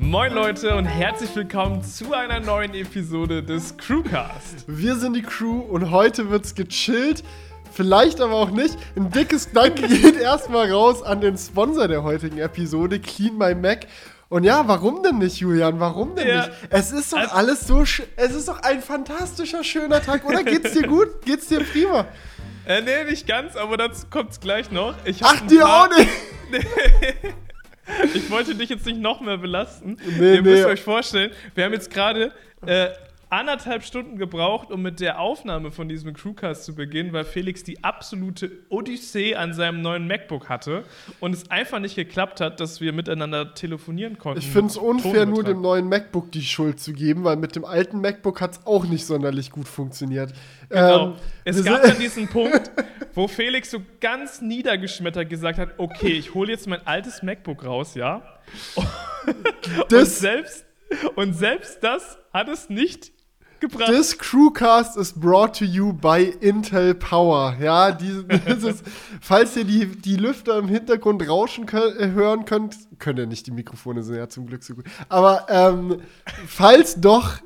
Moin Leute und herzlich willkommen zu einer neuen Episode des Crewcast. Wir sind die Crew und heute wird's gechillt. Vielleicht aber auch nicht. Ein dickes Danke geht erstmal raus an den Sponsor der heutigen Episode, Clean My Mac. Und ja, warum denn nicht, Julian? Warum denn Ja. nicht? Es ist doch Also- alles so Es ist doch ein fantastischer, schöner Tag, oder? Geht's dir gut? Geht's dir prima? Äh, nee, nicht ganz, aber dazu kommt's gleich noch. Ach, dir auch nicht! Ich wollte dich jetzt nicht noch mehr belasten. Nee, Ihr müsst nee. euch vorstellen, wir haben jetzt gerade äh, anderthalb Stunden gebraucht, um mit der Aufnahme von diesem Crewcast zu beginnen, weil Felix die absolute Odyssee an seinem neuen MacBook hatte und es einfach nicht geklappt hat, dass wir miteinander telefonieren konnten. Ich finde es unfair, nur dem neuen MacBook die Schuld zu geben, weil mit dem alten MacBook hat es auch nicht sonderlich gut funktioniert. Genau. Ähm, es gab dann diesen Punkt, wo Felix so ganz niedergeschmettert gesagt hat: Okay, ich hole jetzt mein altes MacBook raus, ja. und, selbst, und selbst das hat es nicht gebracht. This Crewcast is brought to you by Intel Power. Ja, die, dieses, falls ihr die, die Lüfter im Hintergrund rauschen könnt, äh, hören könnt, könnt ihr nicht, die Mikrofone sind ja zum Glück so gut. Aber ähm, falls doch,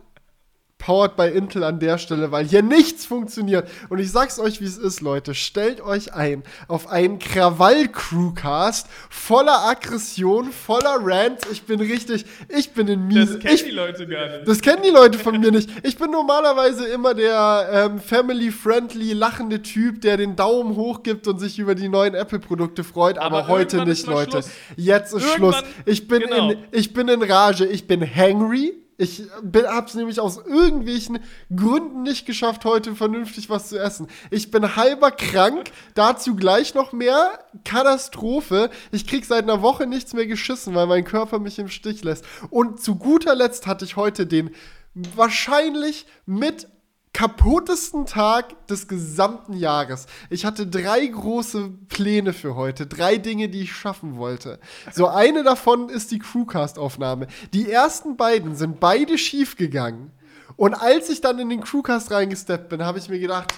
powered by Intel an der Stelle, weil hier nichts funktioniert. Und ich sag's euch, wie es ist, Leute. Stellt euch ein auf einen Krawall-Crewcast voller Aggression, voller Rants. Ich bin richtig, ich bin in das miese. kennen ich, die Leute gar nicht. das kennen die Leute von mir nicht. Ich bin normalerweise immer der ähm, family-friendly, lachende Typ, der den Daumen hoch gibt und sich über die neuen Apple-Produkte freut, aber, Aber heute nicht, Leute. Schluss. Jetzt ist Irgendwann- Schluss. Ich bin, genau. in, ich bin in Rage, ich bin hangry. Ich bin, hab's nämlich aus irgendwelchen Gründen nicht geschafft, heute vernünftig was zu essen. Ich bin halber krank, dazu gleich noch mehr. Katastrophe. Ich krieg seit einer Woche nichts mehr geschissen, weil mein Körper mich im Stich lässt. Und zu guter Letzt hatte ich heute den wahrscheinlich mit kaputtesten Tag des gesamten Jahres. Ich hatte drei große Pläne für heute, drei Dinge, die ich schaffen wollte. So eine davon ist die Crewcast-Aufnahme. Die ersten beiden sind beide schief gegangen. Und als ich dann in den Crewcast reingesteppt bin, habe ich mir gedacht,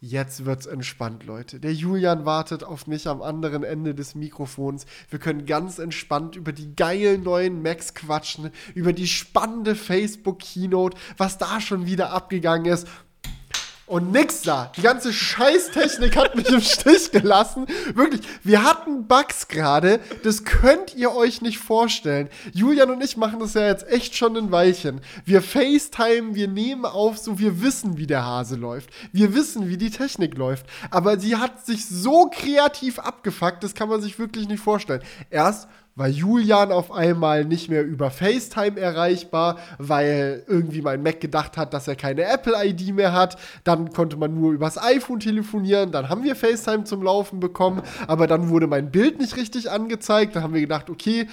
Jetzt wird's entspannt, Leute. Der Julian wartet auf mich am anderen Ende des Mikrofons. Wir können ganz entspannt über die geilen neuen Macs quatschen, über die spannende Facebook-Keynote, was da schon wieder abgegangen ist. Und nix da. Die ganze Scheißtechnik hat mich im Stich gelassen. Wirklich, wir hatten Bugs gerade. Das könnt ihr euch nicht vorstellen. Julian und ich machen das ja jetzt echt schon ein Weilchen. Wir FaceTime, wir nehmen auf, so wir wissen, wie der Hase läuft. Wir wissen, wie die Technik läuft. Aber sie hat sich so kreativ abgefuckt, das kann man sich wirklich nicht vorstellen. Erst war Julian auf einmal nicht mehr über FaceTime erreichbar, weil irgendwie mein Mac gedacht hat, dass er keine Apple-ID mehr hat. Dann konnte man nur übers iPhone telefonieren. Dann haben wir FaceTime zum Laufen bekommen, aber dann wurde mein Bild nicht richtig angezeigt. Dann haben wir gedacht, okay,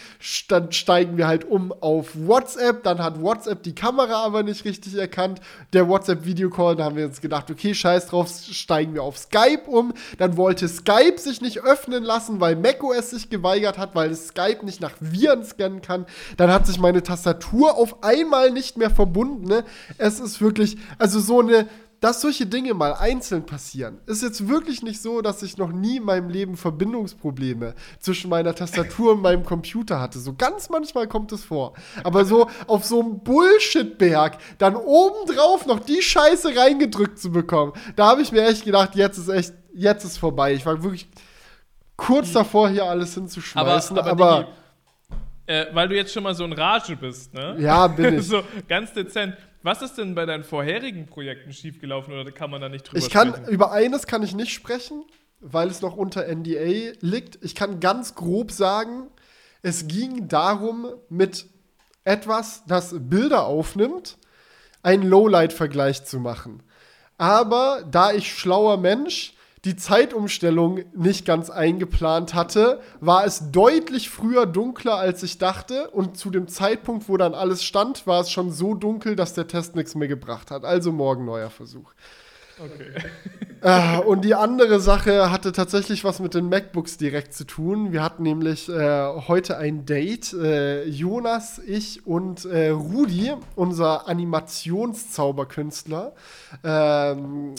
dann steigen wir halt um auf WhatsApp. Dann hat WhatsApp die Kamera aber nicht richtig erkannt. Der WhatsApp-Videocall, da haben wir uns gedacht, okay, scheiß drauf, steigen wir auf Skype um. Dann wollte Skype sich nicht öffnen lassen, weil macOS sich geweigert hat, weil es Skype nicht nach Viren scannen kann. Dann hat sich meine Tastatur auf einmal nicht mehr verbunden. Ne? Es ist wirklich, also so eine, dass solche Dinge mal einzeln passieren, ist jetzt wirklich nicht so, dass ich noch nie in meinem Leben Verbindungsprobleme zwischen meiner Tastatur und meinem Computer hatte. So ganz manchmal kommt es vor. Aber so auf so einem Bullshit-Berg dann obendrauf noch die Scheiße reingedrückt zu bekommen, da habe ich mir echt gedacht, jetzt ist echt, jetzt ist vorbei. Ich war wirklich kurz davor, hier alles hinzuschmeißen, aber, aber, Digi, äh, weil du jetzt schon mal so in Rage bist, ne? ja, bin ich. so ganz dezent. Was ist denn bei deinen vorherigen Projekten schiefgelaufen oder kann man da nicht drüber Ich kann, sprechen? über eines kann ich nicht sprechen, weil es noch unter NDA liegt. Ich kann ganz grob sagen, es ging darum, mit etwas, das Bilder aufnimmt, einen Lowlight-Vergleich zu machen. Aber da ich schlauer Mensch die Zeitumstellung nicht ganz eingeplant hatte, war es deutlich früher dunkler, als ich dachte. Und zu dem Zeitpunkt, wo dann alles stand, war es schon so dunkel, dass der Test nichts mehr gebracht hat. Also morgen neuer Versuch. Okay. Äh, und die andere Sache hatte tatsächlich was mit den MacBooks direkt zu tun. Wir hatten nämlich äh, heute ein Date. Äh, Jonas, ich und äh, Rudi, unser Animationszauberkünstler. Ähm,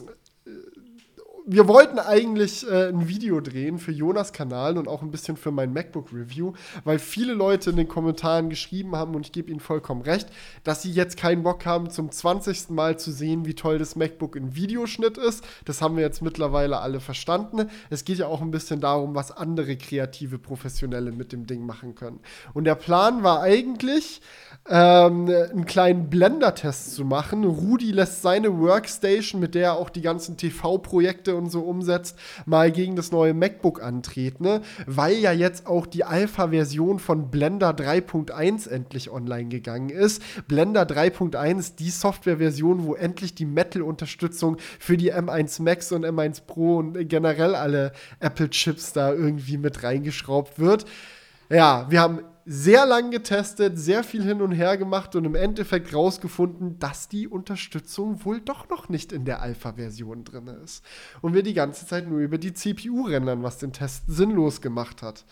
wir wollten eigentlich äh, ein Video drehen für Jonas Kanal und auch ein bisschen für mein MacBook Review, weil viele Leute in den Kommentaren geschrieben haben und ich gebe ihnen vollkommen recht, dass sie jetzt keinen Bock haben, zum 20. Mal zu sehen, wie toll das MacBook in Videoschnitt ist. Das haben wir jetzt mittlerweile alle verstanden. Es geht ja auch ein bisschen darum, was andere kreative Professionelle mit dem Ding machen können. Und der Plan war eigentlich, ähm, einen kleinen Blender-Test zu machen. Rudi lässt seine Workstation, mit der er auch die ganzen TV-Projekte und so umsetzt, mal gegen das neue MacBook antreten, ne? weil ja jetzt auch die Alpha-Version von Blender 3.1 endlich online gegangen ist. Blender 3.1, die Software-Version, wo endlich die Metal-Unterstützung für die M1 Max und M1 Pro und generell alle Apple-Chips da irgendwie mit reingeschraubt wird. Ja, wir haben sehr lang getestet, sehr viel hin und her gemacht und im Endeffekt rausgefunden, dass die Unterstützung wohl doch noch nicht in der Alpha-Version drin ist. Und wir die ganze Zeit nur über die CPU rendern, was den Test sinnlos gemacht hat.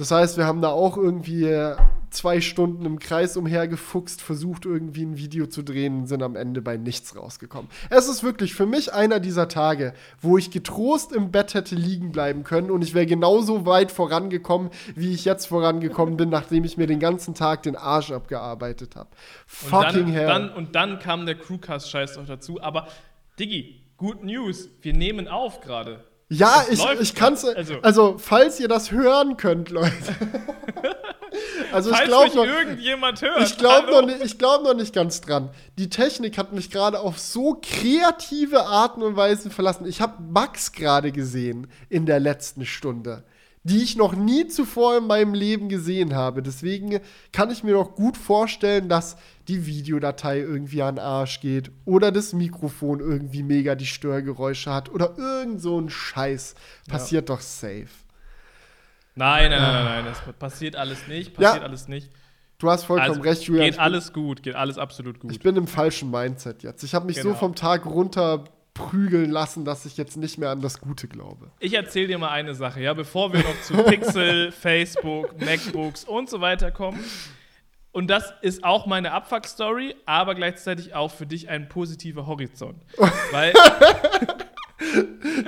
Das heißt, wir haben da auch irgendwie zwei Stunden im Kreis umhergefuchst, versucht irgendwie ein Video zu drehen und sind am Ende bei nichts rausgekommen. Es ist wirklich für mich einer dieser Tage, wo ich getrost im Bett hätte liegen bleiben können und ich wäre genauso weit vorangekommen, wie ich jetzt vorangekommen bin, nachdem ich mir den ganzen Tag den Arsch abgearbeitet habe. Fucking hell. Dann, und dann kam der Crewcast-Scheiß noch dazu. Aber, Diggi, good news, wir nehmen auf gerade. Ja, das ich, ich kann es. Also, also, falls ihr das hören könnt, Leute. also, falls ich glaube noch. irgendjemand hört. Ich glaube noch, nicht, glaub noch nicht ganz dran. Die Technik hat mich gerade auf so kreative Arten und Weisen verlassen. Ich habe Bugs gerade gesehen in der letzten Stunde die ich noch nie zuvor in meinem Leben gesehen habe. Deswegen kann ich mir noch gut vorstellen, dass die Videodatei irgendwie an den Arsch geht oder das Mikrofon irgendwie mega die Störgeräusche hat oder irgend so ein Scheiß. Passiert ja. doch safe. Nein, nein, nein, nein, das passiert alles nicht, passiert ja. alles nicht. Du hast vollkommen also, recht, Julian. Geht alles gut, geht alles absolut gut. Ich bin im falschen Mindset jetzt. Ich habe mich genau. so vom Tag runter prügeln lassen, dass ich jetzt nicht mehr an das Gute glaube. Ich erzähle dir mal eine Sache, ja, bevor wir noch zu Pixel, Facebook, MacBooks und so weiter kommen. Und das ist auch meine Abfuck-Story, aber gleichzeitig auch für dich ein positiver Horizont. weil.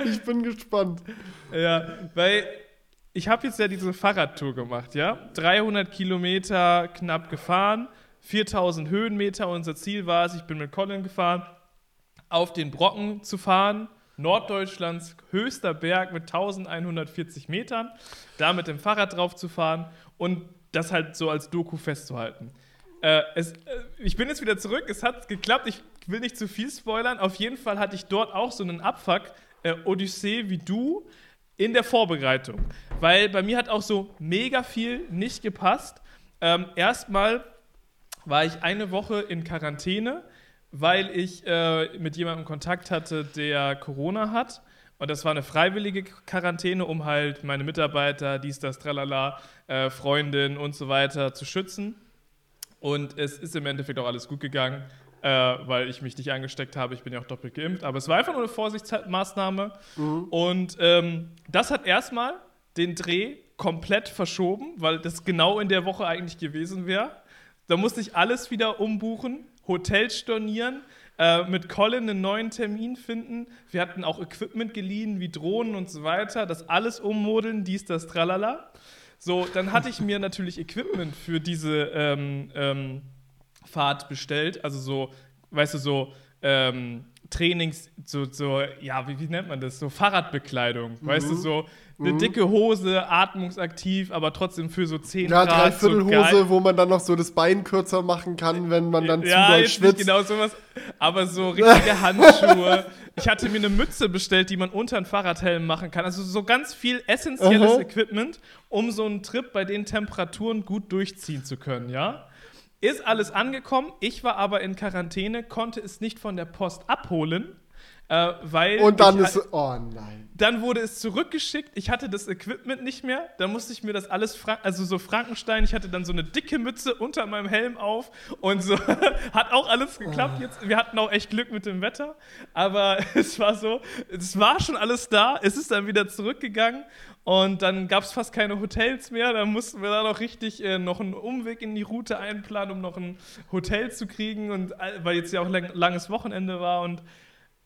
ich bin gespannt. Ja, weil ich habe jetzt ja diese Fahrradtour gemacht, ja? 300 Kilometer knapp gefahren, 4000 Höhenmeter. Unser Ziel war es, ich bin mit Colin gefahren, auf den Brocken zu fahren. Norddeutschlands höchster Berg mit 1140 Metern, da mit dem Fahrrad drauf zu fahren und das halt so als Doku festzuhalten. Äh, es, äh, ich bin jetzt wieder zurück, es hat geklappt, ich will nicht zu viel spoilern. Auf jeden Fall hatte ich dort auch so einen Abfuck, äh, Odyssee wie du, in der Vorbereitung. Weil bei mir hat auch so mega viel nicht gepasst. Ähm, erstmal war ich eine Woche in Quarantäne weil ich äh, mit jemandem Kontakt hatte, der Corona hat. Und das war eine freiwillige Quarantäne, um halt meine Mitarbeiter, dies, das, tralala, äh, Freundin und so weiter zu schützen. Und es ist im Endeffekt auch alles gut gegangen, äh, weil ich mich nicht angesteckt habe. Ich bin ja auch doppelt geimpft. Aber es war einfach nur eine Vorsichtsmaßnahme. Mhm. Und ähm, das hat erstmal den Dreh komplett verschoben, weil das genau in der Woche eigentlich gewesen wäre. Da musste ich alles wieder umbuchen Hotels stornieren, äh, mit Colin einen neuen Termin finden. Wir hatten auch Equipment geliehen, wie Drohnen und so weiter. Das alles ummodeln, dies, das, tralala. So, dann hatte ich mir natürlich Equipment für diese ähm, ähm, Fahrt bestellt. Also so, weißt du, so ähm, Trainings, so, so ja, wie, wie, nennt man das? So Fahrradbekleidung, mhm. weißt du, so eine mhm. dicke Hose, atmungsaktiv, aber trotzdem für so 10 ja, Grad. Ja, Dreiviertelhose, so wo man dann noch so das Bein kürzer machen kann, wenn man dann ja, zu doll schwitzt. Nicht genau sowas, aber so richtige Handschuhe. Ich hatte mir eine Mütze bestellt, die man unter einen Fahrradhelm machen kann. Also so ganz viel essentielles Aha. Equipment, um so einen Trip bei den Temperaturen gut durchziehen zu können, ja? Ist alles angekommen. Ich war aber in Quarantäne, konnte es nicht von der Post abholen. Äh, weil und dann ist, oh nein. Dann wurde es zurückgeschickt. Ich hatte das Equipment nicht mehr. Dann musste ich mir das alles, also so Frankenstein. Ich hatte dann so eine dicke Mütze unter meinem Helm auf und so hat auch alles geklappt. Jetzt, wir hatten auch echt Glück mit dem Wetter, aber es war so, es war schon alles da. Es ist dann wieder zurückgegangen und dann gab es fast keine Hotels mehr. Da mussten wir dann auch richtig äh, noch einen Umweg in die Route einplanen, um noch ein Hotel zu kriegen. Und weil jetzt ja auch lang, langes Wochenende war. Und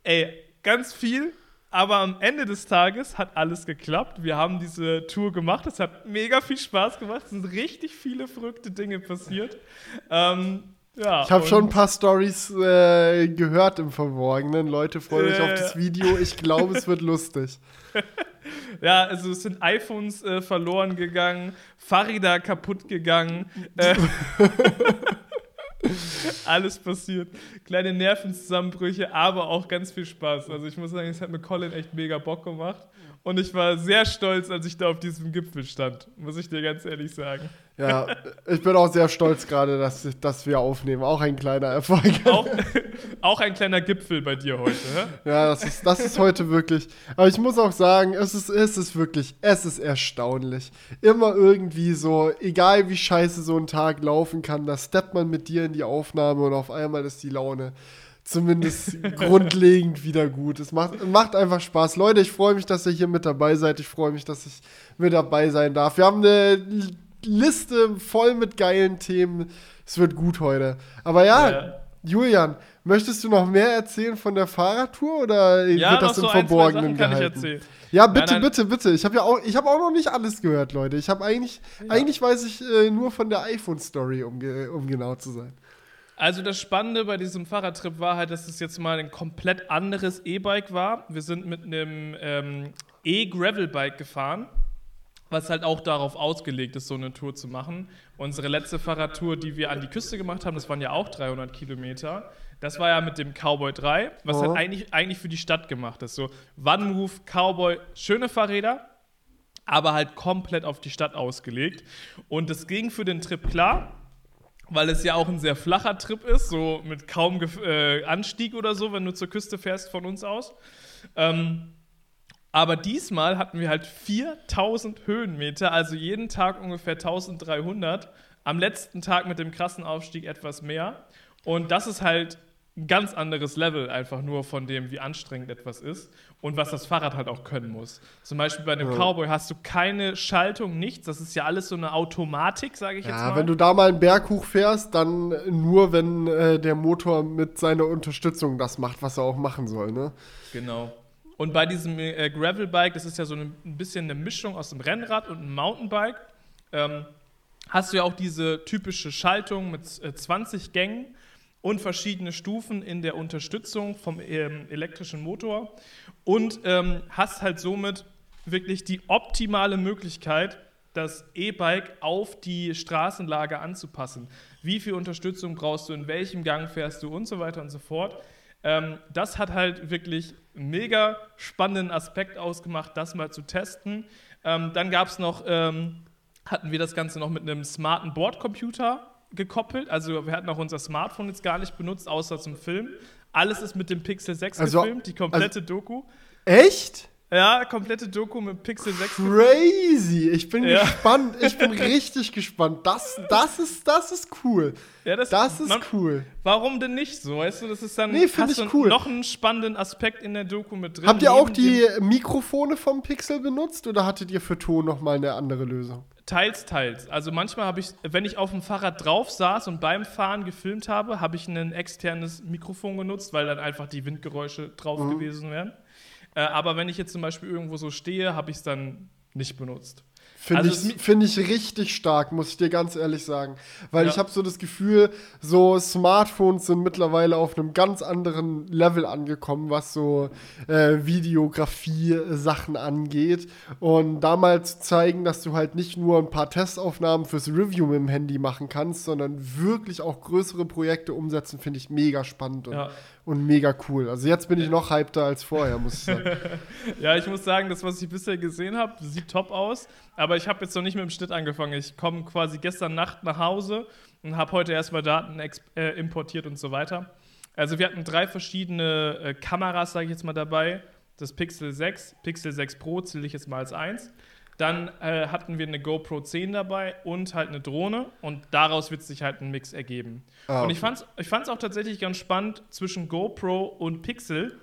ey, ganz viel Aber am Ende des Tages hat alles geklappt. Wir haben diese Tour gemacht. Es hat mega viel Spaß gemacht. Es sind richtig viele verrückte Dinge passiert. Ähm, ja, Ich habe schon ein paar Stories äh, gehört im Verborgenen. Leute, freut euch Ja, auf das Video. Ich glaube, es wird lustig. Ja, also es sind iPhones äh, verloren gegangen, Fahrräder kaputt gegangen. Äh, alles passiert. Kleine Nervenzusammenbrüche, aber auch ganz viel Spaß. Also ich muss sagen, es hat mit Colin echt mega Bock gemacht. Und ich war sehr stolz, als ich da auf diesem Gipfel stand, muss ich dir ganz ehrlich sagen. Ja, ich bin auch sehr stolz gerade, dass, dass wir aufnehmen. Auch ein kleiner Erfolg. Auch, auch ein kleiner Gipfel bei dir heute. hä? Ja, das ist, das ist heute wirklich. Aber ich muss auch sagen, es ist, es ist wirklich, es ist erstaunlich. Immer irgendwie so, egal wie scheiße so ein Tag laufen kann, da steppt man mit dir in die Aufnahme und auf einmal ist die Laune zumindest grundlegend wieder gut. Es macht, macht einfach Spaß. Leute, ich freue mich, dass ihr hier mit dabei seid. Ich freue mich, dass ich mit dabei sein darf. Wir haben eine Liste voll mit geilen Themen. Es wird gut heute. Aber ja, Ja. Julian, möchtest du noch mehr erzählen von der Fahrradtour oder Ja, wird das im so ein, Verborgenen ich gehalten? Ja, bitte, nein. bitte, bitte. Ich habe ja auch, ich habe auch noch nicht alles gehört, Leute. Ich habe eigentlich, eigentlich weiß ich äh, nur von der iPhone-Story, um, ge- um genau zu sein. Also das Spannende bei diesem Fahrradtrip war halt, dass es jetzt mal ein komplett anderes E-Bike war. Wir sind mit einem ähm, E-Gravel-Bike gefahren, was halt auch darauf ausgelegt ist, so eine Tour zu machen. Unsere letzte Fahrradtour, die wir an die Küste gemacht haben, das waren ja auch 300 Kilometer. Das war ja mit dem Cowboy 3, was Oh. halt eigentlich, eigentlich für die Stadt gemacht ist. So One Move, Cowboy, schöne Fahrräder, aber halt komplett auf die Stadt ausgelegt. Und das ging für den Trip klar, weil es ja auch ein sehr flacher Trip ist, so mit kaum äh, Anstieg oder so, wenn du zur Küste fährst von uns aus. Ähm, aber diesmal hatten wir halt 4000 Höhenmeter, also jeden Tag ungefähr 1300. Am letzten Tag mit dem krassen Aufstieg etwas mehr. Und das ist halt ein ganz anderes Level einfach nur von dem, wie anstrengend etwas ist und was das Fahrrad halt auch können muss. Zum Beispiel bei einem Ja. Cowboy hast du keine Schaltung, nichts. Das ist ja alles so eine Automatik, sage ich jetzt Ja, mal. wenn du da mal einen Berg hochfährst, dann nur, wenn äh, der Motor mit seiner Unterstützung das macht, was er auch machen soll, ne? Genau. Und bei diesem äh, Gravelbike, das ist ja so eine, ein bisschen eine Mischung aus einem Rennrad und einem Mountainbike, ähm, hast du ja auch diese typische Schaltung mit äh, 20 Gängen und verschiedene Stufen in der Unterstützung vom ähm, elektrischen Motor und ähm, hast halt somit wirklich die optimale Möglichkeit, das E-Bike auf die Straßenlage anzupassen. Wie viel Unterstützung brauchst du, in welchem Gang fährst du und so weiter und so fort. Ähm, das hat halt wirklich einen mega spannenden Aspekt ausgemacht, das mal zu testen. Ähm, dann gab es noch, ähm, hatten wir das Ganze noch mit einem smarten Bordcomputer gekoppelt. Also wir hatten auch unser Smartphone jetzt gar nicht benutzt, außer zum Filmen. Alles ist mit dem Pixel 6 Also- gefilmt, die komplette Doku. Echt? Ja, komplette Doku mit Pixel 6 gefilmt. Crazy! Ich bin Ja. gespannt. Ich bin richtig gespannt. Das, das, ist, das ist cool. Ja, das, Das ist man, cool. Warum denn nicht so? Weißt du, das ist dann Nee, hast ich cool. noch einen spannenden Aspekt in der Doku mit drin. Habt ihr auch die Mikrofone vom Pixel benutzt oder hattet ihr für Ton nochmal eine andere Lösung? Teils, teils. Also manchmal habe ich, wenn ich auf dem Fahrrad drauf saß und beim Fahren gefilmt habe, habe ich ein externes Mikrofon genutzt, weil dann einfach die Windgeräusche drauf Mhm. gewesen wären. Äh, aber wenn ich jetzt zum Beispiel irgendwo so stehe, habe ich es dann nicht benutzt. Finde Also ich, find ich richtig stark, muss ich dir ganz ehrlich sagen. Weil Ja. ich habe so das Gefühl, so Smartphones sind mittlerweile auf einem ganz anderen Level angekommen, was so äh, Videografie-Sachen angeht. Und da mal zu zeigen, dass du halt nicht nur ein paar Testaufnahmen fürs Review mit dem Handy machen kannst, sondern wirklich auch größere Projekte umsetzen, finde ich mega spannend und, Ja. Und mega cool. Also jetzt bin ich noch hypter als vorher, muss ich sagen. Ja, ich muss sagen, das, was ich bisher gesehen habe, sieht top aus. Aber ich habe jetzt noch nicht mit dem Schnitt angefangen. Ich komme quasi gestern Nacht nach Hause und habe heute erstmal Daten äh, importiert und so weiter. Also wir hatten drei verschiedene äh, Kameras, sage ich jetzt mal dabei. Das Pixel 6, Pixel 6 Pro zähle ich jetzt mal als eins. Dann äh, hatten wir eine GoPro 10 dabei und halt eine Drohne und daraus wird sich halt ein Mix ergeben. Ah, Und ich fand es ich fand's auch tatsächlich ganz spannend zwischen GoPro und Pixel,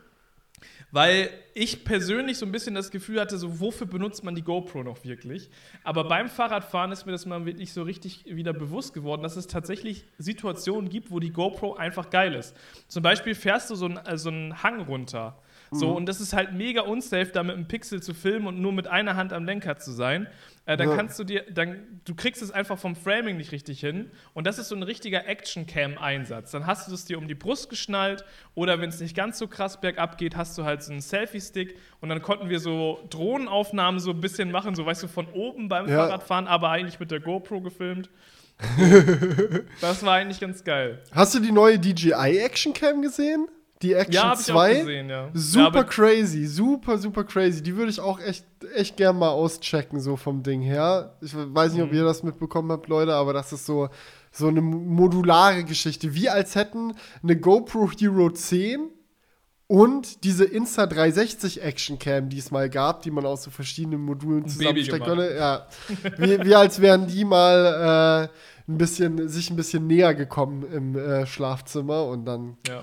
weil ich persönlich so ein bisschen das Gefühl hatte, so wofür benutzt man die GoPro noch wirklich? Aber beim Fahrradfahren ist mir das mal wirklich so richtig wieder bewusst geworden, dass es tatsächlich Situationen gibt, wo die GoPro einfach geil ist. Zum Beispiel fährst du so einen, äh, so einen Hang runter. So, und das ist halt mega unsafe, da mit einem Pixel zu filmen und nur mit einer Hand am Lenker zu sein. Äh, dann Ja. kannst du dir, dann, du kriegst es einfach vom Framing nicht richtig hin. Und das ist so ein richtiger Action-Cam-Einsatz. Dann hast du es dir um die Brust geschnallt oder wenn es nicht ganz so krass bergab geht, hast du halt so einen Selfie-Stick und dann konnten wir so Drohnenaufnahmen so ein bisschen machen, so weißt du, von oben beim Ja. Fahrradfahren, aber eigentlich mit der GoPro gefilmt. das war eigentlich ganz geil. Hast du die neue DJI Action Cam gesehen? Die Action Ja, hab ich auch 2? gesehen, ja. Super ja, crazy, super, super crazy. Die würde ich auch echt, echt gern mal auschecken, so vom Ding her. Ich weiß nicht, ob Mhm. ihr das mitbekommen habt, Leute, aber das ist so, so eine modulare Geschichte. Wie als hätten eine GoPro Hero 10 und diese Insta360 Action Cam, die es mal gab, die man aus so verschiedenen Modulen zusammenstecken konnte. Ja. Wie, wie als wären die mal äh, ein bisschen, sich ein bisschen näher gekommen im äh, Schlafzimmer und dann ja.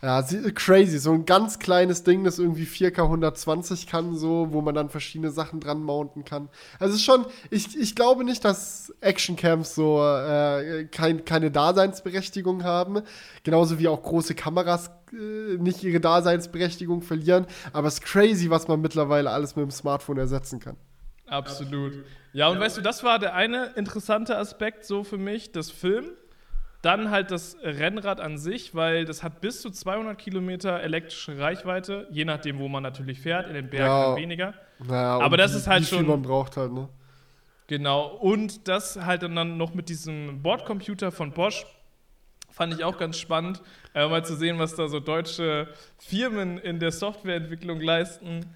Ja, crazy. So ein ganz kleines Ding, das irgendwie 4K 120 kann, so, wo man dann verschiedene Sachen dran mounten kann. Also es ist schon, ich, ich glaube nicht, dass Actioncams so äh, kein, keine Daseinsberechtigung haben. Genauso wie auch große Kameras äh, nicht ihre Daseinsberechtigung verlieren. Aber es ist crazy, was man mittlerweile alles mit dem Smartphone ersetzen kann. Absolut. Ja, und weißt du, das war der eine interessante Aspekt so für mich, das Film. Dann halt das Rennrad an sich, weil das hat bis zu 200 Kilometer elektrische Reichweite, je nachdem, wo man natürlich fährt, in den Bergen Ja. weniger. Naja, Aber das wie- ist halt wie viel schon- man braucht halt, ne? Genau. Und das halt dann noch mit diesem Bordcomputer von Bosch fand ich auch ganz spannend, äh, mal zu sehen, was da so deutsche Firmen in der Softwareentwicklung leisten.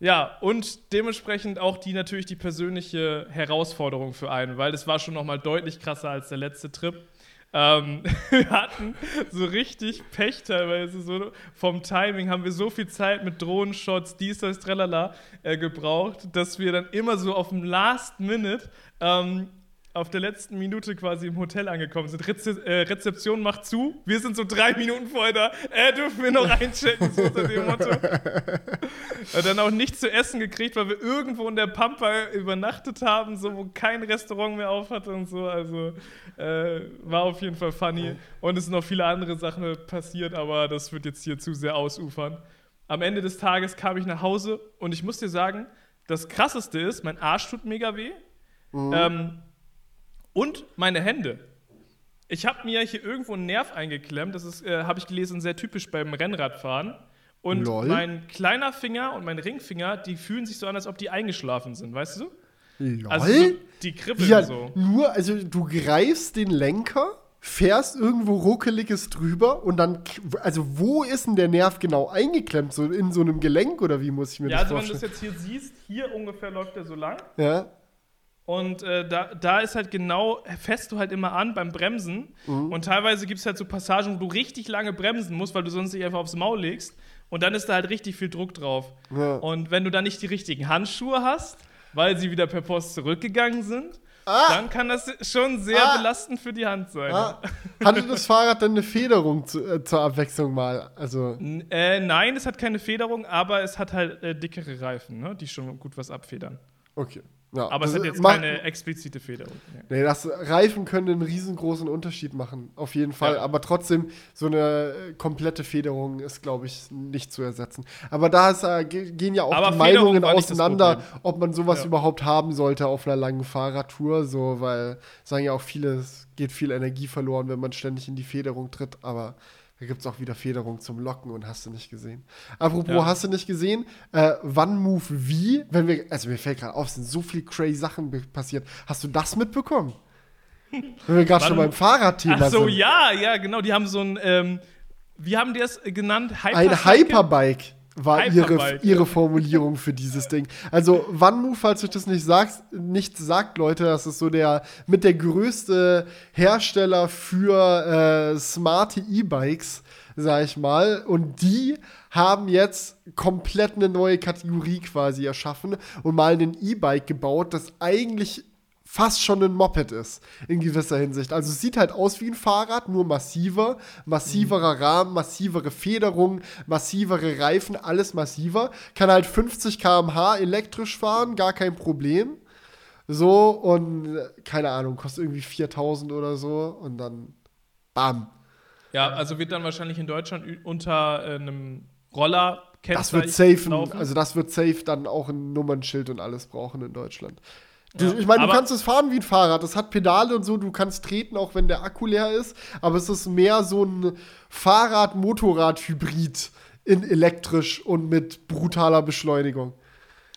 Ja, und dementsprechend auch die natürlich die persönliche Herausforderung für einen, weil das war schon noch mal deutlich krasser als der letzte Trip. Ähm, wir hatten so richtig Pech teilweise, so vom Timing haben wir so viel Zeit mit Drohnenshots, dies, das, tralala äh, gebraucht, dass wir dann immer so auf dem Last Minute ähm, auf der letzten Minute quasi im Hotel angekommen sind. Reze äh, Rezeption macht zu, wir sind so drei Minuten vorher da, äh, dürfen wir noch einchecken, so unter dem Motto. Dann auch nichts zu essen gekriegt, weil wir irgendwo in der Pampa übernachtet haben, so wo kein Restaurant mehr auf hatte und so. Also äh, war auf jeden Fall funny. Und es sind noch viele andere Sachen passiert, aber das wird jetzt hier zu sehr ausufern. Am Ende des Tages kam ich nach Hause und ich muss dir sagen, das krasseste ist, mein Arsch tut mega weh. Ähm, und meine Hände. Ich habe mir hier irgendwo einen Nerv eingeklemmt. Das ist, äh, habe ich gelesen, sehr typisch beim Rennradfahren. Und Lol. mein kleiner Finger und mein Ringfinger, die fühlen sich so an, als ob die eingeschlafen sind, weißt du? Lol. Also so, die kribbeln Ja, so. nur, also du greifst den Lenker, fährst irgendwo ruckeliges drüber und dann, also wo ist denn der Nerv genau eingeklemmt? So in so einem Gelenk oder wie muss ich mir Ja, das also wenn du das vorstellen? jetzt hier siehst, hier ungefähr läuft der so lang. Ja, Und äh, da, da ist halt genau, fährst du halt immer an beim Bremsen. Mhm. Und teilweise gibt es halt so Passagen, wo du richtig lange bremsen musst, weil du sonst dich einfach aufs Maul legst. Und dann ist da halt richtig viel Druck drauf. Ja. Und wenn du dann nicht die richtigen Handschuhe hast, weil sie wieder per Post zurückgegangen sind, Ah. dann kann das schon sehr Ah. belastend für die Hand sein. Ah, hatte das Fahrrad denn eine Federung zu, äh, zur Abwechslung mal? Also, N- Äh, nein, es hat keine Federung, aber es hat halt äh, dickere Reifen, ne, die schon gut was abfedern. okay. Ja, Aber es hat jetzt macht- keine explizite Federung. Nee. Nee, das Reifen können einen riesengroßen Unterschied machen, auf jeden Fall. Ja. Aber trotzdem, so eine komplette Federung ist, glaube ich, nicht zu ersetzen. Aber da ist, äh, ge- gehen ja auch Aber die Federung Meinungen auseinander, ob man sowas Ja. überhaupt haben sollte auf einer langen Fahrradtour. So, weil sagen ja auch viele, es geht viel Energie verloren, wenn man ständig in die Federung tritt. Aber da gibt es auch wieder Federung zum Locken und hast du nicht gesehen. Apropos, Ja. hast du nicht gesehen? Äh, wann Move wie? Wenn wir, also mir fällt gerade auf, es sind so viele crazy Sachen passiert. Hast du das mitbekommen? Wenn wir gerade schon beim Fahrradthema Ach so, sind. ja, ja, genau. Die haben so ein, ähm, wie haben die das äh, genannt? Ein Hypercycle? Hyperbike war ihre, ihre Formulierung für dieses Ding. Also OneMove, falls euch das nicht sagt, nichts sagt, Leute, das ist so der mit der größte Hersteller für äh, smarte E-Bikes, sag ich mal. Und die haben jetzt komplett eine neue Kategorie quasi erschaffen und mal ein E-Bike gebaut, das eigentlich fast schon ein Moped ist, in gewisser Hinsicht. Also es sieht halt aus wie ein Fahrrad, nur massiver, massiverer Rahmen, massivere Federung, massivere Reifen, alles massiver. Kann halt 50 km/h elektrisch fahren, gar kein Problem. So und äh, keine Ahnung, kostet irgendwie 4000 oder so und dann bam. Ja, also wird dann wahrscheinlich in Deutschland unter äh, einem Roller Das wird safe, also das wird safe dann auch ein Nummernschild und alles brauchen in Deutschland. Ja, ich meine, du kannst es fahren wie ein Fahrrad. Das hat Pedale und so. Du kannst treten, auch wenn der Akku leer ist. Aber es ist mehr so ein Fahrrad-Motorrad-Hybrid in elektrisch und mit brutaler Beschleunigung.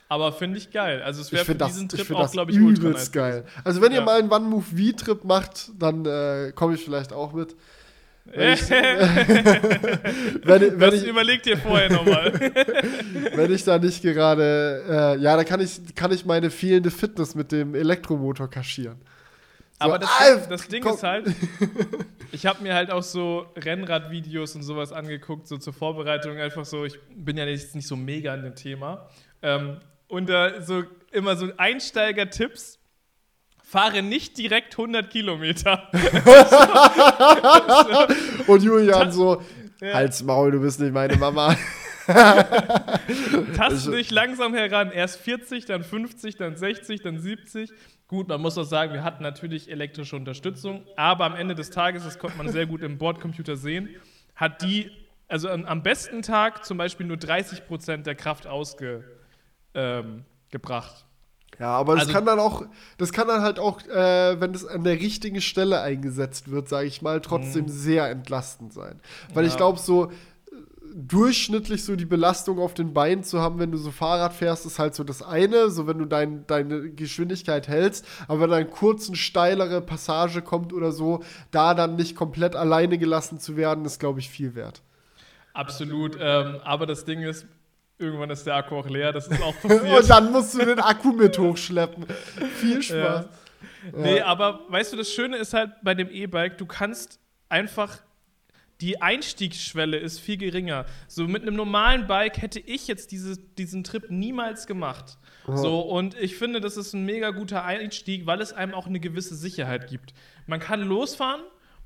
Aber finde ich geil. Also es wäre für das, diesen Trip auch, glaube ich, übelst geil. Also wenn ja. ihr mal einen One Move V-Trip macht, dann äh, komme ich vielleicht auch mit. Wenn ich, wenn, das ich, überlegt ihr vorher nochmal. wenn ich da nicht gerade, äh, ja, da kann ich, kann ich meine fehlende Fitness mit dem Elektromotor kaschieren. So, Aber das, ah, das Ding komm. ist halt, ich habe mir halt auch so Rennradvideos und sowas angeguckt, so zur Vorbereitung einfach so, ich bin ja jetzt nicht so mega in dem Thema. Ähm, und da so immer so Einsteiger-Tipps, fahre nicht direkt 100 Kilometer. Und Julian so, ja. Maul, du bist nicht meine Mama. Tasten dich langsam heran. Erst 40, dann 50, dann 60, dann 70. Gut, man muss auch sagen, wir hatten natürlich elektrische Unterstützung, aber am Ende des Tages, das konnte man sehr gut im Bordcomputer sehen, hat die, also am besten Tag zum Beispiel nur 30 Prozent der Kraft ausgebracht. Ähm, ja, aber das also, kann dann auch, das kann dann halt auch, äh, wenn es an der richtigen Stelle eingesetzt wird, sage ich mal, trotzdem mh. sehr entlastend sein. Weil ja. ich glaube, so äh, durchschnittlich so die Belastung auf den Beinen zu haben, wenn du so Fahrrad fährst, ist halt so das eine, so wenn du dein, deine Geschwindigkeit hältst, aber wenn dann kurz steilere Passage kommt oder so, da dann nicht komplett alleine gelassen zu werden, ist, glaube ich, viel wert. Absolut, ähm, aber das Ding ist, Irgendwann ist der Akku auch leer, das ist auch passiert. Und dann musst du den Akku mit hochschleppen. Viel Spaß. Ja. Ja. Nee, aber weißt du, das Schöne ist halt bei dem E-Bike, du kannst einfach die Einstiegsschwelle ist viel geringer. So mit einem normalen Bike hätte ich jetzt diese, diesen Trip niemals gemacht. Oh. So, und ich finde, das ist ein mega guter Einstieg, weil es einem auch eine gewisse Sicherheit gibt. Man kann losfahren,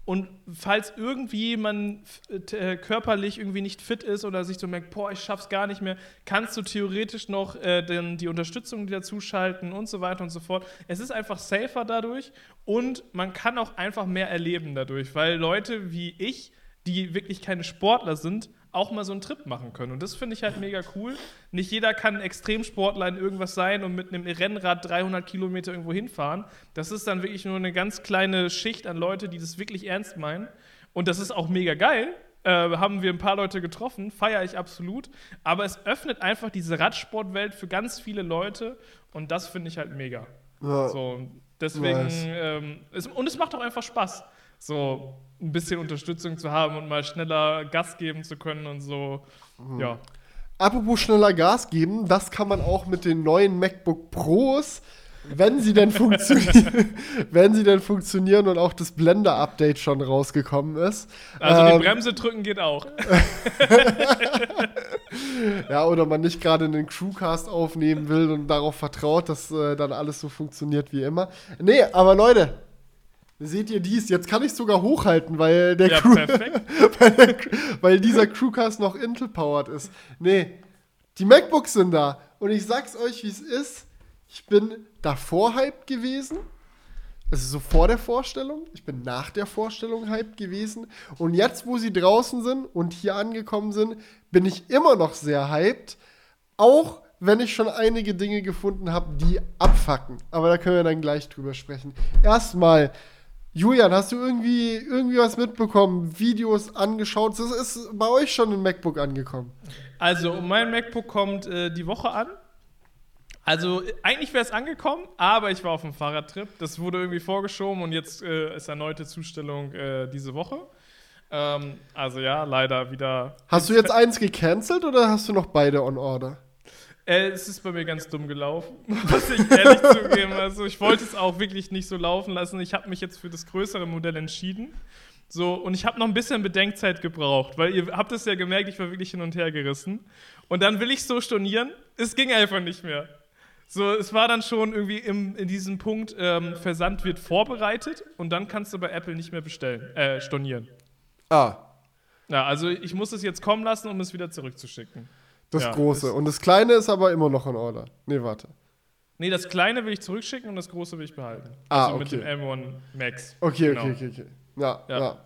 und falls irgendwie man äh, körperlich irgendwie nicht fit ist oder sich so merkt, boah, ich schaff's gar nicht mehr, kannst du theoretisch noch äh, den, die Unterstützung wieder zuschalten und so weiter und so fort. Es ist einfach safer dadurch und man kann auch einfach mehr erleben dadurch, weil Leute wie ich, die wirklich keine Sportler sind, auch mal so einen Trip machen können. Und das finde ich halt mega cool. Nicht jeder kann ein Extremsportler in irgendwas sein und mit einem Rennrad 300 Kilometer irgendwo hinfahren. Das ist dann wirklich nur eine ganz kleine Schicht an Leute, die das wirklich ernst meinen. Und das ist auch mega geil. Äh, haben wir ein paar Leute getroffen, feiere ich absolut. Aber es öffnet einfach diese Radsportwelt für ganz viele Leute und das finde ich halt mega. Ja. So, deswegen, ähm, es, und es macht auch einfach Spaß. So, ein bisschen Unterstützung zu haben und mal schneller Gas geben zu können und so. Mhm. Ja. Apropos schneller Gas geben, das kann man auch mit den neuen MacBook Pros, wenn sie denn funktionieren, wenn sie denn funktionieren und auch das Blender-Update schon rausgekommen ist. Also ähm, die Bremse drücken geht auch. ja, oder man nicht gerade einen Crewcast aufnehmen will und darauf vertraut, dass äh, dann alles so funktioniert wie immer. Nee, aber Leute, Seht ihr dies? Jetzt kann ich sogar hochhalten, weil der ja, Crew, weil, der, weil, dieser Crewcast noch Intel-powered ist. Nee, die MacBooks sind da. Und ich sag's euch, wie es ist. Ich bin davor hyped gewesen. Also so vor der Vorstellung. Ich bin nach der Vorstellung hyped gewesen. Und jetzt, wo sie draußen sind und hier angekommen sind, bin ich immer noch sehr hyped. Auch wenn ich schon einige Dinge gefunden habe, die abfacken. Aber da können wir dann gleich drüber sprechen. Erstmal Julian, hast du irgendwie, irgendwie was mitbekommen, Videos angeschaut? Das ist bei euch schon ein MacBook angekommen. Also, mein MacBook kommt äh, die Woche an. Also, eigentlich wäre es angekommen, aber ich war auf einem Fahrradtrip. Das wurde irgendwie vorgeschoben und jetzt äh, ist erneute Zustellung äh, diese Woche. Ähm, also, ja, leider wieder. Hast du jetzt eins gecancelt oder hast du noch beide on order? Äh, es ist bei mir ganz dumm gelaufen, muss ich ehrlich zugeben. Also ich wollte es auch wirklich nicht so laufen lassen. Ich habe mich jetzt für das größere Modell entschieden. So, und ich habe noch ein bisschen Bedenkzeit gebraucht, weil ihr habt es ja gemerkt, ich war wirklich hin und her gerissen. Und dann will ich so stornieren, es ging einfach nicht mehr. So, es war dann schon irgendwie im, in diesem Punkt, ähm, Versand wird vorbereitet und dann kannst du bei Apple nicht mehr bestellen, äh, stornieren. Ah. Ja, also ich muss es jetzt kommen lassen, um es wieder zurückzuschicken. Das ja, große. Und das kleine ist aber immer noch in Order. Nee, warte. Nee, das kleine will ich zurückschicken und das große will ich behalten. Ah, also okay. mit dem M1 Max. Okay, genau. okay, okay, okay. Ja, ja, ja.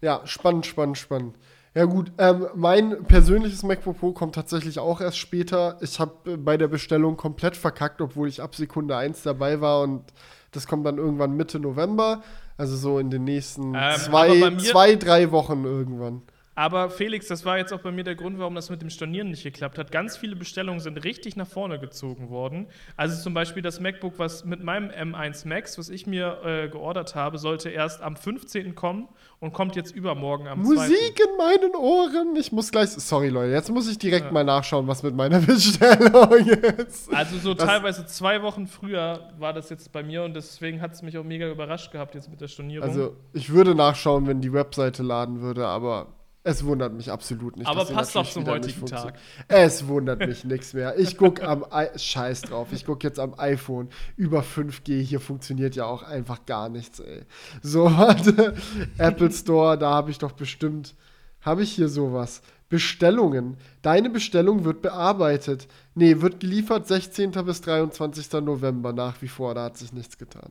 Ja, spannend, spannend, spannend. Ja gut, ähm, mein persönliches MacBook Pro kommt tatsächlich auch erst später. Ich habe äh, bei der Bestellung komplett verkackt, obwohl ich ab Sekunde 1 dabei war und das kommt dann irgendwann Mitte November. Also so in den nächsten Ähm, zwei, zwei, drei Wochen irgendwann. Aber Felix, das war jetzt auch bei mir der Grund, warum das mit dem Stornieren nicht geklappt hat. Ganz viele Bestellungen sind richtig nach vorne gezogen worden. Also zum Beispiel das MacBook, was mit meinem M1 Max, was ich mir äh, geordert habe, sollte erst am 15. kommen und kommt jetzt übermorgen am 2. Musik in meinen Ohren. Ich muss gleich. Sorry, Leute, jetzt muss ich direkt mal nachschauen, was mit meiner Bestellung ist. Also so Das- teilweise zwei Wochen früher war das jetzt bei mir und deswegen hat es mich auch mega überrascht gehabt jetzt mit der Stornierung. Also, ich würde nachschauen, wenn die Webseite laden würde, aber es wundert mich absolut nicht. Aber passt doch zum heutigen funktioniert. Es wundert mich nichts mehr. Ich gucke am I Scheiß drauf. Ich gucke jetzt am iPhone über 5G. Hier funktioniert ja auch einfach gar nichts, ey. So, warte. Apple Store, da habe ich doch bestimmt. Habe ich hier sowas? Bestellungen. Deine Bestellung wird bearbeitet. Nee, wird geliefert 16. bis 23. November nach wie vor. Da hat sich nichts getan.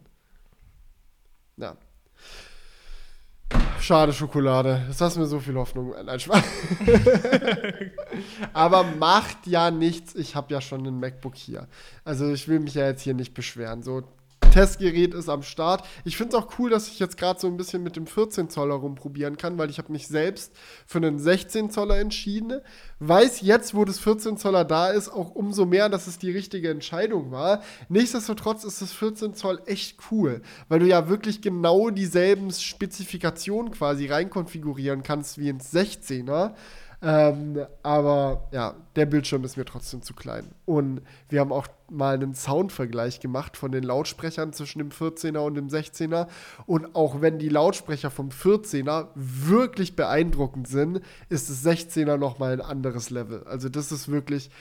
Ja. Schade Schokolade. Das hast mir so viel Hoffnung. Nein, Spaß. Aber macht ja nichts. Ich habe ja schon ein MacBook hier. Also ich will mich ja jetzt hier nicht beschweren. So, Testgerät ist am Start. Ich finde es auch cool, dass ich jetzt gerade so ein bisschen mit dem 14 Zoller rumprobieren kann, weil ich habe mich selbst für einen 16 Zoller entschieden. Weiß jetzt, wo das 14 Zoller da ist, auch umso mehr, dass es die richtige Entscheidung war. Nichtsdestotrotz ist das 14 Zoll echt cool, weil du ja wirklich genau dieselben Spezifikationen quasi reinkonfigurieren kannst wie ins 16er. Ähm, aber ja, der Bildschirm ist mir trotzdem zu klein. Und wir haben auch mal einen Soundvergleich gemacht von den Lautsprechern zwischen dem 14er und dem 16er. Und auch wenn die Lautsprecher vom 14er wirklich beeindruckend sind, ist das 16er nochmal ein anderes Level. Also das ist wirklich,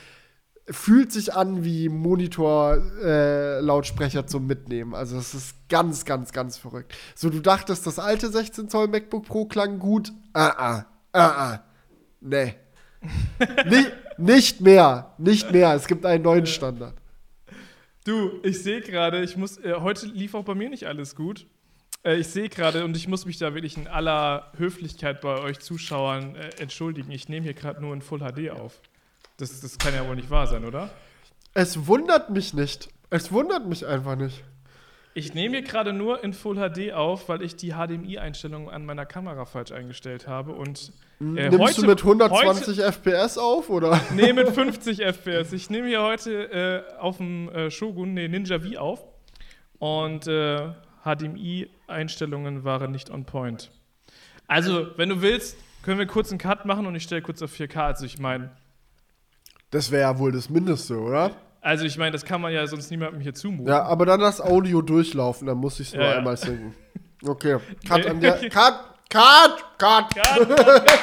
fühlt sich an wie Monitor-Lautsprecher zum Mitnehmen. Also das ist ganz, ganz, ganz verrückt. So, du dachtest, das alte 16 Zoll MacBook Pro klang gut? Ah, ah, ah, ah. Nee. Ni nicht mehr. Nicht mehr. Es gibt einen neuen Standard. Du, ich sehe gerade, ich muss, äh, heute lief auch bei mir nicht alles gut. Äh, ich sehe gerade und ich muss mich da wirklich in aller Höflichkeit bei euch Zuschauern äh, entschuldigen. Ich nehme hier gerade nur in Full HD auf. Das, das kann ja wohl nicht wahr sein, oder? Es wundert mich nicht. Es wundert mich einfach nicht. Ich nehme hier gerade nur in Full HD auf, weil ich die HDMI-Einstellung an meiner Kamera falsch eingestellt habe und äh, Nimmst heute, du mit 120 Heute, FPS auf, oder? nee, mit 50 FPS. Ich nehme hier heute äh, auf dem äh, Shogun, nee, Ninja V auf und äh, HDMI-Einstellungen waren nicht on point. Also, wenn du willst, können wir kurz einen Cut machen und ich stelle kurz auf 4K. Also, ich meine, Das wäre ja wohl das Mindeste, oder? also ich meine, das kann man ja sonst niemandem hier zumuten. Ja, aber dann das Audio durchlaufen, dann muss ich es nur Ja, einmal sinken. Okay. Cut an der. Cut! Cut! Cut! Cut.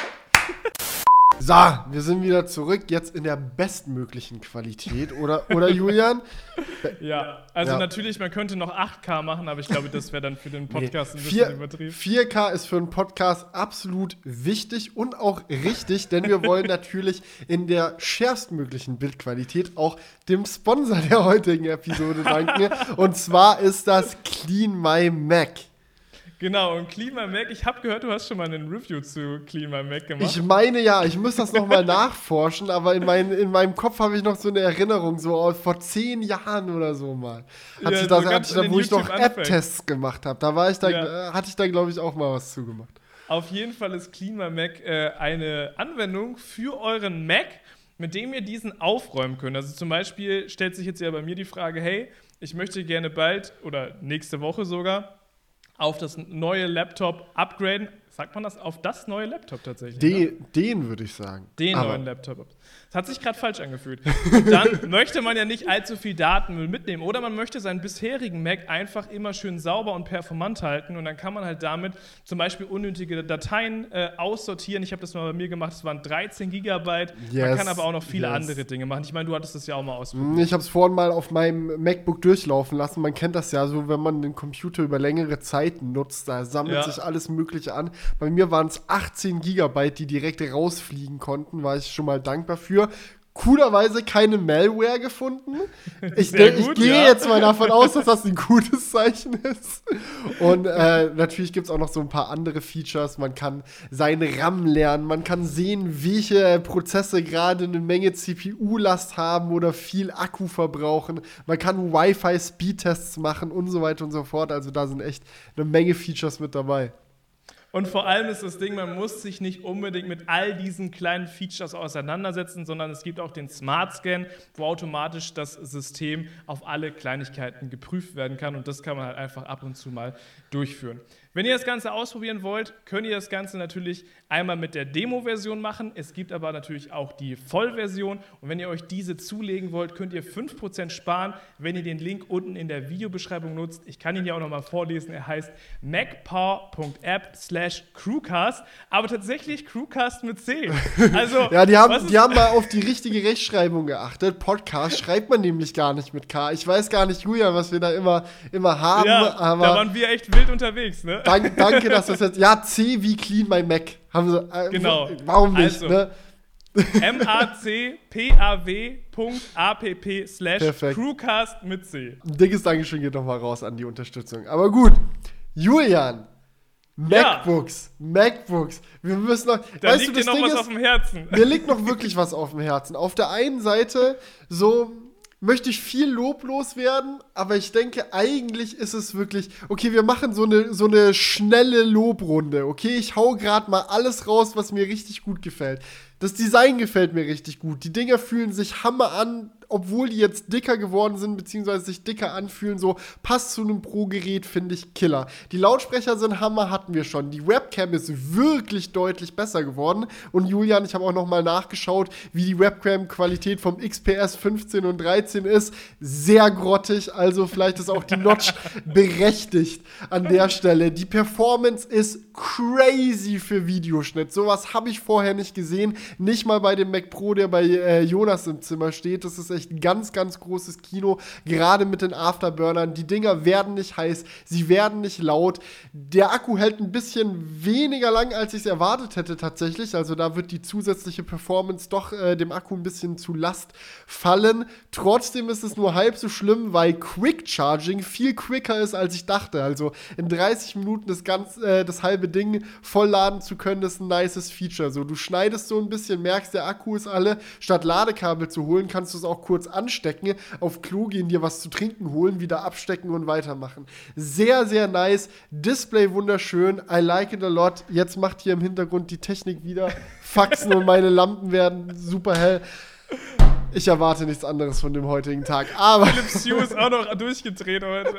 So, wir sind wieder zurück, jetzt in der bestmöglichen Qualität, oder, oder Julian? Ja, also Ja. natürlich, man könnte noch 8K machen, aber ich glaube, das wäre dann für den Podcast ein bisschen übertrieben. 4K ist für einen Podcast absolut wichtig und auch richtig, denn wir wollen natürlich in der schärfstmöglichen Bildqualität auch dem Sponsor der heutigen Episode danken. Und zwar ist das Clean My Mac. Genau, und Klima Mac, ich habe gehört, du hast schon mal einen Review zu Klima Mac gemacht. Ich meine ja, ich muss das nochmal nachforschen, aber in, mein, in meinem Kopf habe ich noch so eine Erinnerung, so vor zehn Jahren oder so mal. Hat Ja, so das, in da, wo ich noch. App-Tests gemacht habe. Da war ich da, Ja. äh, hatte ich da, glaube ich, auch mal was zugemacht. Auf jeden Fall ist Klima Mac äh, eine Anwendung für euren Mac, mit dem ihr diesen aufräumen könnt. Also zum Beispiel stellt sich jetzt ja bei mir die Frage, hey, ich möchte gerne bald oder nächste Woche sogar auf das neue Laptop upgraden. Sagt man das? Auf das neue Laptop tatsächlich? ne? Den, den würde ich sagen. Den Aber neuen Laptop. Das hat sich gerade falsch angefühlt. Und dann möchte man ja nicht allzu viel Datenmüll mitnehmen. Oder man möchte seinen bisherigen Mac einfach immer schön sauber und performant halten. Und dann kann man halt damit zum Beispiel unnötige Dateien äh, aussortieren. Ich habe das mal bei mir gemacht. Es waren 13 Gigabyte. man Yes, kann aber auch noch viele yes. andere Dinge machen. Ich meine, du hattest das ja auch mal ausprobiert. Ich habe es vorhin mal auf meinem MacBook durchlaufen lassen. Man kennt das ja so, wenn man den Computer über längere Zeit nutzt, da sammelt Ja. sich alles Mögliche an. Bei mir waren es 18 Gigabyte, die direkt rausfliegen konnten, war ich schon mal dankbar für. coolerweise keine Malware gefunden. Ich, Sehr ich gut, gehe ja. jetzt mal davon aus, dass das ein gutes Zeichen ist. Und äh, natürlich gibt es auch noch so ein paar andere Features. Man kann seine RAM lernen, man kann sehen, welche Prozesse gerade eine Menge CPU-Last haben oder viel Akku verbrauchen. Man kann Wi-Fi-Speedtests machen und so weiter und so fort. Also da sind echt eine Menge Features mit dabei. Und vor allem ist das Ding, man muss sich nicht unbedingt mit all diesen kleinen Features auseinandersetzen, sondern es gibt auch den Smart Scan, wo automatisch das System auf alle Kleinigkeiten geprüft werden kann und das kann man halt einfach ab und zu mal durchführen. Wenn ihr das Ganze ausprobieren wollt, könnt ihr das Ganze natürlich einmal mit der Demo-Version machen. Es gibt aber natürlich auch die Vollversion. Und wenn ihr euch diese zulegen wollt, könnt ihr 5% sparen, wenn ihr den Link unten in der Videobeschreibung nutzt. Ich kann ihn ja auch nochmal vorlesen. Er heißt macpower.app slash crewcast, aber tatsächlich crewcast mit C. Also, Ja, die haben, die haben mal auf die richtige Rechtschreibung geachtet. Podcast schreibt man nämlich gar nicht mit K. Ich weiß gar nicht, Julia, was wir da immer, immer haben, ja, aber. da waren wir echt wild unterwegs, ne? Dank, danke, dass das jetzt. Ja, C wie clean my Mac. Haben sie. Äh, Genau. Warum nicht, Also. ne? M-A-C-P-A-W.app slash Perfekt. crewcast mit C. Ein dickes Dankeschön geht nochmal raus an die Unterstützung. Aber gut. Julian. MacBooks. MacBooks. Wir müssen noch. Da weißt liegt du, dir das noch Ding was ist, auf dem Herzen. mir liegt noch wirklich was auf dem Herzen. Auf der einen Seite, so möchte ich viel Lob loswerden, aber ich denke, eigentlich ist es wirklich, okay, wir machen so eine, so eine schnelle Lobrunde, okay? Ich hau gerade mal alles raus, was mir richtig gut gefällt. Das Design gefällt mir richtig gut. Die Dinger fühlen sich Hammer an, obwohl die jetzt dicker geworden sind, beziehungsweise sich dicker anfühlen, so passt zu einem Pro-Gerät, finde ich Killer. Die Lautsprecher sind Hammer, hatten wir schon. Die Webcam ist wirklich deutlich besser geworden. Und Julian, ich habe auch noch mal nachgeschaut, wie die Webcam-Qualität vom XPS 15 und 13 ist. Sehr grottig, also vielleicht ist auch die Notch berechtigt an der Stelle. Die Performance ist crazy für Videoschnitt. Sowas habe ich vorher nicht gesehen. Nicht mal bei dem Mac Pro, der bei äh, Jonas im Zimmer steht. Das ist echt ein ganz, ganz großes Kino. Gerade mit den Afterburnern. Die Dinger werden nicht heiß, sie werden nicht laut. Der Akku hält ein bisschen weniger lang, als ich es erwartet hätte tatsächlich. Also da wird die zusätzliche Performance doch äh, dem Akku ein bisschen zu Last fallen. Trotzdem ist es nur halb so schlimm, weil Quick Charging viel quicker ist, als ich dachte. Also in 30 Minuten das, ganz, äh, das halbe Ding vollladen zu können, ist ein nices Feature. So, du schneidest so ein bisschen, merkst, der Akku ist alle. Statt Ladekabel zu holen, kannst du es auch kurz anstecken, auf Klo gehen, dir was zu trinken holen, wieder abstecken und weitermachen. Sehr, sehr nice. Display wunderschön. I like it a lot. Jetzt macht hier im Hintergrund die Technik wieder Faxen und meine Lampen werden super hell. Ich erwarte nichts anderes von dem heutigen Tag. Aber, Philips Hue ist auch noch durchgedreht heute.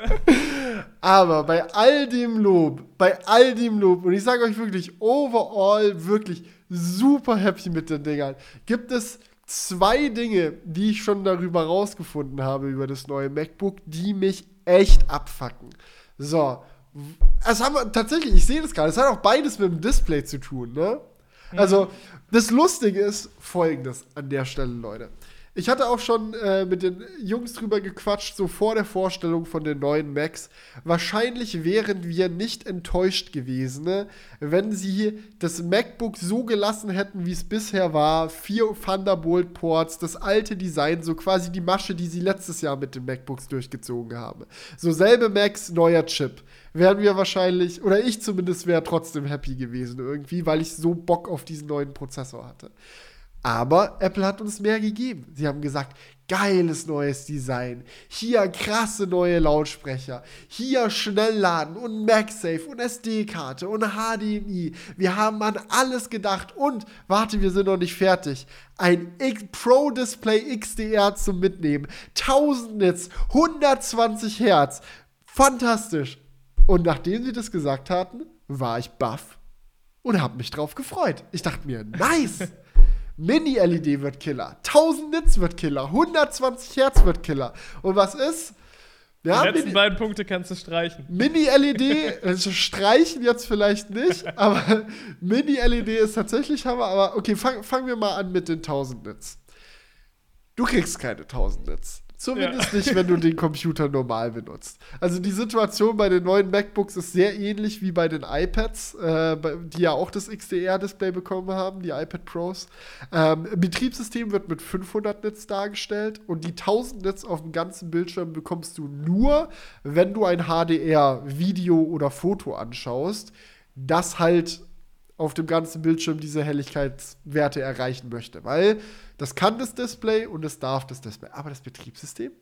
aber bei all dem Lob, bei all dem Lob, und ich sage euch wirklich, overall wirklich super happy mit den Dingern, gibt es zwei Dinge, die ich schon darüber rausgefunden habe, über das neue MacBook, die mich echt abfacken. So. Es haben wir, tatsächlich, ich sehe das gerade, es hat auch beides mit dem Display zu tun, ne? Also, das Lustige ist folgendes an der Stelle, Leute. Ich hatte auch schon äh, mit den Jungs drüber gequatscht, so vor der Vorstellung von den neuen Macs. Wahrscheinlich wären wir nicht enttäuscht gewesen, ne, wenn sie das MacBook so gelassen hätten, wie es bisher war. Vier Thunderbolt-Ports, das alte Design, so quasi die Masche, die sie letztes Jahr mit den MacBooks durchgezogen haben. So selbe Macs, neuer Chip. Wären wir wahrscheinlich, oder ich zumindest wäre trotzdem happy gewesen irgendwie, weil ich so Bock auf diesen neuen Prozessor hatte. Aber Apple hat uns mehr gegeben. Sie haben gesagt, geiles neues Design. Hier krasse neue Lautsprecher. Hier Schnellladen und MagSafe und SD-Karte und HDMI. Wir haben an alles gedacht. Und, warte, wir sind noch nicht fertig. Ein Pro Display XDR zum Mitnehmen. 1000 Nits, 120 Hertz. Fantastisch. Und nachdem sie das gesagt hatten, war ich baff und habe mich drauf gefreut. Ich dachte mir, nice. Mini-LED wird Killer. 1000 Nits wird Killer. 120 Hertz wird Killer. Und was ist? Ja, Die letzten Mini- beiden Punkte kannst du streichen. Mini-LED, also streichen jetzt vielleicht nicht, aber Mini-LED ist tatsächlich Hammer. Aber okay, fang- fangen wir mal an mit den 1000 Nits. Du kriegst keine 1000 Nits. Zumindest ja. nicht, wenn du den Computer normal benutzt. Also die Situation bei den neuen MacBooks ist sehr ähnlich wie bei den iPads, äh, die ja auch das XDR-Display bekommen haben, die iPad Pros. Ähm, Betriebssystem wird mit 500 Nits dargestellt und die 1000 Nits auf dem ganzen Bildschirm bekommst du nur, wenn du ein HDR-Video oder Foto anschaust, das halt auf dem ganzen Bildschirm diese Helligkeitswerte erreichen möchte. Weil das kann das Display und es darf das Display. Aber das Betriebssystem?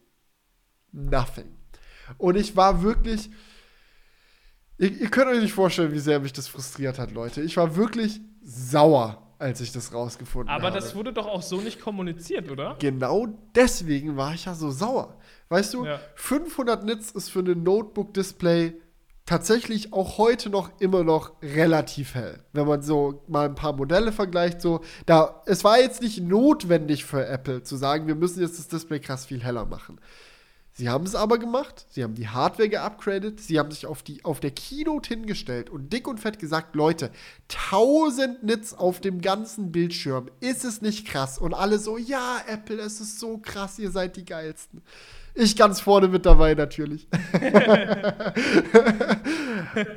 Nothing. Und ich war wirklich. Ihr, ihr, könnt euch nicht vorstellen, wie sehr mich das frustriert hat, Leute. Ich war wirklich sauer, als ich das rausgefunden Aber habe. Aber das wurde doch auch so nicht kommuniziert, oder? Genau deswegen war ich ja so sauer. Weißt du, ja. 500 Nits ist für ein Notebook-Display tatsächlich auch heute noch immer noch relativ hell. Wenn man so mal ein paar Modelle vergleicht, so, da, es war jetzt nicht notwendig für Apple zu sagen, wir müssen jetzt das Display krass viel heller machen. Sie haben es aber gemacht, sie haben die Hardware geupgradet, sie haben sich auf, die, auf der Keynote hingestellt und dick und fett gesagt, Leute, 1000 Nits auf dem ganzen Bildschirm, ist es nicht krass? Und alle so, ja, Apple, es ist so krass, ihr seid die geilsten. Ich ganz vorne mit dabei natürlich.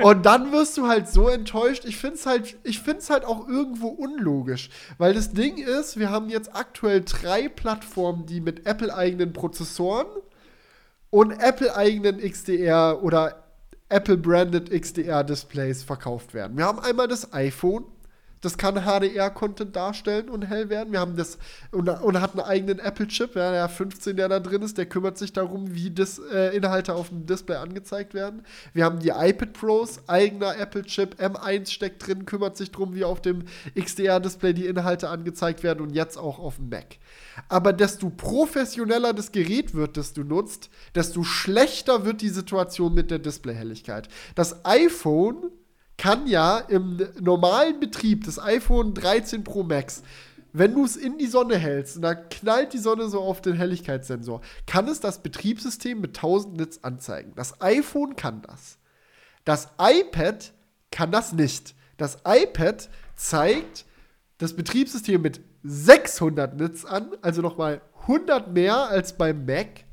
und dann wirst du halt so enttäuscht. Ich finde es halt, halt auch irgendwo unlogisch. Weil das Ding ist, wir haben jetzt aktuell drei Plattformen, die mit Apple-eigenen Prozessoren und Apple-eigenen XDR oder Apple-branded XDR-Displays verkauft werden. Wir haben einmal das iPhone, das kann HDR-Content darstellen und hell werden. Wir haben das und, und hat einen eigenen Apple-Chip, ja, der 15, der da drin ist, der kümmert sich darum, wie das, äh, Inhalte auf dem Display angezeigt werden. Wir haben die iPad Pros, eigener Apple-Chip, M1 steckt drin, kümmert sich darum, wie auf dem XDR-Display die Inhalte angezeigt werden und jetzt auch auf dem Mac. Aber desto professioneller das Gerät wird, das du nutzt, desto schlechter wird die Situation mit der Displayhelligkeit. Das iPhone kann ja im normalen Betrieb des iPhone 13 Pro Max, wenn du es in die Sonne hältst und da knallt die Sonne so auf den Helligkeitssensor, kann es das Betriebssystem mit 1000 Nits anzeigen. Das iPhone kann das. Das iPad kann das nicht. Das iPad zeigt das Betriebssystem mit 600 Nits an, also nochmal 100 mehr als beim Mac.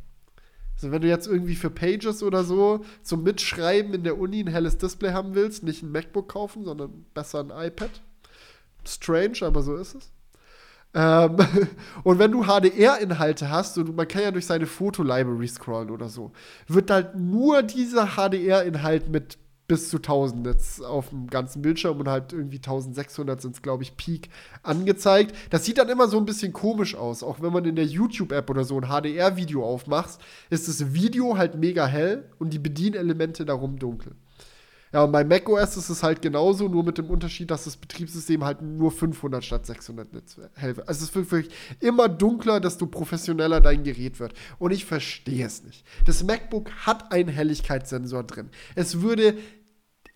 Also wenn du jetzt irgendwie für Pages oder so zum Mitschreiben in der Uni ein helles Display haben willst, nicht ein MacBook kaufen, sondern besser ein iPad. Strange, aber so ist es. Ähm, und wenn du HDR-Inhalte hast, und man kann ja durch seine Foto-Library scrollen oder so, wird halt nur dieser HDR-Inhalt mit bis zu 1000 jetzt auf dem ganzen Bildschirm und halt irgendwie 1600 sind es, glaube ich, Peak angezeigt. Das sieht dann immer so ein bisschen komisch aus. Auch wenn man in der YouTube-App oder so ein HDR-Video aufmacht, ist das Video halt mega hell und die Bedienelemente darum dunkel. Ja, und bei macOS ist es halt genauso, nur mit dem Unterschied, dass das Betriebssystem halt nur 500 statt 600 Nits hell wird. Also es wird wirklich immer dunkler, desto professioneller dein Gerät wird. Und ich verstehe es nicht. Das MacBook hat einen Helligkeitssensor drin. Es würde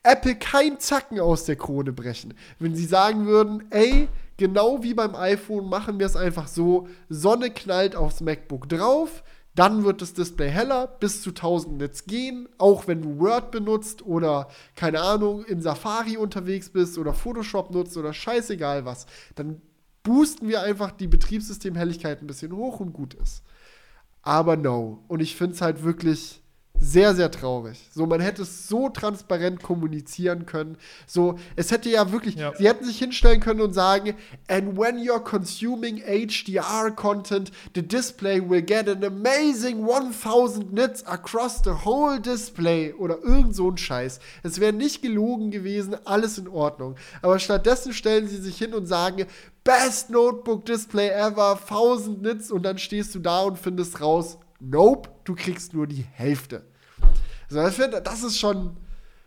Apple kein Zacken aus der Krone brechen. Wenn sie sagen würden, ey, genau wie beim iPhone machen wir es einfach so, Sonne knallt aufs MacBook drauf, dann wird das Display heller, bis zu 1000 Nits gehen, auch wenn du Word benutzt oder, keine Ahnung, in Safari unterwegs bist oder Photoshop nutzt oder scheißegal was. Dann boosten wir einfach die Betriebssystemhelligkeit ein bisschen hoch und gut ist. Aber no. Und ich finde es halt wirklich sehr, sehr traurig. So, man hätte es so transparent kommunizieren können. So, es hätte ja wirklich, ja. sie hätten sich hinstellen können und sagen, and when you're consuming HDR content, the display will get an amazing 1000 nits across the whole display oder irgend so ein Scheiß. Es wäre nicht gelogen gewesen, alles in Ordnung. Aber stattdessen stellen sie sich hin und sagen, Best Notebook Display ever, 1000 Nits und dann stehst du da und findest raus, nope, du kriegst nur die Hälfte. Also das ist schon,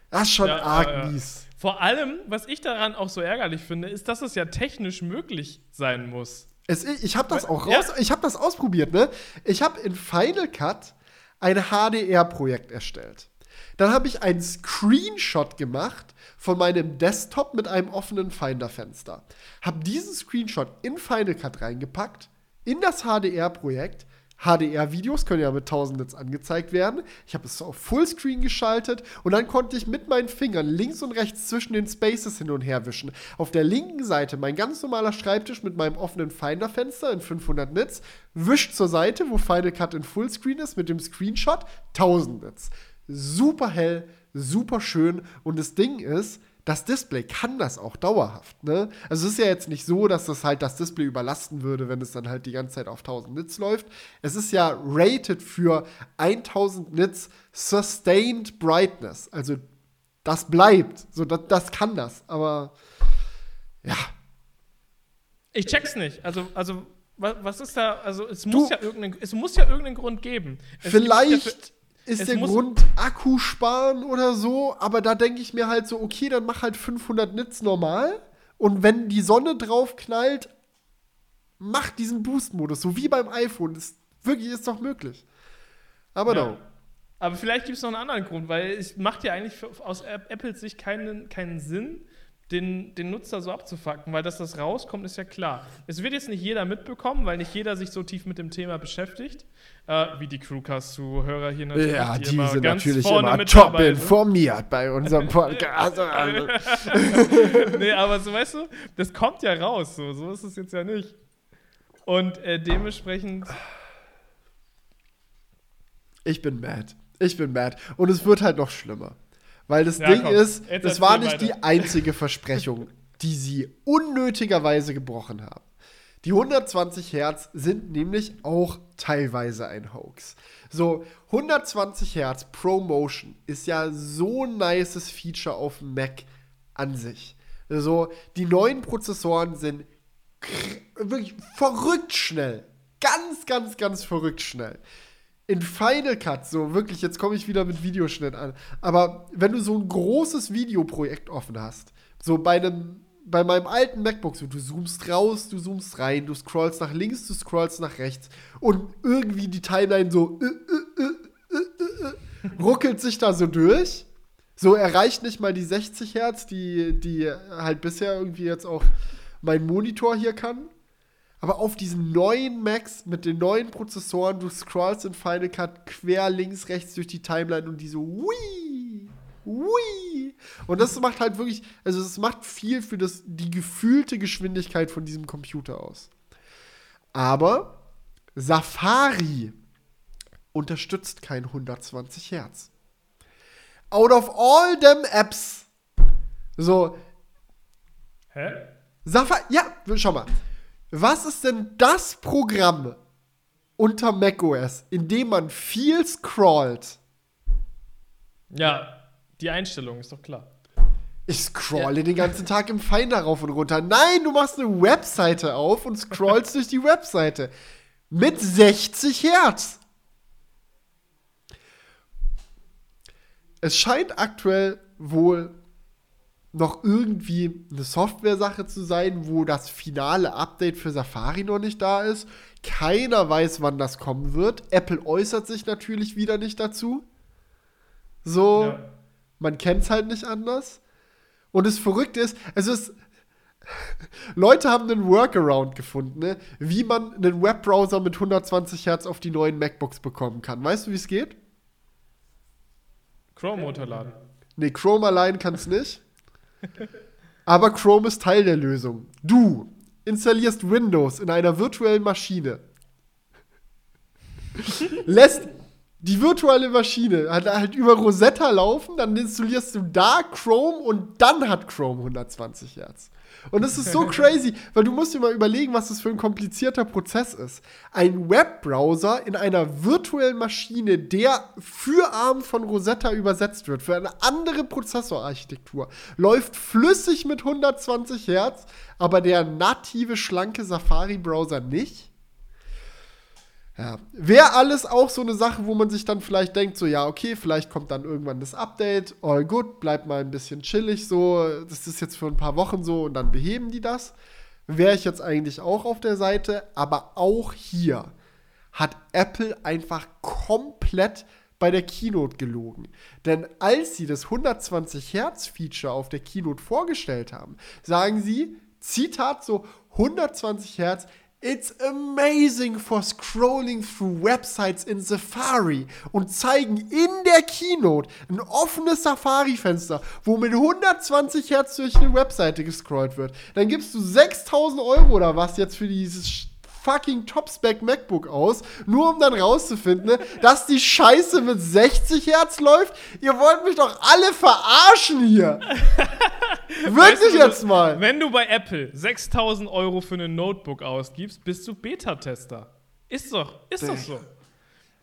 das ist schon ja, arg ja, ja. mies. Vor allem, was ich daran auch so ärgerlich finde, ist, dass es ja technisch möglich sein muss. Es, ich habe das auch raus, ich habe das ausprobiert, ne? Ich habe in Final Cut ein HDR-Projekt erstellt. Dann habe ich einen Screenshot gemacht von meinem Desktop mit einem offenen Finder-Fenster. Habe diesen Screenshot in Final Cut reingepackt, in das HDR-Projekt, HDR-Videos können ja mit 1000 Nits angezeigt werden. Ich habe es auf Fullscreen geschaltet und dann konnte ich mit meinen Fingern links und rechts zwischen den Spaces hin und her wischen. Auf der linken Seite mein ganz normaler Schreibtisch mit meinem offenen Finder-Fenster in 500 Nits, wischt zur Seite, wo Final Cut in Fullscreen ist, mit dem Screenshot 1000 Nits. Super hell, super schön und das Ding ist, das Display kann das auch dauerhaft. Ne? Also es ist ja jetzt nicht so, dass das halt das Display überlasten würde, wenn es dann halt die ganze Zeit auf 1000 Nits läuft. Es ist ja rated für 1000 Nits Sustained Brightness. Also das bleibt. So, das, das kann das. Aber ja. Ich check's nicht. Also, also was, ist da? Also es muss, ja irgendeinen, es muss ja irgendeinen Grund geben. Es vielleicht ist der Grund Akku sparen oder so, aber da denke ich mir halt so, okay, dann mach halt 500 Nits normal und wenn die Sonne drauf knallt, mach diesen Boost-Modus, so wie beim iPhone. Das wirklich ist doch möglich. Aber ja. no. Aber vielleicht gibt es noch einen anderen Grund, weil es macht ja eigentlich aus Apples Sicht keinen, keinen Sinn, den, den Nutzer so abzufacken, weil dass das rauskommt, ist ja klar. Es wird jetzt nicht jeder mitbekommen, weil nicht jeder sich so tief mit dem Thema beschäftigt, äh, wie die Crewcast-Zuhörer hier natürlich. Ja, die, die sind natürlich immer top informiert bei unserem Podcast. nee, aber so weißt du, das kommt ja raus, so, so ist es jetzt ja nicht. Und äh, dementsprechend. Ich bin mad. Ich bin mad. Und es wird halt noch schlimmer. Weil das ja, Ding komm, ist, das war nicht weiter. die einzige Versprechung, die sie unnötigerweise gebrochen haben. Die 120 Hertz sind nämlich auch teilweise ein Hoax. So, 120 Hertz ProMotion ist ja so ein nices Feature auf dem Mac an sich. So, die neuen Prozessoren sind wirklich verrückt schnell. Ganz, ganz, ganz verrückt schnell in Final Cut, so wirklich, jetzt komme ich wieder mit Videoschnitt an. Aber wenn du so ein großes Videoprojekt offen hast, so bei einem, bei meinem alten MacBook, so du zoomst raus, du zoomst rein, du scrollst nach links, du scrollst nach rechts und irgendwie die Timeline so äh, äh, äh, ruckelt sich da so durch. So erreicht nicht mal die 60 Hertz, die, die halt bisher irgendwie jetzt auch mein Monitor hier kann. Aber auf diesen neuen Macs mit den neuen Prozessoren, du scrollst in Final Cut quer links, rechts durch die Timeline und die so, ui, ui. Und das macht halt wirklich, also es macht viel für das, die gefühlte Geschwindigkeit von diesem Computer aus. Aber Safari unterstützt kein 120 Hertz. Out of all them Apps. So. Hä? Safari, ja, schau mal. Was ist denn das Programm unter macOS, in dem man viel scrollt? Ja, die Einstellung ist doch klar. Ich scrolle ja. den ganzen Tag im Finder rauf und runter. Nein, du machst eine Webseite auf und scrollst durch die Webseite. Mit 60 Hertz. Es scheint aktuell wohl noch irgendwie eine Software-Sache zu sein, wo das finale Update für Safari noch nicht da ist. Keiner weiß, wann das kommen wird. Apple äußert sich natürlich wieder nicht dazu. So, ja. man kennt es halt nicht anders. Und das Verrückte ist, es, Leute haben einen Workaround gefunden, ne? wie man einen Webbrowser mit 120 Hertz auf die neuen MacBooks bekommen kann. Weißt du, wie es geht? Chrome runterladen. Nee, Chrome allein kann es nicht. Aber Chrome ist Teil der Lösung. Du installierst Windows in einer virtuellen Maschine. lässt die virtuelle Maschine halt, halt, über Rosetta laufen, dann installierst du da Chrome und dann hat Chrome 120 Hertz. Und das ist so crazy, weil du musst dir mal überlegen, was das für ein komplizierter Prozess ist. Ein Webbrowser in einer virtuellen Maschine, der für ARM von Rosetta übersetzt wird, für eine andere Prozessorarchitektur, läuft flüssig mit 120 Hertz, aber der native, schlanke Safari-Browser nicht. Ja, wäre alles auch so eine Sache, wo man sich dann vielleicht denkt, so, ja, okay, vielleicht kommt dann irgendwann das Update, all good, bleibt mal ein bisschen chillig so, das ist jetzt für ein paar Wochen so und dann beheben die das. Wäre ich jetzt eigentlich auch auf der Seite, aber auch hier hat Apple einfach komplett bei der Keynote gelogen. Denn als sie das 120 Hertz Feature auf der Keynote vorgestellt haben, sagen sie, Zitat so, 120 Hertz It's amazing for scrolling through websites in Safari und zeigen in der Keynote ein offenes Safari-Fenster, wo mit 120 Hertz durch eine Webseite gescrollt wird. Dann gibst du 6000 Euro oder was jetzt für dieses fucking Top-Spec MacBook aus, nur um dann rauszufinden, ne, dass die Scheiße mit 60 Hertz läuft. Ihr wollt mich doch alle verarschen hier. Wirklich Weißt du, jetzt mal. Wenn du bei Apple 6000 Euro für ein Notebook ausgibst, bist du Beta-Tester. Ist doch, ist doch so.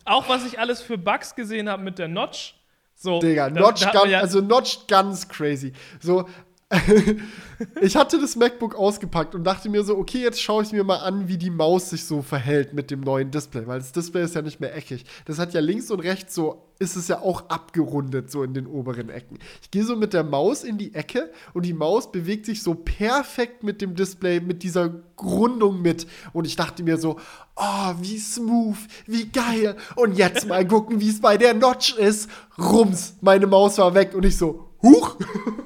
Auch was ich alles für Bugs gesehen habe mit der Notch. So, Digga, da- Notch da ganz, ja- also Notch ganz crazy. So, ich hatte das MacBook ausgepackt und dachte mir so, okay, jetzt schaue ich mir mal an, wie die Maus sich so verhält mit dem neuen Display, weil das Display ist ja nicht mehr eckig. Das hat ja links und rechts so, ist es ja auch abgerundet, so in den oberen Ecken. Ich gehe so mit der Maus in die Ecke und die Maus bewegt sich so perfekt mit dem Display, mit dieser Rundung mit. Und ich dachte mir so, oh, wie smooth, wie geil. Und jetzt mal gucken, wie es bei der Notch ist. Rums, meine Maus war weg und ich so, huch.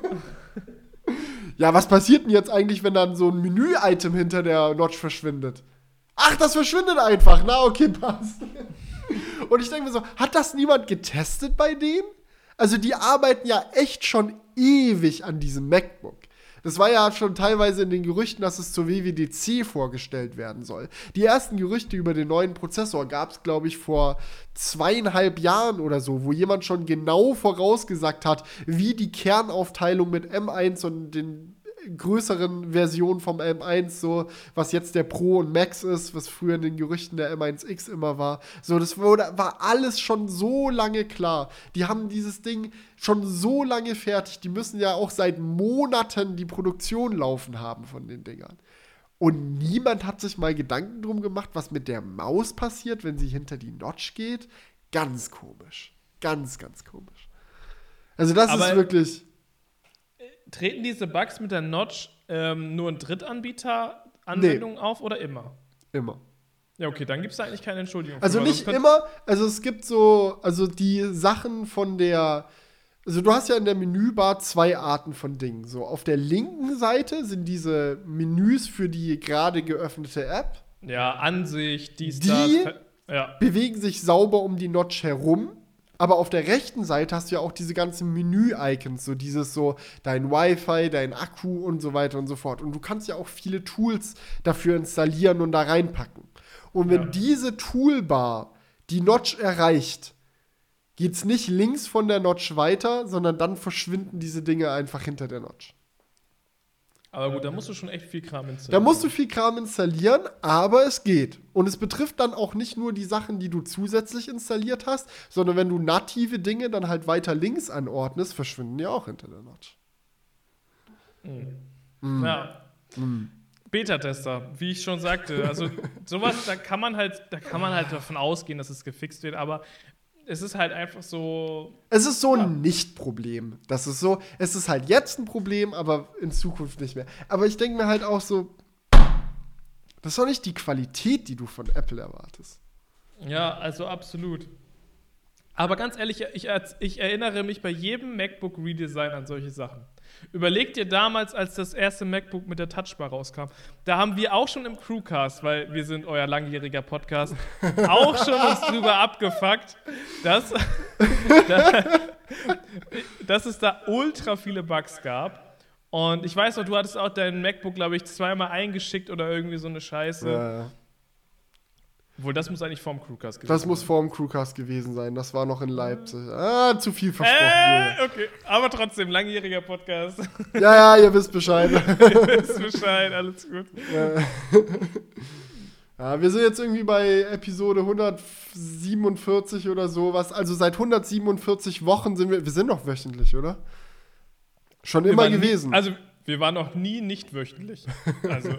Ja, was passiert denn jetzt eigentlich, wenn dann so ein Menü-Item hinter der Notch verschwindet? Ach, das verschwindet einfach. Na, okay, passt. Und ich denke mir so, hat das niemand getestet bei denen? Also, die arbeiten ja echt schon ewig an diesem MacBook. Das war ja schon teilweise in den Gerüchten, dass es zur WWDC vorgestellt werden soll. Die ersten Gerüchte über den neuen Prozessor gab es, glaube ich, vor zweieinhalb Jahren oder so, wo jemand schon genau vorausgesagt hat, wie die Kernaufteilung mit M1 und den größeren Versionen vom M1, so was jetzt der Pro und Max ist, was früher in den Gerüchten der M1X immer war. So, das wurde, war alles schon so lange klar. Die haben dieses Ding schon so lange fertig. Die müssen ja auch seit Monaten die Produktion laufen haben von den Dingern. Und niemand hat sich mal Gedanken drum gemacht, was mit der Maus passiert, wenn sie hinter die Notch geht. Ganz komisch. Ganz, ganz komisch. Also, das Aber- ist wirklich. Treten diese Bugs mit der Notch ähm, nur in Drittanbieter-Anwendungen auf oder immer? Immer. Ja, okay, dann gibt es da eigentlich keine Entschuldigung. Also nicht immer, also es gibt so, also die Sachen von der, also du hast ja in der Menübar zwei Arten von Dingen. So auf der linken Seite sind diese Menüs für die gerade geöffnete App, Ja, Ansicht, dies, Die- das. Ja. bewegen sich sauber um die Notch herum. Aber auf der rechten Seite hast du ja auch diese ganzen Menü-Icons, so dieses so dein Wi-Fi, dein Akku und so weiter und so fort. Und du kannst ja auch viele Tools dafür installieren und da reinpacken. Und wenn Ja. diese Toolbar die Notch erreicht, geht es nicht links von der Notch weiter, sondern dann verschwinden diese Dinge einfach hinter der Notch. Aber gut, da musst du schon echt viel Kram Da installieren. musst du viel Kram installieren, aber es geht. Und es betrifft dann auch nicht nur die Sachen, die du zusätzlich installiert hast, sondern wenn du native Dinge dann halt weiter links anordnest, verschwinden die auch hinter der Notch. Ja. Beta-Tester, wie ich schon sagte. Also sowas, da kann man halt, da kann man halt davon ausgehen, dass es gefixt wird, aber es ist halt einfach so. Es ist so ein Nicht-Problem. Das ist so, es ist halt jetzt ein Problem, aber in Zukunft nicht mehr. Aber ich denke mir halt auch so, das ist doch nicht die Qualität, die du von Apple erwartest. Ja, also absolut. Aber ganz ehrlich, ich, ich erinnere mich bei jedem MacBook Redesign an solche Sachen. Überleg dir damals, als das erste MacBook mit der Touchbar rauskam, da haben wir auch schon im Crewcast, weil wir sind euer langjähriger Podcast, auch schon uns drüber abgefuckt, dass, dass es da ultra viele Bugs gab. Und ich weiß noch, du hattest auch dein MacBook, glaube ich, zweimal eingeschickt oder irgendwie so eine Scheiße. Äh, Obwohl, das muss eigentlich vorm Crewcast gewesen das muss vor dem Crewcast gewesen sein. Das war noch in Leipzig. Ah, zu viel versprochen. Äh, okay. Aber trotzdem, langjähriger Podcast. Ja, ja, ihr wisst Bescheid. Ist Bescheid, alles gut. Ja, wir sind jetzt irgendwie bei Episode 147 oder sowas. Also seit 147 Wochen sind wir. Wir sind noch wöchentlich, oder? Schon Wir immer gewesen. Nie, also, wir waren noch nie nicht wöchentlich. Also,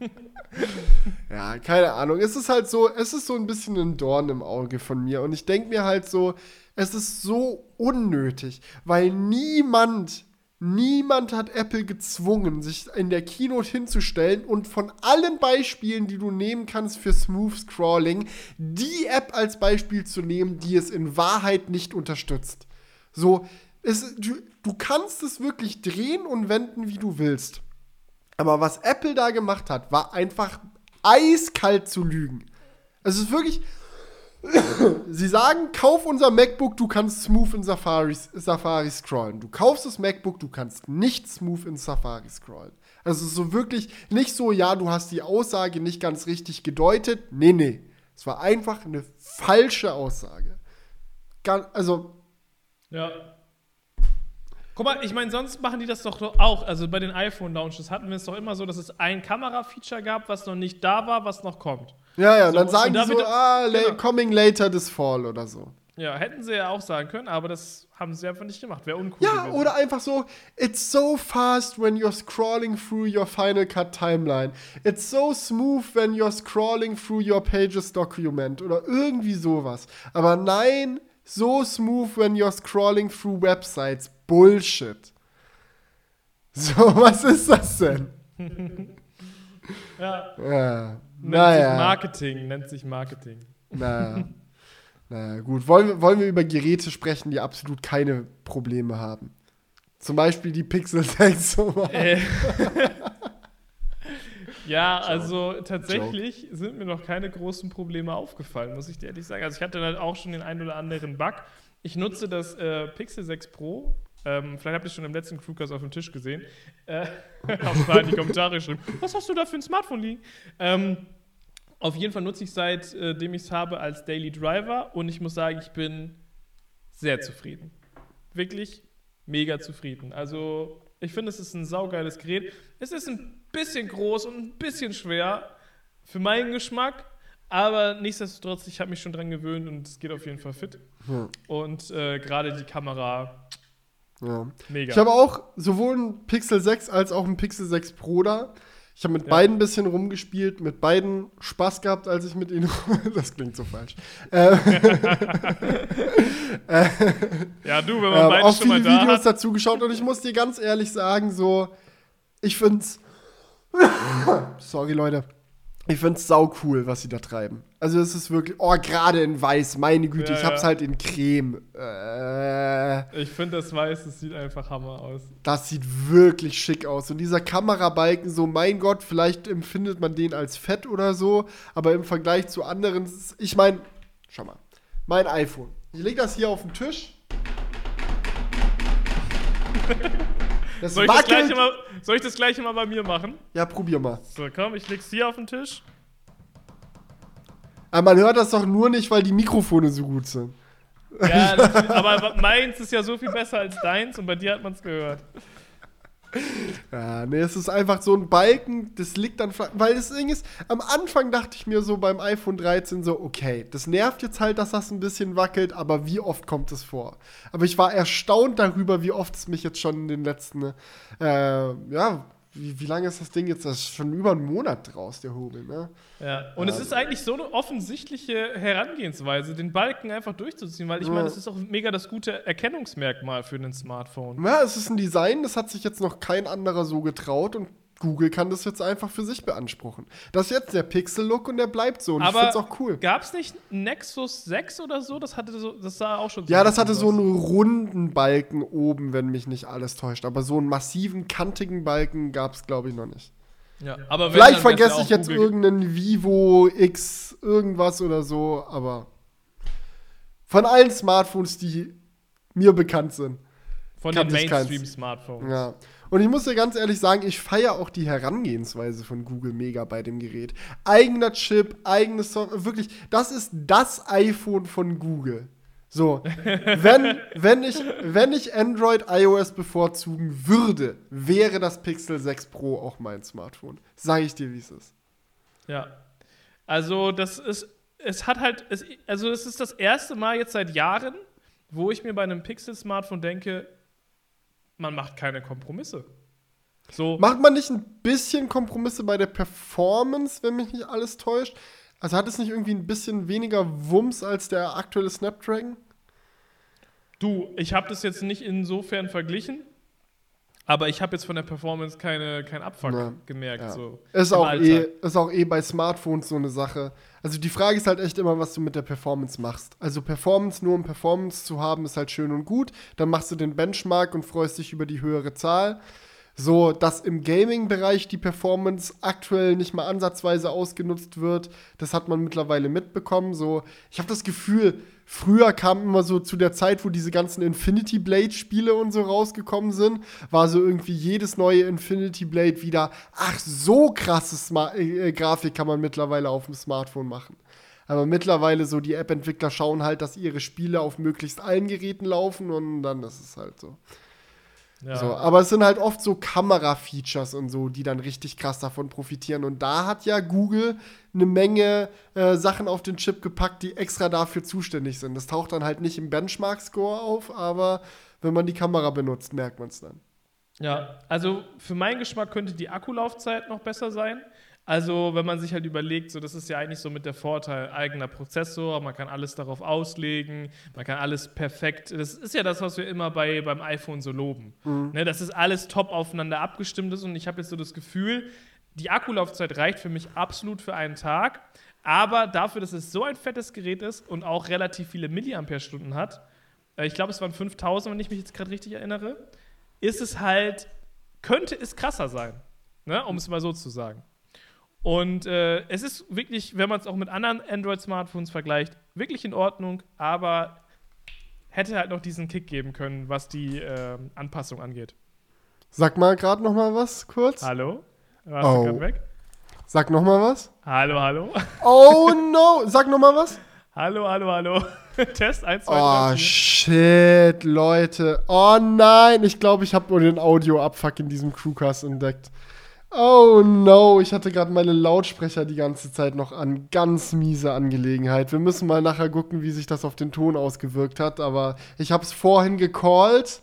ja, keine Ahnung. Es ist halt so, es ist so ein bisschen ein Dorn im Auge von mir. Und ich denke mir halt so, es ist so unnötig, weil niemand, niemand hat Apple gezwungen, sich in der Keynote hinzustellen und von allen Beispielen, die du nehmen kannst für Smooth Scrolling, die App als Beispiel zu nehmen, die es in Wahrheit nicht unterstützt. So, es, du, du kannst es wirklich drehen und wenden, wie du willst. Aber was Apple da gemacht hat, war einfach eiskalt zu lügen. Es ist wirklich. Sie sagen, kauf unser MacBook, du kannst smooth in Safari, Safari scrollen. Du kaufst das MacBook, du kannst nicht smooth in Safari scrollen. Also so wirklich nicht so, ja, du hast die Aussage nicht ganz richtig gedeutet. Nee, nee. Es war einfach eine falsche Aussage. Also. Ja. Guck mal, ich meine, sonst machen die das doch auch. Also bei den iPhone-Launches hatten wir es doch immer so, dass es ein Kamera-Feature gab, was noch nicht da war, was noch kommt. Ja, ja, So, dann sagen die so, ah, genau. coming later this fall oder so. Ja, hätten sie ja auch sagen können, aber das haben sie einfach nicht gemacht. Wäre uncool. Ja, gewesen. oder einfach so, it's so fast when you're scrolling through your Final Cut Timeline. It's so smooth when you're scrolling through your Pages Document oder irgendwie sowas. Aber nein, so smooth when you're scrolling through websites. Bullshit. So, was ist das denn? Ja, Ja, nennt sich naja, Marketing, nennt sich Marketing. naja. Naja, gut. Wollen wir, wollen wir über Geräte sprechen, die absolut keine Probleme haben? Zum Beispiel die Pixel 6. Äh. ja, also tatsächlich sind mir noch keine großen Probleme aufgefallen, muss ich dir ehrlich sagen. Also ich hatte halt auch schon den einen oder anderen Bug. Ich nutze das äh, Pixel 6 Pro. Ähm, vielleicht habt ihr es schon im letzten Crewcast auf dem Tisch gesehen. Äh, hab's da in die Kommentare geschrieben. Was hast du da für ein Smartphone liegen? Ähm, auf jeden Fall nutze ich seitdem ich es habe als Daily Driver und ich muss sagen, ich bin sehr zufrieden. Wirklich mega zufrieden. Also, ich finde, es ist ein saugeiles Gerät. Es ist ein bisschen groß und ein bisschen schwer für meinen Geschmack, aber nichtsdestotrotz, ich habe mich schon dran gewöhnt und es geht auf jeden Fall fit. Ja. Und äh, gerade die Kamera, Ja. mega. Ich habe auch sowohl ein Pixel 6 als auch ein Pixel 6 Pro da. Ich habe mit Ja. beiden ein bisschen rumgespielt, mit beiden Spaß gehabt, als ich mit ihnen. das klingt so falsch. Äh, ja, du, wenn man ähm, beide auch schon mal viele da Videos hat. dazu geschaut und ich muss dir ganz ehrlich sagen, so, ich find's. Sorry, Leute. Ich find's sau cool, was sie da treiben. Also es ist wirklich, oh, gerade in weiß, meine Güte, Ja, ich hab's ja. halt in Creme. Äh, Ich finde das weiß, das sieht einfach Hammer aus. Das sieht wirklich schick aus. Und dieser Kamerabalken, so, mein Gott, vielleicht empfindet man den als fett oder so, aber im Vergleich zu anderen, ich meine, schau mal, mein iPhone. Ich lege das hier auf den Tisch. Das Soll ich, das gleiche mal, soll ich das gleiche mal bei mir machen? Ja, probier mal. So, komm, ich leg's hier auf den Tisch. Aber man hört das doch nur nicht, weil die Mikrofone so gut sind. Ja, natürlich, aber meins ist ja so viel besser als deins und bei dir hat man es gehört. Ja, nee, es ist einfach so ein Balken, das liegt dann, weil das Ding ist, am Anfang dachte ich mir so beim iPhone 13 so, okay, das nervt jetzt halt, dass das ein bisschen wackelt, aber wie oft kommt es vor? Aber ich war erstaunt darüber, wie oft es mich jetzt schon in den letzten, äh, ja, wie, wie lange ist das Ding jetzt? Das ist schon über einen Monat draus, der Hobel, ne? Ja. Und es ist eigentlich so eine offensichtliche Herangehensweise, den Balken einfach durchzuziehen, weil ich meine, Ja. das ist auch mega das gute Erkennungsmerkmal für ein Smartphone. Ja, es ist ein Design, das hat sich jetzt noch kein anderer so getraut und Google kann das jetzt einfach für sich beanspruchen. Das ist jetzt der Pixel-Look und der bleibt so und ich Aber find's auch cool. Gab es nicht Nexus 6 oder so? Das hatte so, das sah auch schon so Ja, das hatte bisschen so aus. einen runden Balken oben, wenn mich nicht alles täuscht. Aber so einen massiven, kantigen Balken gab es, glaube ich, noch nicht. Ja, aber Vielleicht vergesse ich jetzt Google- irgendeinen Vivo X irgendwas oder so, aber von allen Smartphones, die mir bekannt sind. von den. Mainstream-Smartphones. Ja. Und ich muss dir ganz ehrlich sagen, ich feiere auch die Herangehensweise von Google mega bei dem Gerät. Eigener Chip, eigenes Software, wirklich, das ist das iPhone von Google. So, wenn, wenn, ich, wenn ich Android, iOS bevorzugen würde, wäre das Pixel 6 Pro auch mein Smartphone. Sage ich dir, wie es ist. Ja. Also, das ist, es hat halt, es, also, es ist das erste Mal jetzt seit Jahren, wo ich mir bei einem Pixel-Smartphone denke, man macht keine Kompromisse. So, Macht man nicht ein bisschen Kompromisse bei der Performance, wenn mich nicht alles täuscht? Also hat es nicht irgendwie ein bisschen weniger Wumms als der aktuelle Snapdragon? du, ich habe das jetzt nicht insofern verglichen, aber ich habe jetzt von der Performance keine, kein Abfuck Ja. gemerkt. Ja. So, Ist auch, eh, ist auch eh bei Smartphones so eine Sache. Also die Frage ist halt echt immer, was du mit der Performance machst. Also Performance nur um Performance zu haben, ist halt schön und gut. Dann machst du den Benchmark und freust dich über die höhere Zahl. So, dass im Gaming-Bereich die Performance aktuell nicht mal ansatzweise ausgenutzt wird, das hat man mittlerweile mitbekommen. So, ich habe das Gefühl, früher kam immer so zu der Zeit, wo diese ganzen Infinity Blade-Spiele und so rausgekommen sind, war so irgendwie jedes neue Infinity Blade wieder, ach, so krasse Sma äh, Grafik kann man mittlerweile auf dem Smartphone machen. Aber mittlerweile so die App-Entwickler schauen halt, dass ihre Spiele auf möglichst allen Geräten laufen und dann ist es halt so. Ja. So, aber es sind halt oft so Kamera-Features und so, die dann richtig krass davon profitieren. Und da hat ja Google eine Menge äh, Sachen auf den Chip gepackt, die extra dafür zuständig sind. Das taucht dann halt nicht im Benchmark-Score auf, aber wenn man die Kamera benutzt, merkt man es dann. Ja, also für meinen Geschmack könnte die Akkulaufzeit noch besser sein. Also, wenn man sich halt überlegt, so das ist ja eigentlich so mit der Vorteil eigener Prozessor, man kann alles darauf auslegen, man kann alles perfekt. Das ist ja das, was wir immer bei, beim iPhone so loben. Ne, dass es alles top aufeinander abgestimmt ist und ich habe jetzt so das Gefühl, die Akkulaufzeit reicht für mich absolut für einen Tag, aber dafür, dass es so ein fettes Gerät ist und auch relativ viele Milliampere-Stunden hat, äh, ich glaube, es waren 5000, wenn ich mich jetzt gerade richtig erinnere, ist es halt, könnte es krasser sein, ne, um es mal so zu sagen. Und äh, es ist wirklich, wenn man es auch mit anderen Android-Smartphones vergleicht, wirklich in Ordnung, aber hätte halt noch diesen Kick geben können, was die äh, Anpassung angeht. Sag mal gerade noch mal was kurz. Hallo? Warst Oh. du gerade weg? Sag noch mal was. Hallo, hallo? Oh no! Sag noch mal was. hallo, hallo, hallo. Test 1, 2, Oh 3, 4. shit, Leute. Oh nein, ich glaube, ich habe nur den Audio-Abfuck in diesem Crewcast entdeckt. Oh no, ich hatte gerade meine Lautsprecher die ganze Zeit noch an. Ganz miese Angelegenheit. Wir müssen mal nachher gucken, wie sich das auf den Ton ausgewirkt hat. Aber ich habe es vorhin gecallt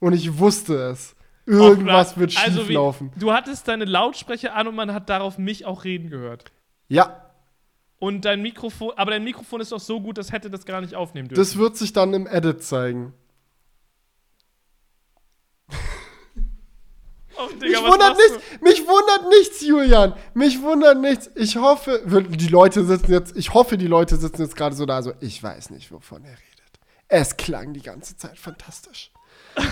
und ich wusste es. Irgendwas wird Also schief wie- laufen. Du hattest deine Lautsprecher an und man hat darauf mich auch reden gehört. Ja, Und dein Mikrofon, aber dein Mikrofon ist doch so gut, das hätte das gar nicht aufnehmen dürfen. das wird sich dann im Edit zeigen. Oh, Digga, Mich wundert du? nichts, mich wundert nichts, Julian. Mich wundert nichts. Ich hoffe, die Leute sitzen jetzt, ich hoffe, die Leute sitzen jetzt gerade so da, so, ich weiß nicht, wovon er redet. Es klang die ganze Zeit fantastisch.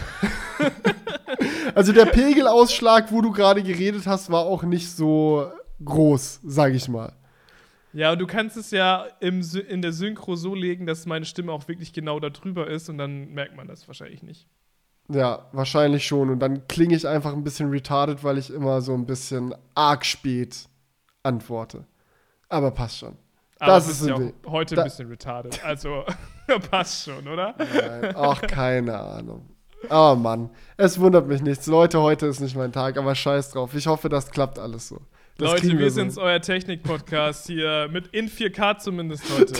also der Pegelausschlag, wo du gerade geredet hast, war auch nicht so groß, sag ich mal. Ja, und du kannst es ja im, in der Synchro so legen, dass meine Stimme auch wirklich genau da drüber ist und dann merkt man das wahrscheinlich nicht. Ja, wahrscheinlich schon. Und dann klinge ich einfach ein bisschen retarded, weil ich immer so ein bisschen arg spät antworte. Aber passt schon. Aber Das ist ja auch heute Da- ein bisschen retarded. Also passt schon, oder? Nein, ach, keine Ahnung. Oh Mann, es wundert mich nichts. Leute, heute ist nicht mein Tag, aber scheiß drauf. Ich hoffe, das klappt alles so. Das Leute, kriegen wir so. sind's, euer Technik-Podcast hier mit in 4K zumindest heute.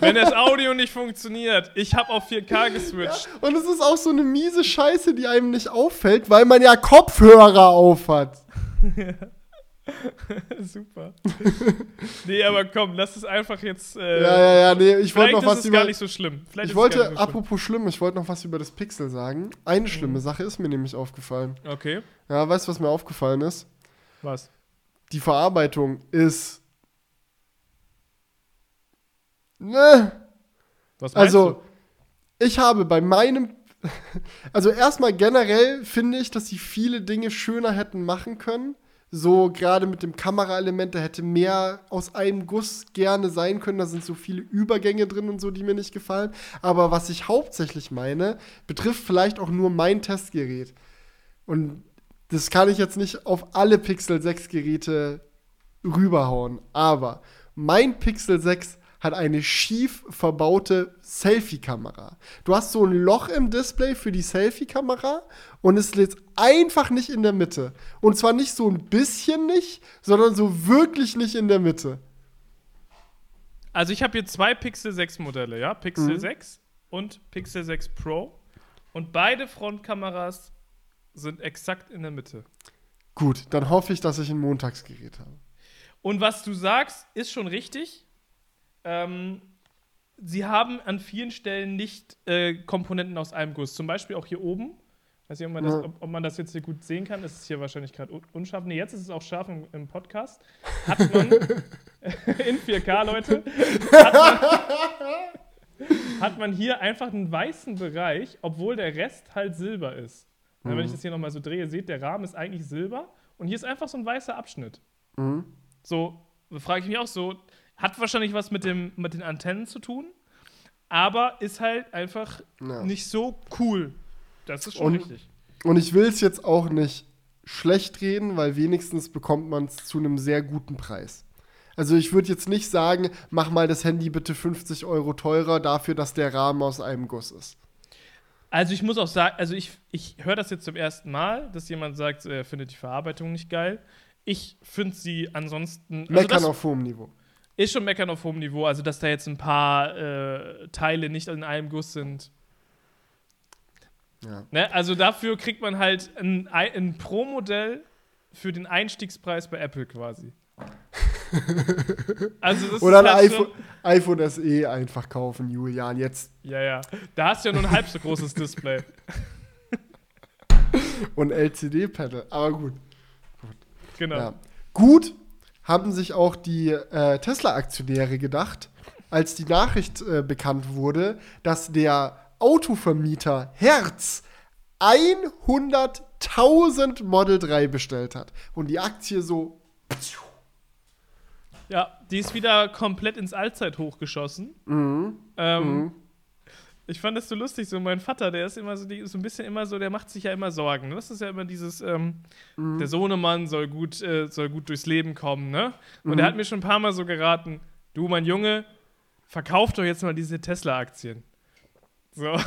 Wenn das Audio nicht funktioniert, ich habe auf 4K geswitcht. Und es ist auch so eine miese Scheiße, die einem nicht auffällt, weil man ja Kopfhörer aufhat. Super. nee, aber komm, lass es einfach jetzt. Äh, Ja, ja, ja, nee, ich wollte noch was über. gar nicht so schlimm. Vielleicht ich wollte, so schlimm. apropos schlimm, ich wollte noch was über das Pixel sagen. Eine schlimme Sache ist mir nämlich aufgefallen. Okay, Ja, weißt du, was mir aufgefallen ist? was? Die Verarbeitung ist. Ne. Was meinst Also, ich habe bei meinem. Also, erstmal generell finde ich, dass sie viele Dinge schöner hätten machen können. So, gerade mit dem Kameraelement, da hätte mehr aus einem Guss gerne sein können. Da sind so viele Übergänge drin und so, die mir nicht gefallen. Aber was ich hauptsächlich meine, betrifft vielleicht auch nur mein Testgerät. Und das kann ich jetzt nicht auf alle Pixel 6 Geräte rüberhauen. Aber mein Pixel 6 hat eine schief verbaute Selfie-Kamera. Du hast so ein Loch im Display für die Selfie-Kamera und es liegt einfach nicht in der Mitte. Und zwar nicht so ein bisschen nicht, sondern so wirklich nicht in der Mitte. Also, ich habe hier zwei Pixel 6 Modelle, ja? Pixel Mhm. 6 und Pixel 6 Pro. Und beide Frontkameras sind exakt in der Mitte. Gut, dann hoffe ich, dass ich ein Montagsgerät habe. Und was du sagst, ist schon richtig. Ähm, sie haben an vielen Stellen nicht äh, Komponenten aus einem Guss. Zum Beispiel auch hier oben. Weiß nicht, ob man, das, ob, ob man das jetzt hier gut sehen kann. Das ist hier wahrscheinlich gerade un unscharf. Nee, jetzt ist es auch scharf im, im Podcast. Hat man in 4K, Leute, hat man, hat man hier einfach einen weißen Bereich, obwohl der Rest halt Silber ist. Wenn ich das hier nochmal so drehe, seht, der Rahmen ist eigentlich silber und hier ist einfach so ein weißer Abschnitt. Mhm. So, frage ich mich auch so, hat wahrscheinlich was mit, dem, mit den Antennen zu tun, aber ist halt einfach Ja. nicht so cool. Das ist schon Und- richtig. Und ich will es jetzt auch nicht schlecht reden, weil wenigstens bekommt man es zu einem sehr guten Preis. Also ich würde jetzt nicht sagen, mach mal das Handy bitte 50 Euro teurer dafür, dass der Rahmen aus einem Guss ist. Also ich muss auch sagen, also ich, ich höre das jetzt zum ersten Mal, dass jemand sagt, er findet die Verarbeitung nicht geil. Ich finde sie ansonsten. Also Meckern auf hohem Niveau. ist schon meckern auf hohem Niveau, also dass da jetzt ein paar äh, Teile nicht in einem Guss sind. Ja. Ne? Also dafür kriegt man halt ein, ein Pro-Modell für den Einstiegspreis bei Apple quasi. also Oder ein halt iPhone, iPhone SE einfach kaufen, Julian. Jetzt Ja, ja. Da hast du ja nur ein halb so großes Display. und LCD-Panel. Aber gut. Genau. Ja. Gut haben sich auch die äh, Tesla-Aktionäre gedacht, als die Nachricht äh, bekannt wurde, dass der Autovermieter Herz 100.000 Model 3 bestellt hat. Und die Aktie so. Ja, die ist wieder komplett ins Allzeithoch geschossen. Ähm, Ich fand das so lustig, so mein Vater, der ist immer so, die, so ein bisschen immer so, der macht sich ja immer Sorgen. Das ist ja immer dieses, ähm, der Sohnemann soll gut, äh, soll gut durchs Leben kommen, ne? Und er hat mir schon ein paar Mal so geraten, du, mein Junge, verkauf doch jetzt mal diese Tesla-Aktien. So.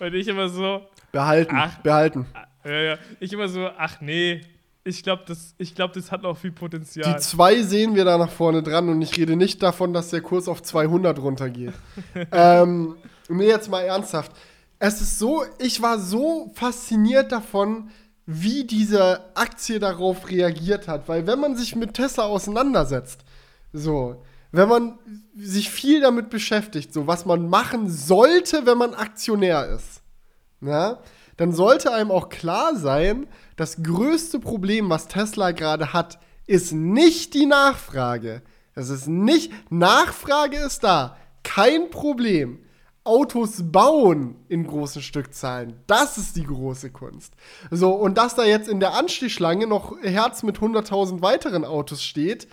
Und ich immer so, Behalten, Ach. behalten. ja, ja, ich immer so, ach nee, ich glaube, das, ich glaub, das hat noch viel Potenzial. Die zwei sehen wir da nach vorne dran und ich rede nicht davon, dass der Kurs auf 200 runtergeht. ähm, nee, jetzt mal ernsthaft. Es ist so, ich war so fasziniert davon, wie diese Aktie darauf reagiert hat. Weil wenn man sich mit Tesla auseinandersetzt, so, wenn man sich viel damit beschäftigt, so was man machen sollte, wenn man Aktionär ist, ja, dann sollte einem auch klar sein, das größte Problem, was Tesla gerade hat, ist nicht die Nachfrage. Es ist nicht, Nachfrage ist da, kein Problem. Autos bauen in großen Stückzahlen, das ist die große Kunst. So, und dass da jetzt in der Anstiegsschlange noch Herz mit 100.000 weiteren Autos steht,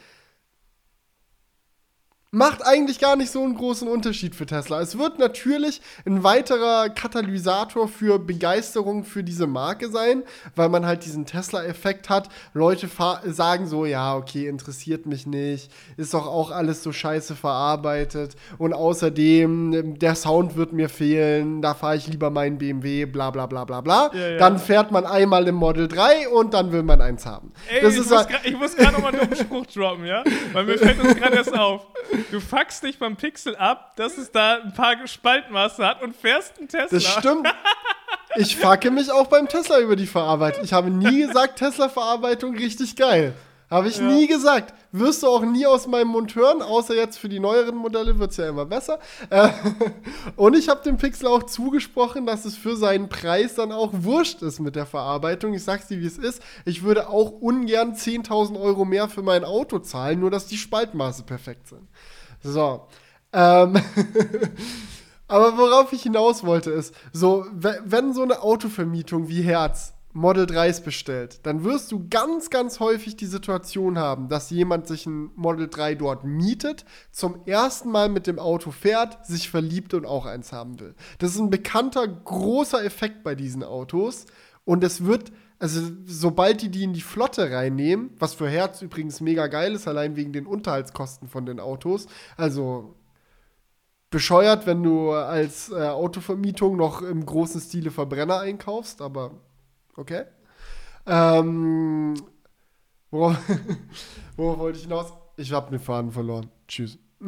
macht eigentlich gar nicht so einen großen Unterschied für Tesla. Es wird natürlich ein weiterer Katalysator für Begeisterung für diese Marke sein, weil man halt diesen Tesla-Effekt hat. Leute sagen so, ja, okay, interessiert mich nicht, ist doch auch alles so scheiße verarbeitet und außerdem, der Sound wird mir fehlen, da fahre ich lieber meinen BMW, bla bla bla bla bla. Ja, ja. Dann fährt man einmal im Model 3 und dann will man eins haben. Ey, das ich, ist muss ich muss gerade nochmal einen Spruch droppen, ja? Weil mir fällt das gerade erst auf. Du fuckst dich beim Pixel ab, dass es da ein paar Spaltmaße hat und fährst einen Tesla. Das stimmt. Ich fucke mich auch beim Tesla über die Verarbeitung. Ich habe nie gesagt, Tesla-Verarbeitung richtig geil. Habe ich Ja. nie gesagt. Wirst du auch nie aus meinem Mund hören, außer jetzt für die neueren Modelle wird es ja immer besser. Äh, und ich habe dem Pixel auch zugesprochen, dass es für seinen Preis dann auch wurscht ist mit der Verarbeitung. Ich sag's dir, wie es ist. Ich würde auch ungern 10.000 Euro mehr für mein Auto zahlen, nur dass die Spaltmaße perfekt sind. So. Ähm. Aber worauf ich hinaus wollte, ist, so, we- wenn so eine Autovermietung wie Herz Model 3s bestellt, dann wirst du ganz, ganz häufig die Situation haben, dass jemand sich ein Model 3 dort mietet, zum ersten Mal mit dem Auto fährt, sich verliebt und auch eins haben will. Das ist ein bekannter, großer Effekt bei diesen Autos. Und es wird, also sobald die die in die Flotte reinnehmen, was für Herz übrigens mega geil ist, allein wegen den Unterhaltskosten von den Autos, also bescheuert, wenn du als äh, Autovermietung noch im großen Stile Verbrenner einkaufst, aber okay. Ähm, worauf, worauf wollte ich hinaus? Ich habe den Faden verloren. Tschüss.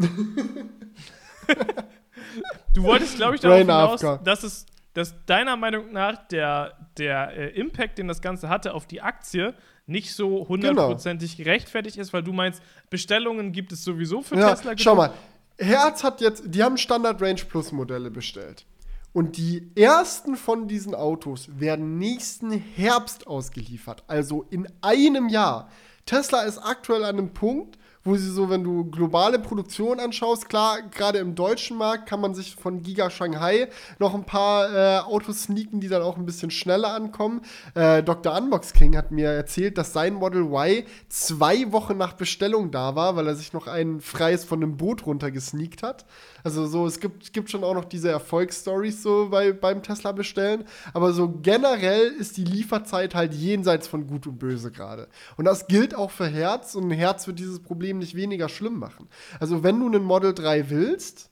Du wolltest, glaube ich, darauf Brain hinaus, AFK. dass es, dass deiner Meinung nach der, der äh, Impact, den das Ganze hatte auf die Aktie, nicht so hundertprozentig gerechtfertigt ist, weil du meinst, Bestellungen gibt es sowieso für Ja, Tesla. schau mal. Herz hat jetzt, die haben Standard Range Plus Modelle bestellt. Und die ersten von diesen Autos werden nächsten Herbst ausgeliefert, also in einem Jahr. Tesla ist aktuell an einem Punkt, wo sie so, wenn du globale Produktion anschaust, klar, gerade im deutschen Markt kann man sich von Giga Shanghai noch ein paar äh, Autos sneaken, die dann auch ein bisschen schneller ankommen. Äh, Dr. Unbox King hat mir erzählt, dass sein Model Y zwei Wochen nach Bestellung da war, weil er sich noch ein freies von einem Boot runtergesneakt hat. Also so, es gibt, es gibt schon auch noch diese Erfolgsstories so bei, beim Tesla bestellen. Aber so generell ist die Lieferzeit halt jenseits von Gut und Böse gerade. Und das gilt auch für Herz und Herz wird dieses Problem nicht weniger schlimm machen. Also wenn du einen Model 3 willst,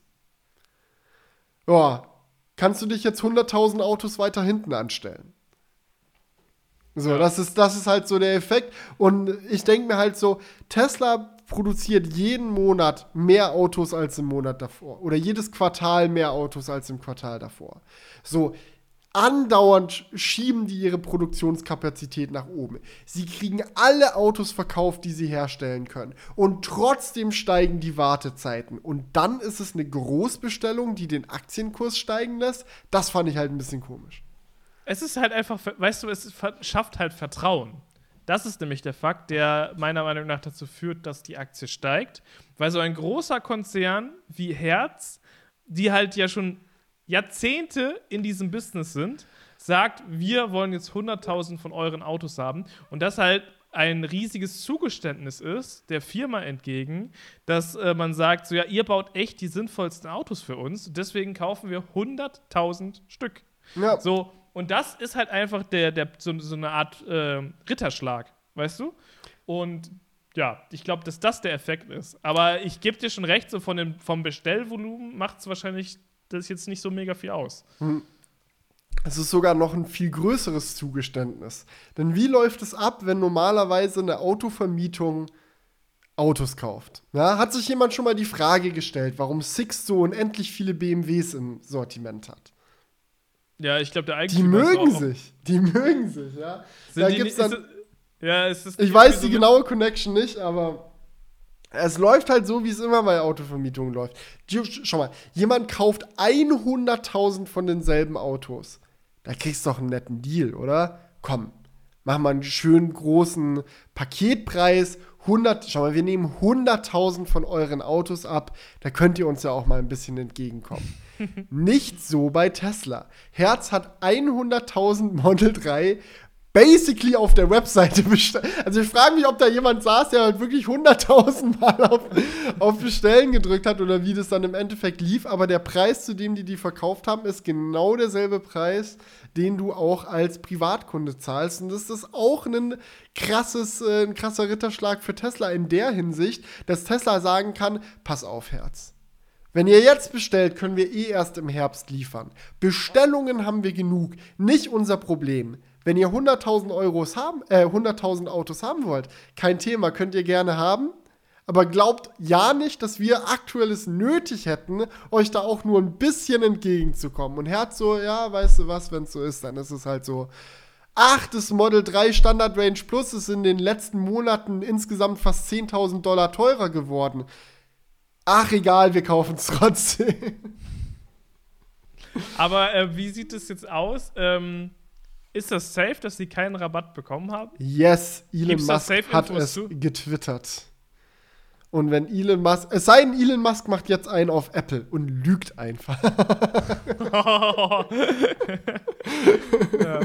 ja, kannst du dich jetzt 100.000 Autos weiter hinten anstellen. So, das, ist, das ist halt so der Effekt. Und ich denke mir halt so, Tesla produziert jeden Monat mehr Autos als im Monat davor. Oder jedes Quartal mehr Autos als im Quartal davor. So, andauernd schieben die ihre Produktionskapazität nach oben. Sie kriegen alle Autos verkauft, die sie herstellen können. Und trotzdem steigen die Wartezeiten. Und dann ist es eine Großbestellung, die den Aktienkurs steigen lässt. Das fand ich halt ein bisschen komisch. Es ist halt einfach, weißt du, es schafft halt Vertrauen. Das ist nämlich der Fakt, der meiner Meinung nach dazu führt, dass die Aktie steigt. Weil so ein großer Konzern wie Herz, die halt ja schon Jahrzehnte in diesem Business sind, sagt, wir wollen jetzt 100.000 von euren Autos haben. Und das halt ein riesiges Zugeständnis ist der Firma entgegen, dass äh, man sagt, so ja, ihr baut echt die sinnvollsten Autos für uns, deswegen kaufen wir 100.000 Stück. Ja. So, und das ist halt einfach der, der, so, so eine Art äh, Ritterschlag, weißt du? Und ja, ich glaube, dass das der Effekt ist. Aber ich gebe dir schon recht, so von dem, vom Bestellvolumen macht es wahrscheinlich das jetzt nicht so mega viel aus. Es ist sogar noch ein viel größeres Zugeständnis. Denn wie läuft es ab, wenn normalerweise eine Autovermietung Autos kauft? Ja, hat sich jemand schon mal die Frage gestellt, warum Six so unendlich viele BMWs im Sortiment hat? Ja, ich glaube, der Die Eigentümer ist mögen sich. Die mögen sich, ja. Sind Da die gibt's dann, ist ja, ist ich weiß die genaue Connection nicht, aber es läuft halt so, wie es immer bei Autovermietungen läuft. Schau mal, jemand kauft 100.000 von denselben Autos. Da kriegst du doch einen netten Deal, oder? Komm, mach mal einen schönen großen Paketpreis. 100, schau mal, wir nehmen 100.000 von euren Autos ab. Da könnt ihr uns ja auch mal ein bisschen entgegenkommen. Nicht so bei Tesla. Herz hat 100.000 Model 3 basically auf der Webseite bestellt. Also ich frage mich, ob da jemand saß, der halt wirklich 100.000 Mal auf, auf Bestellen gedrückt hat oder wie das dann im Endeffekt lief. Aber der Preis, zu dem die die verkauft haben, ist genau derselbe Preis, den du auch als Privatkunde zahlst. Und das ist auch ein krasses, äh, ein krasser Ritterschlag für Tesla in der Hinsicht, dass Tesla sagen kann, pass auf, Herz. Wenn ihr jetzt bestellt, können wir eh erst im Herbst liefern. Bestellungen haben wir genug, nicht unser Problem. Wenn ihr 100.000 Euros haben, äh, 100.000 Autos haben wollt, kein Thema, könnt ihr gerne haben. Aber glaubt ja nicht, dass wir aktuelles nötig hätten, euch da auch nur ein bisschen entgegenzukommen. Und Herz so, ja, weißt du was, wenn es so ist, dann ist es halt so. Ach, das Model 3 Standard Range Plus ist in den letzten Monaten insgesamt fast 10.000 Dollar teurer geworden. Ach, egal, wir kaufen es trotzdem. Aber äh, wie sieht es jetzt aus? Ähm, ist das safe, dass sie keinen Rabatt bekommen haben? Yes, Elon Gibt's Musk hat es zu? getwittert. Und wenn Elon Musk, es sei denn, Elon Musk macht jetzt einen auf Apple und lügt einfach. ja.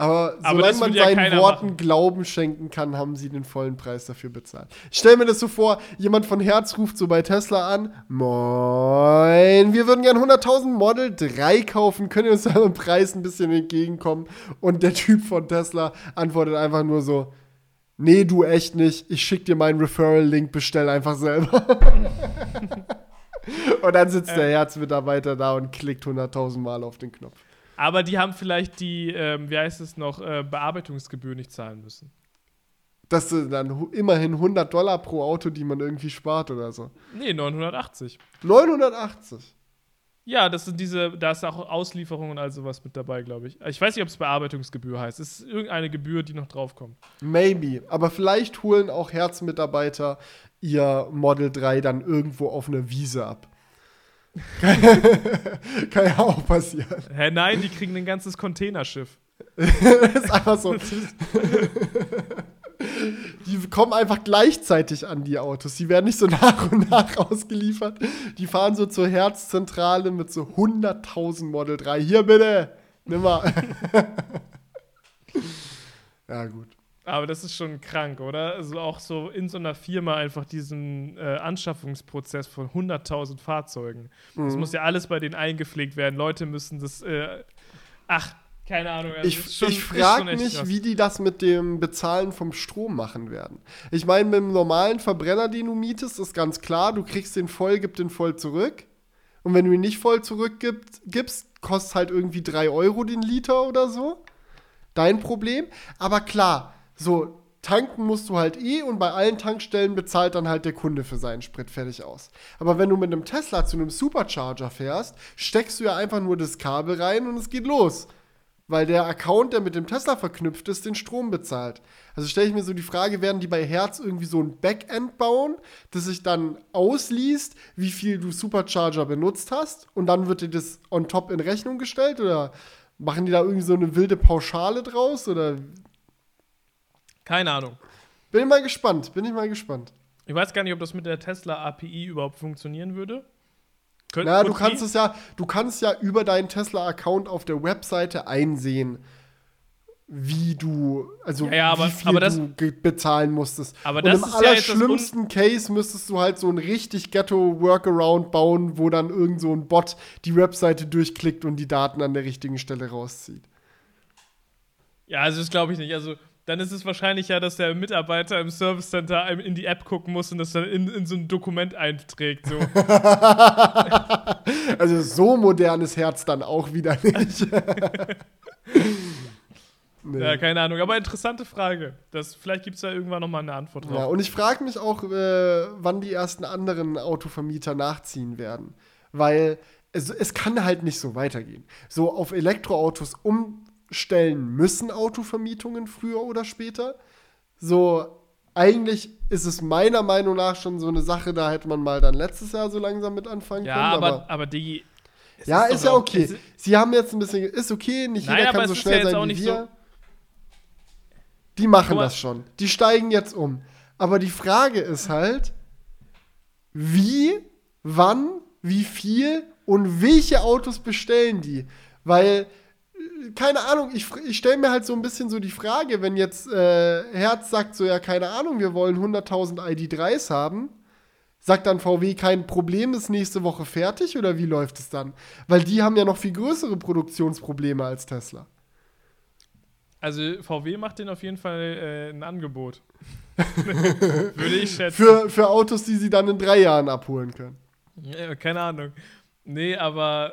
Aber, Aber solange man will ja seinen Worten machen. Glauben schenken kann, haben sie den vollen Preis dafür bezahlt. Ich stell mir das so vor, jemand von Herz ruft so bei Tesla an, Moin, wir würden gern 100.000 Model 3 kaufen, können uns da im Preis ein bisschen entgegenkommen? Und der Typ von Tesla antwortet einfach nur so, nee, du echt nicht, ich schick dir meinen Referral-Link, bestell einfach selber. und dann sitzt der Herzmitarbeiter da und klickt 100.000 Mal auf den Knopf. Aber die haben vielleicht die, ähm, wie heißt es noch, äh, Bearbeitungsgebühr nicht zahlen müssen. Das sind dann immerhin 100 Dollar pro Auto, die man irgendwie spart oder so. Nee, 980. 980. Ja, das sind diese, da ist auch Auslieferung und all sowas mit dabei, glaube ich. Ich weiß nicht, ob es Bearbeitungsgebühr heißt. Es ist irgendeine Gebühr, die noch draufkommt. Maybe. Aber vielleicht holen auch Herzmitarbeiter ihr Model 3 dann irgendwo auf einer Wiese ab. Kann, kann ja auch passieren. Hä, nein, die kriegen ein ganzes Containerschiff. Das ist einfach so. Die kommen einfach gleichzeitig an die Autos. Die werden nicht so nach und nach ausgeliefert. Die fahren so zur Herzzentrale mit so 100.000 Model 3. Hier bitte, nimm mal. ja, gut. Aber das ist schon krank, oder? Also auch so in so einer Firma einfach diesen äh, Anschaffungsprozess von 100.000 Fahrzeugen. Das Mhm. muss ja alles bei denen eingepflegt werden. Leute müssen das. Äh, ach, keine Ahnung. also Ich, schon- ich frage mich, krass. wie die das mit dem Bezahlen vom Strom machen werden. Ich meine, mit dem normalen Verbrenner, den du mietest, ist ganz klar, du kriegst den voll, gib den voll zurück. Und wenn du ihn nicht voll zurückgibst, gibst, kostet halt irgendwie 3 Euro den Liter oder so. Dein Problem. Aber klar, so tanken musst du halt eh und bei allen Tankstellen bezahlt dann halt der Kunde für seinen Sprit fertig aus. Aber wenn du mit einem Tesla zu einem Supercharger fährst, steckst du ja einfach nur das Kabel rein und es geht los weil der Account, der mit dem Tesla verknüpft ist, den Strom bezahlt. Also stelle ich mir so die Frage, werden die bei Herz irgendwie so ein Backend bauen, das sich dann ausliest, wie viel du Supercharger benutzt hast und dann wird dir das on top in Rechnung gestellt oder machen die da irgendwie so eine wilde Pauschale draus oder Keine Ahnung. bin ich mal gespannt, bin ich mal gespannt. Ich weiß gar nicht, ob das mit der Tesla API überhaupt funktionieren würde. Könnt- Na, du kannst be. es ja, du kannst ja über deinen Tesla-Account auf der Webseite einsehen, wie du, also Ja, ja, aber- wie viel das- du bezahlen musstest. Aber Und im ist ja allerschlimmsten Case müsstest du halt so ein richtig Ghetto-Workaround bauen, wo dann irgend so ein Bot die Webseite durchklickt und die Daten an der richtigen Stelle rauszieht. Ja, also das glaube ich nicht. Also dann ist es wahrscheinlich ja, dass der Mitarbeiter im Service Center einem in die App gucken muss und das dann in, in so ein Dokument einträgt. So. Also so modernes Herz dann auch wieder nicht. nee. ja, keine Ahnung. Aber interessante Frage. Das, vielleicht gibt es da irgendwann nochmal eine Antwort drauf. Ja, und ich frage mich auch, äh, wann die ersten anderen Autovermieter nachziehen werden. Weil es, es kann halt nicht so weitergehen. So auf Elektroautos umstellen müssen Autovermietungen früher oder später. So, eigentlich ist es meiner Meinung nach schon so eine Sache, da hätte man mal dann letztes Jahr so langsam mit anfangen ja, können. aber, aber die. es ja, doch ist ja okay. es- Sie haben jetzt ein bisschen, ist okay, nicht Nein, jeder aber kann so ist schnell ja sein wie wir. so- Die machen mal. das schon. Die steigen jetzt um. Aber die Frage ist halt, wie, wann, wie viel und welche Autos bestellen die? Weil, keine Ahnung, ich, ich stelle mir halt so ein bisschen so die Frage, wenn jetzt äh, Herz sagt so, ja, keine Ahnung, wir wollen 100.000 ID3s haben, sagt dann VW, kein Problem, ist nächste Woche fertig oder wie läuft es dann? Weil die haben ja noch viel größere Produktionsprobleme als Tesla. Also VW macht denen auf jeden Fall äh, ein Angebot. Würde ich schätzen. Für, für Autos, die sie dann in drei Jahren abholen können. Ja, keine Ahnung. Nee, aber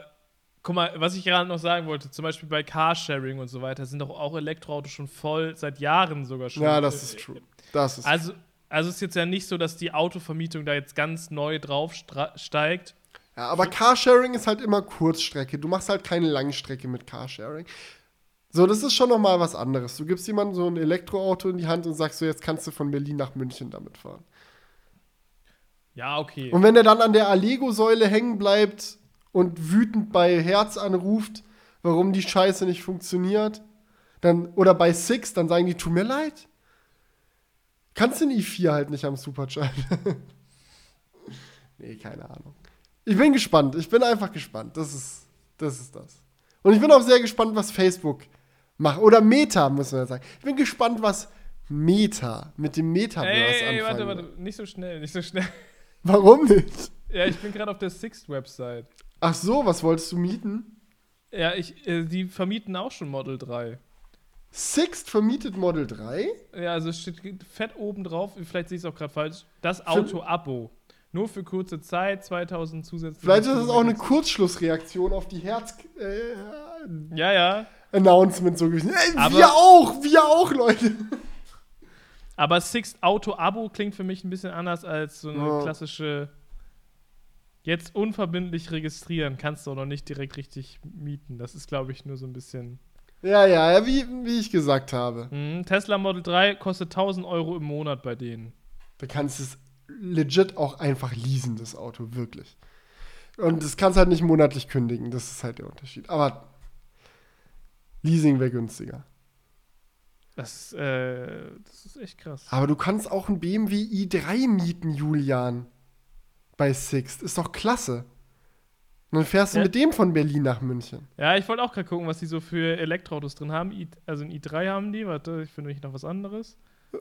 guck mal, was ich gerade noch sagen wollte, zum Beispiel bei Carsharing und so weiter, sind doch auch Elektroautos schon voll, seit Jahren sogar schon. Ja, das ist true. Das ist Also, also ist jetzt ja nicht so, dass die Autovermietung da jetzt ganz neu drauf steigt. Ja, aber Carsharing ist halt immer Kurzstrecke. Du machst halt keine Langstrecke mit Carsharing. So, das ist schon noch mal was anderes. Du gibst jemandem so ein Elektroauto in die Hand und sagst so, jetzt kannst du von Berlin nach München damit fahren. Ja, okay. Und wenn er dann an der Allego-Säule hängen bleibt und wütend bei Herz anruft, warum die Scheiße nicht funktioniert, dann, oder bei Six, dann sagen die, tut mir leid. Kannst den i4 halt nicht am Supercharger. nee, keine Ahnung. Ich bin gespannt. Ich bin einfach gespannt. Das ist, das ist das. Und ich bin auch sehr gespannt, was Facebook macht. Oder Meta, muss man sagen. Ich bin gespannt, was Meta mit dem Metaverse Ey, ey, warte, warte, nicht so schnell, nicht so schnell. Warum nicht? Ja, ich bin gerade auf der Sixt-Website. Ach so, was wolltest du mieten? Ja, ich, äh, die vermieten auch schon Model 3. Sixt vermietet Model 3? Ja, also es steht fett oben drauf, vielleicht sehe ich es auch gerade falsch. Das Auto-Abo. Nur für kurze Zeit, 2000 zusätzliche. Vielleicht ist es auch eine. Kurzschlussreaktion auf die Herz-Announcement Ja, ja. so gewesen. Ey, Aber- wir auch, wir auch, Leute. Aber Sixt Auto-Abo klingt für mich ein bisschen anders als so eine Ja. klassische. Jetzt unverbindlich registrieren, kannst du auch noch nicht direkt richtig mieten. Das ist, glaube ich, nur so ein bisschen. Ja, ja, ja, wie, wie ich gesagt habe. Mhm. Tesla Model 3 kostet 1000 Euro im Monat bei denen. Du kannst es legit auch einfach leasen, das Auto, wirklich. Und das kannst halt nicht monatlich kündigen, das ist halt der Unterschied. Aber Leasing wäre günstiger. Das, äh, das ist echt krass. Aber du kannst auch einen BMW i3 mieten, Julian. Bei Sixt. Ist doch klasse. Und dann fährst du Ja. mit dem von Berlin nach München. Ja, ich wollte auch gerade gucken, was die so für Elektroautos drin haben. I, also ein i3 haben die. Warte, ich finde nicht noch was anderes.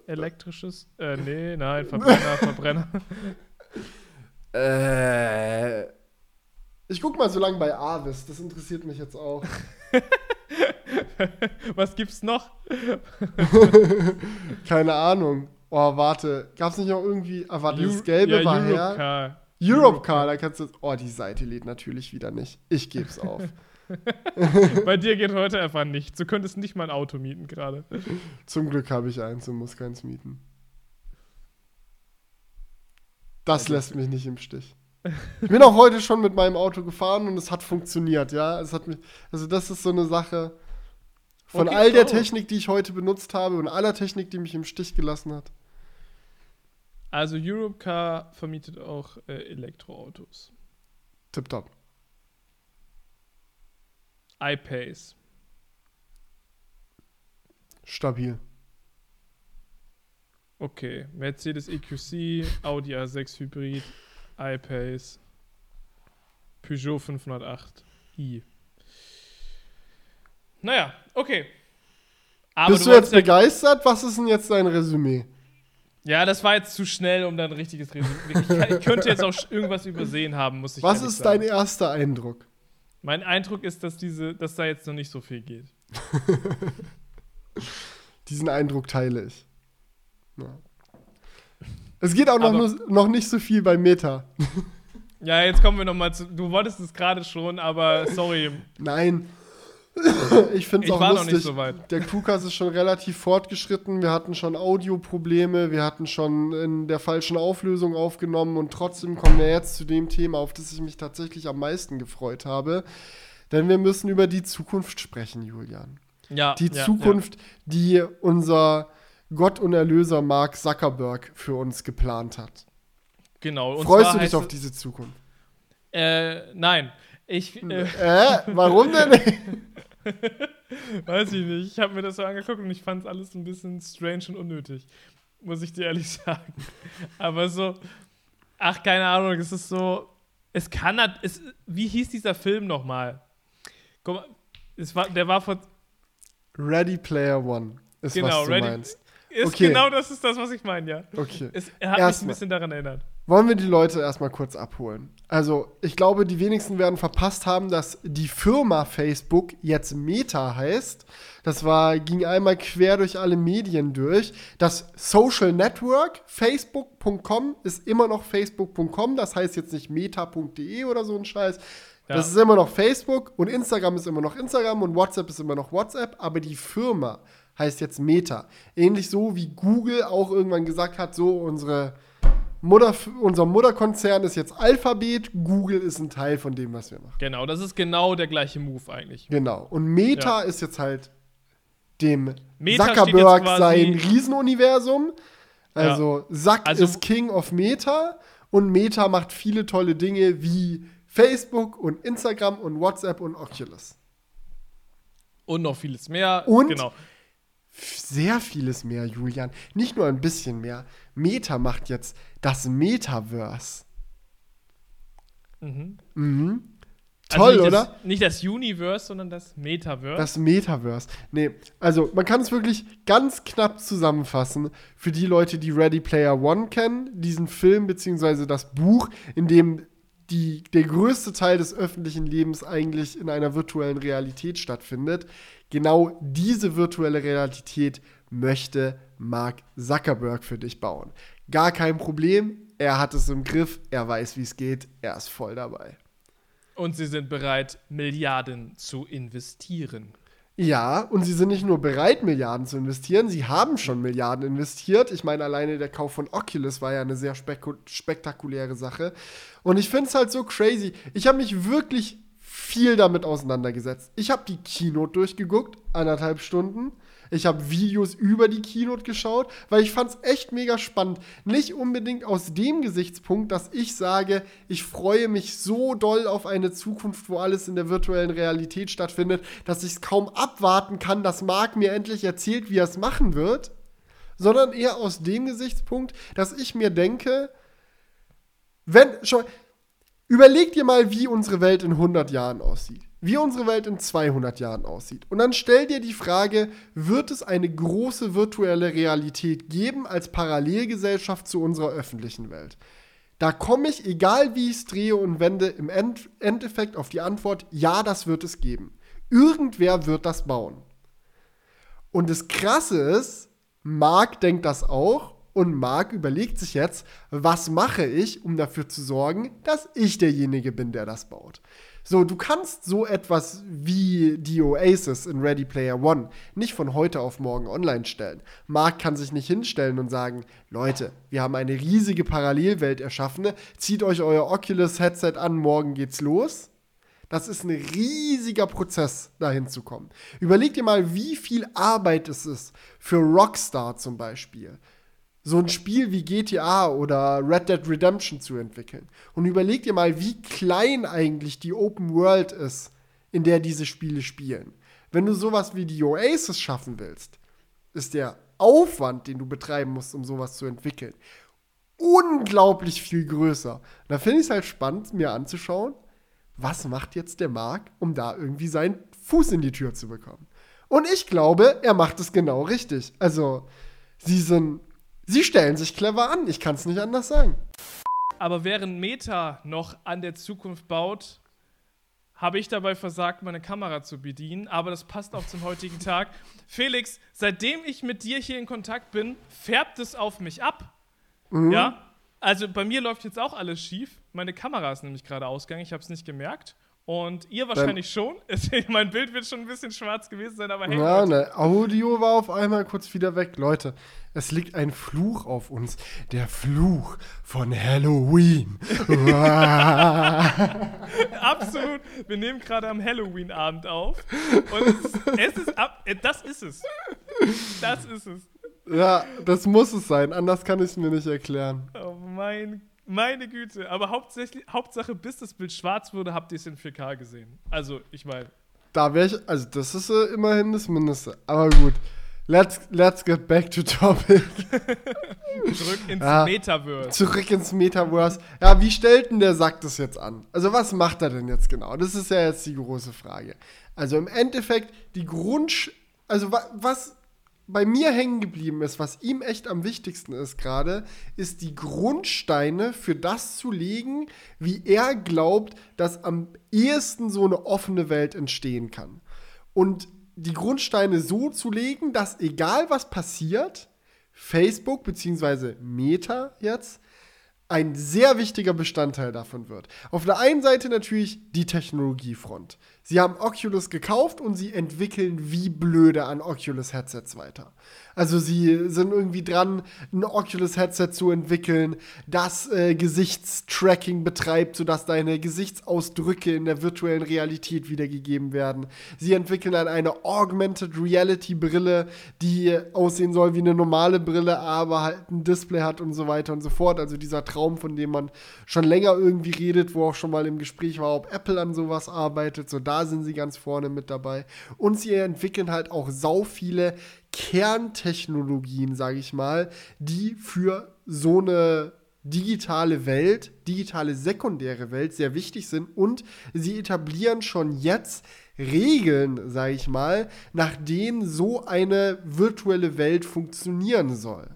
Elektrisches. Äh, nee, nein, Verbrenner, Verbrenner. Äh. Ich guck mal so lange bei Avis. Das interessiert mich jetzt auch. was gibt's noch? Keine Ahnung. Oh, warte. Gab's nicht noch irgendwie. Ah, warte, das Gelbe ja, war her. Europcar. Europcar, da kannst du. Oh, die Seite lädt natürlich wieder nicht. Ich geb's auf. Bei dir geht heute einfach nichts. Du könntest nicht mal ein Auto mieten gerade. Zum Glück habe ich eins und muss keins mieten. Das lässt mich nicht im Stich. Ich bin auch heute schon mit meinem Auto gefahren und es hat funktioniert, ja. Es hat mich, also das ist so eine Sache von Okay, all der. Technik, die ich heute benutzt habe und aller Technik, die mich im Stich gelassen hat. Also Europcar vermietet auch äh, Elektroautos. Tipptopp. iPace. Stabil. Okay. Mercedes EQC, Audi A6 Hybrid, iPace, Peugeot 508i. Naja, okay. Aber Bist du, wolltest jetzt begeistert? Was ist denn jetzt dein Resümee? Ja, das war jetzt zu schnell, um dann ein richtiges Resümee. Ich, kann, ich könnte jetzt auch irgendwas übersehen haben, muss ich Was ist sagen. dein erster Eindruck? Mein Eindruck ist, dass diese, dass da jetzt noch nicht so viel geht. Diesen Eindruck teile ich. Ja. Es geht auch noch, nur, noch nicht so viel bei Meta. Ja, jetzt kommen wir noch mal zu. Du wolltest es gerade schon, aber sorry. Nein. Ich finde es auch lustig. so. Der Crewcast ist schon relativ fortgeschritten. Wir hatten schon Audioprobleme, wir hatten schon in der falschen Auflösung aufgenommen und trotzdem kommen wir jetzt zu dem Thema, auf das ich mich tatsächlich am meisten gefreut habe. Denn wir müssen über die Zukunft sprechen, Julian. Ja. Die ja, Zukunft, die unser Gott und Erlöser Mark Zuckerberg für uns geplant hat. Ja, genau. Freust du dich auf es- diese Zukunft? Äh, nein. Ich, äh, Äh, warum denn? weiß ich nicht. Ich habe mir das so angeguckt und ich fand es alles ein bisschen strange und unnötig. Muss ich dir ehrlich sagen. Aber so, ach, keine Ahnung, es ist so, es kann, halt- es, wie hieß dieser Film nochmal? Guck mal, es war, der war vor, Ready Player One ist genau, was du Ready, meinst. ist Okay. genau das ist das, was ich meine, ja. Okay. Es, er hat mich ein bisschen daran erinnert. Wollen wir die Leute erstmal kurz abholen? Also, ich glaube, die wenigsten werden verpasst haben, dass die Firma Facebook jetzt Meta heißt. Das war, ging einmal quer durch alle Medien durch. Das Social Network, facebook.com, ist immer noch facebook.com. Das heißt jetzt nicht meta.de oder so ein Scheiß. Ja. Das ist immer noch Facebook und Instagram ist immer noch Instagram und WhatsApp ist immer noch WhatsApp. Aber die Firma heißt jetzt Meta. Ähnlich so wie Google auch irgendwann gesagt hat, so unsere Mutter, unser Mutterkonzern ist jetzt Alphabet, Google ist ein Teil von dem, was wir machen. Genau, das ist genau der gleiche Move eigentlich. Genau. Und Meta Ja. ist jetzt halt dem Meta Zuckerberg sein Riesenuniversum. Also Zuck Also- ist King of Meta und Meta macht viele tolle Dinge wie Facebook und Instagram und WhatsApp und Oculus. Und noch vieles mehr. Und- Genau. Sehr vieles mehr, Julian. Nicht nur ein bisschen mehr. Meta macht jetzt das Metaverse. Mhm. Mhm. Also Toll, nicht oder? Das, nicht das Universe, sondern das Metaverse. Das Metaverse. Nee, also man kann es wirklich ganz knapp zusammenfassen für die Leute, die Ready Player One kennen, diesen Film beziehungsweise das Buch, in dem die, der größte Teil des öffentlichen Lebens eigentlich in einer virtuellen Realität stattfindet. Genau diese virtuelle Realität möchte Mark Zuckerberg für dich bauen. Gar kein Problem, er hat es im Griff, er weiß, wie es geht, er ist voll dabei. Und sie sind bereit, Milliarden zu investieren. Ja, und sie sind nicht nur bereit, Milliarden zu investieren, sie haben schon Milliarden investiert. Ich meine, alleine der Kauf von Oculus war ja eine sehr spektakuläre Sache. Und ich finde es halt so crazy. Ich habe mich wirklich viel damit auseinandergesetzt. Ich habe die Keynote durchgeguckt, anderthalb Stunden. Ich habe Videos über die Keynote geschaut, weil ich fand es echt mega spannend. Nicht unbedingt aus dem Gesichtspunkt, dass ich sage, ich freue mich so doll auf eine Zukunft, wo alles in der virtuellen Realität stattfindet, dass ich es kaum abwarten kann, dass Marc mir endlich erzählt, wie er es machen wird, sondern eher aus dem Gesichtspunkt, dass ich mir denke, wenn schon überleg dir mal, wie unsere Welt in 100 Jahren aussieht wie unsere Welt in 200 Jahren aussieht. Und dann stell dir die Frage, wird es eine große virtuelle Realität geben als Parallelgesellschaft zu unserer öffentlichen Welt? Da komme ich, egal wie ich es drehe und wende, im End Endeffekt auf die Antwort, ja, das wird es geben. Irgendwer wird das bauen. Und das Krasse ist, Marc denkt das auch und Marc überlegt sich jetzt, was mache ich, um dafür zu sorgen, dass ich derjenige bin, der das baut. So, du kannst so etwas wie die Oasis in Ready Player One nicht von heute auf morgen online stellen. Mark kann sich nicht hinstellen und sagen, Leute, wir haben eine riesige Parallelwelt erschaffen, zieht euch euer Oculus Headset an, morgen geht's los. Das ist ein riesiger Prozess, dahin zu kommen. Überleg dir mal, wie viel Arbeit es ist für Rockstar zum Beispiel, so ein Spiel wie GTA oder Red Dead Redemption zu entwickeln. Und überleg dir mal, wie klein eigentlich die Open World ist, in der diese Spiele spielen. Wenn du sowas wie die Oasis schaffen willst, ist der Aufwand, den du betreiben musst, um sowas zu entwickeln, unglaublich viel größer. Da finde ich es halt spannend, mir anzuschauen, was macht jetzt der Marc, um da irgendwie seinen Fuß in die Tür zu bekommen. Und ich glaube, er macht es genau richtig. Also, sie sind Sie stellen sich clever an, ich kann es nicht anders sagen. Aber während Meta noch an der Zukunft baut, habe ich dabei versagt, meine Kamera zu bedienen. Aber das passt auch zum heutigen Tag. Felix, seitdem ich mit dir hier in Kontakt bin, färbt es auf mich ab. Mhm. Ja? Also bei mir läuft jetzt auch alles schief. Meine Kamera ist nämlich gerade ausgegangen, ich habe es nicht gemerkt. Und ihr wahrscheinlich schon. mein Bild wird schon ein bisschen schwarz gewesen sein, aber hey. Ja, ne, Audio war auf einmal kurz wieder weg. Leute, es liegt ein Fluch auf uns. Der Fluch von Halloween. Absolut. Wir nehmen gerade am Halloween-Abend auf. Und es ist, es ist ab, äh, das ist es. Das ist es. Ja, das muss es sein. Anders kann ich es mir nicht erklären. Oh mein Gott. Meine Güte, aber hauptsächlich, Hauptsache, bis das Bild schwarz wurde, habt ihr es in 4K gesehen. Also, ich meine. Da wäre ich, also das ist äh, immerhin das Mindeste. Aber gut, let's, let's get back to topic. zurück ins ja, Metaverse. Zurück ins Metaverse. Ja, wie stellt denn der Sack das jetzt an? Also, was macht er denn jetzt genau? Das ist ja jetzt die große Frage. Also, im Endeffekt, die Grund, also was bei mir hängen geblieben ist, was ihm echt am wichtigsten ist gerade, ist die Grundsteine für das zu legen, wie er glaubt, dass am ehesten so eine offene Welt entstehen kann. Und die Grundsteine so zu legen, dass egal was passiert, Facebook bzw. Meta jetzt ein sehr wichtiger Bestandteil davon wird. Auf der einen Seite natürlich die Technologiefront. Sie haben Oculus gekauft und sie entwickeln wie blöde an Oculus-Headsets weiter. Also sie sind irgendwie dran, ein Oculus-Headset zu entwickeln, das äh, Gesichtstracking betreibt, sodass deine Gesichtsausdrücke in der virtuellen Realität wiedergegeben werden. Sie entwickeln dann eine Augmented Reality-Brille, die aussehen soll wie eine normale Brille, aber halt ein Display hat und so weiter und so fort. Also dieser Traum, von dem man schon länger irgendwie redet, wo auch schon mal im Gespräch war, ob Apple an sowas arbeitet. So, da sind sie ganz vorne mit dabei. Und sie entwickeln halt auch sau viele Kerntechnologien, sage ich mal, die für so eine digitale Welt, digitale sekundäre Welt sehr wichtig sind und sie etablieren schon jetzt Regeln, sage ich mal, nach denen so eine virtuelle Welt funktionieren soll.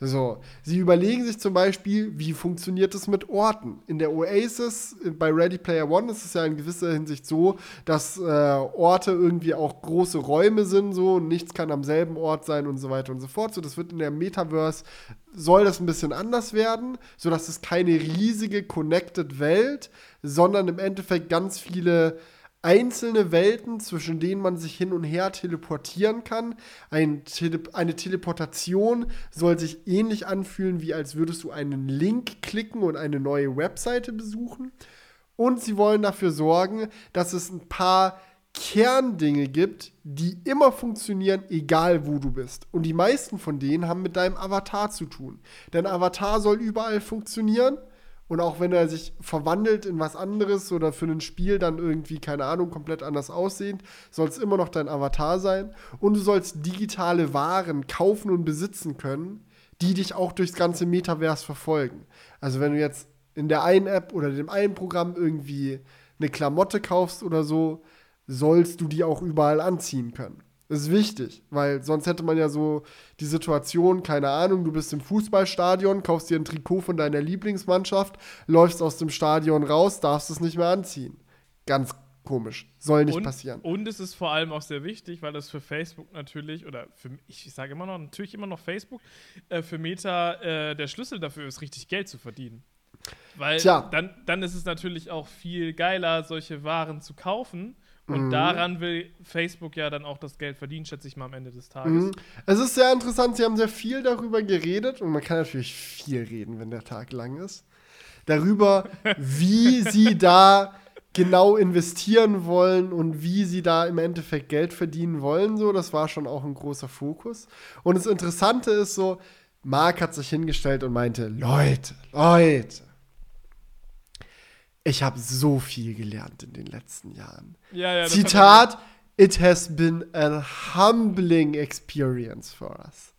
So, sie überlegen sich zum Beispiel, wie funktioniert es mit Orten. In der Oasis, bei Ready Player One ist es ja in gewisser Hinsicht so, dass äh, Orte irgendwie auch große Räume sind, so und nichts kann am selben Ort sein und so weiter und so fort. So, das wird in der Metaverse soll das ein bisschen anders werden, sodass es keine riesige Connected Welt, sondern im Endeffekt ganz viele einzelne Welten, zwischen denen man sich hin und her teleportieren kann. Ein Tele eine Teleportation soll sich ähnlich anfühlen, wie als würdest du einen Link klicken und eine neue Webseite besuchen. Und sie wollen dafür sorgen, dass es ein paar Kerndinge gibt, die immer funktionieren, egal wo du bist. Und die meisten von denen haben mit deinem Avatar zu tun. Dein Avatar soll überall funktionieren. Und auch wenn er sich verwandelt in was anderes oder für ein Spiel dann irgendwie, keine Ahnung, komplett anders aussehend, soll es immer noch dein Avatar sein. Und du sollst digitale Waren kaufen und besitzen können, die dich auch durchs ganze Metaverse verfolgen. Also wenn du jetzt in der einen App oder dem einen Programm irgendwie eine Klamotte kaufst oder so, sollst du die auch überall anziehen können. Das ist wichtig, weil sonst hätte man ja so die Situation, keine Ahnung, du bist im Fußballstadion, kaufst dir ein Trikot von deiner Lieblingsmannschaft, läufst aus dem Stadion raus, darfst es nicht mehr anziehen. Ganz komisch. Soll nicht und, passieren. Und es ist vor allem auch sehr wichtig, weil das für Facebook natürlich, oder für ich sage immer noch, natürlich immer noch Facebook, äh, für Meta äh, der Schlüssel dafür ist, richtig Geld zu verdienen. Weil Tja. Dann, dann ist es natürlich auch viel geiler, solche Waren zu kaufen und Mhm. daran will Facebook ja dann auch das Geld verdienen, schätze ich mal am Ende des Tages. Mhm. Es ist sehr interessant, sie haben sehr viel darüber geredet und man kann natürlich viel reden, wenn der Tag lang ist. Darüber, wie sie da genau investieren wollen und wie sie da im Endeffekt Geld verdienen wollen. So, das war schon auch ein großer Fokus. Und das Interessante ist so, Mark hat sich hingestellt und meinte, Leute, Leute, ich habe so viel gelernt in den letzten Jahren. Ja, ja, Zitat, it has been a humbling experience for us.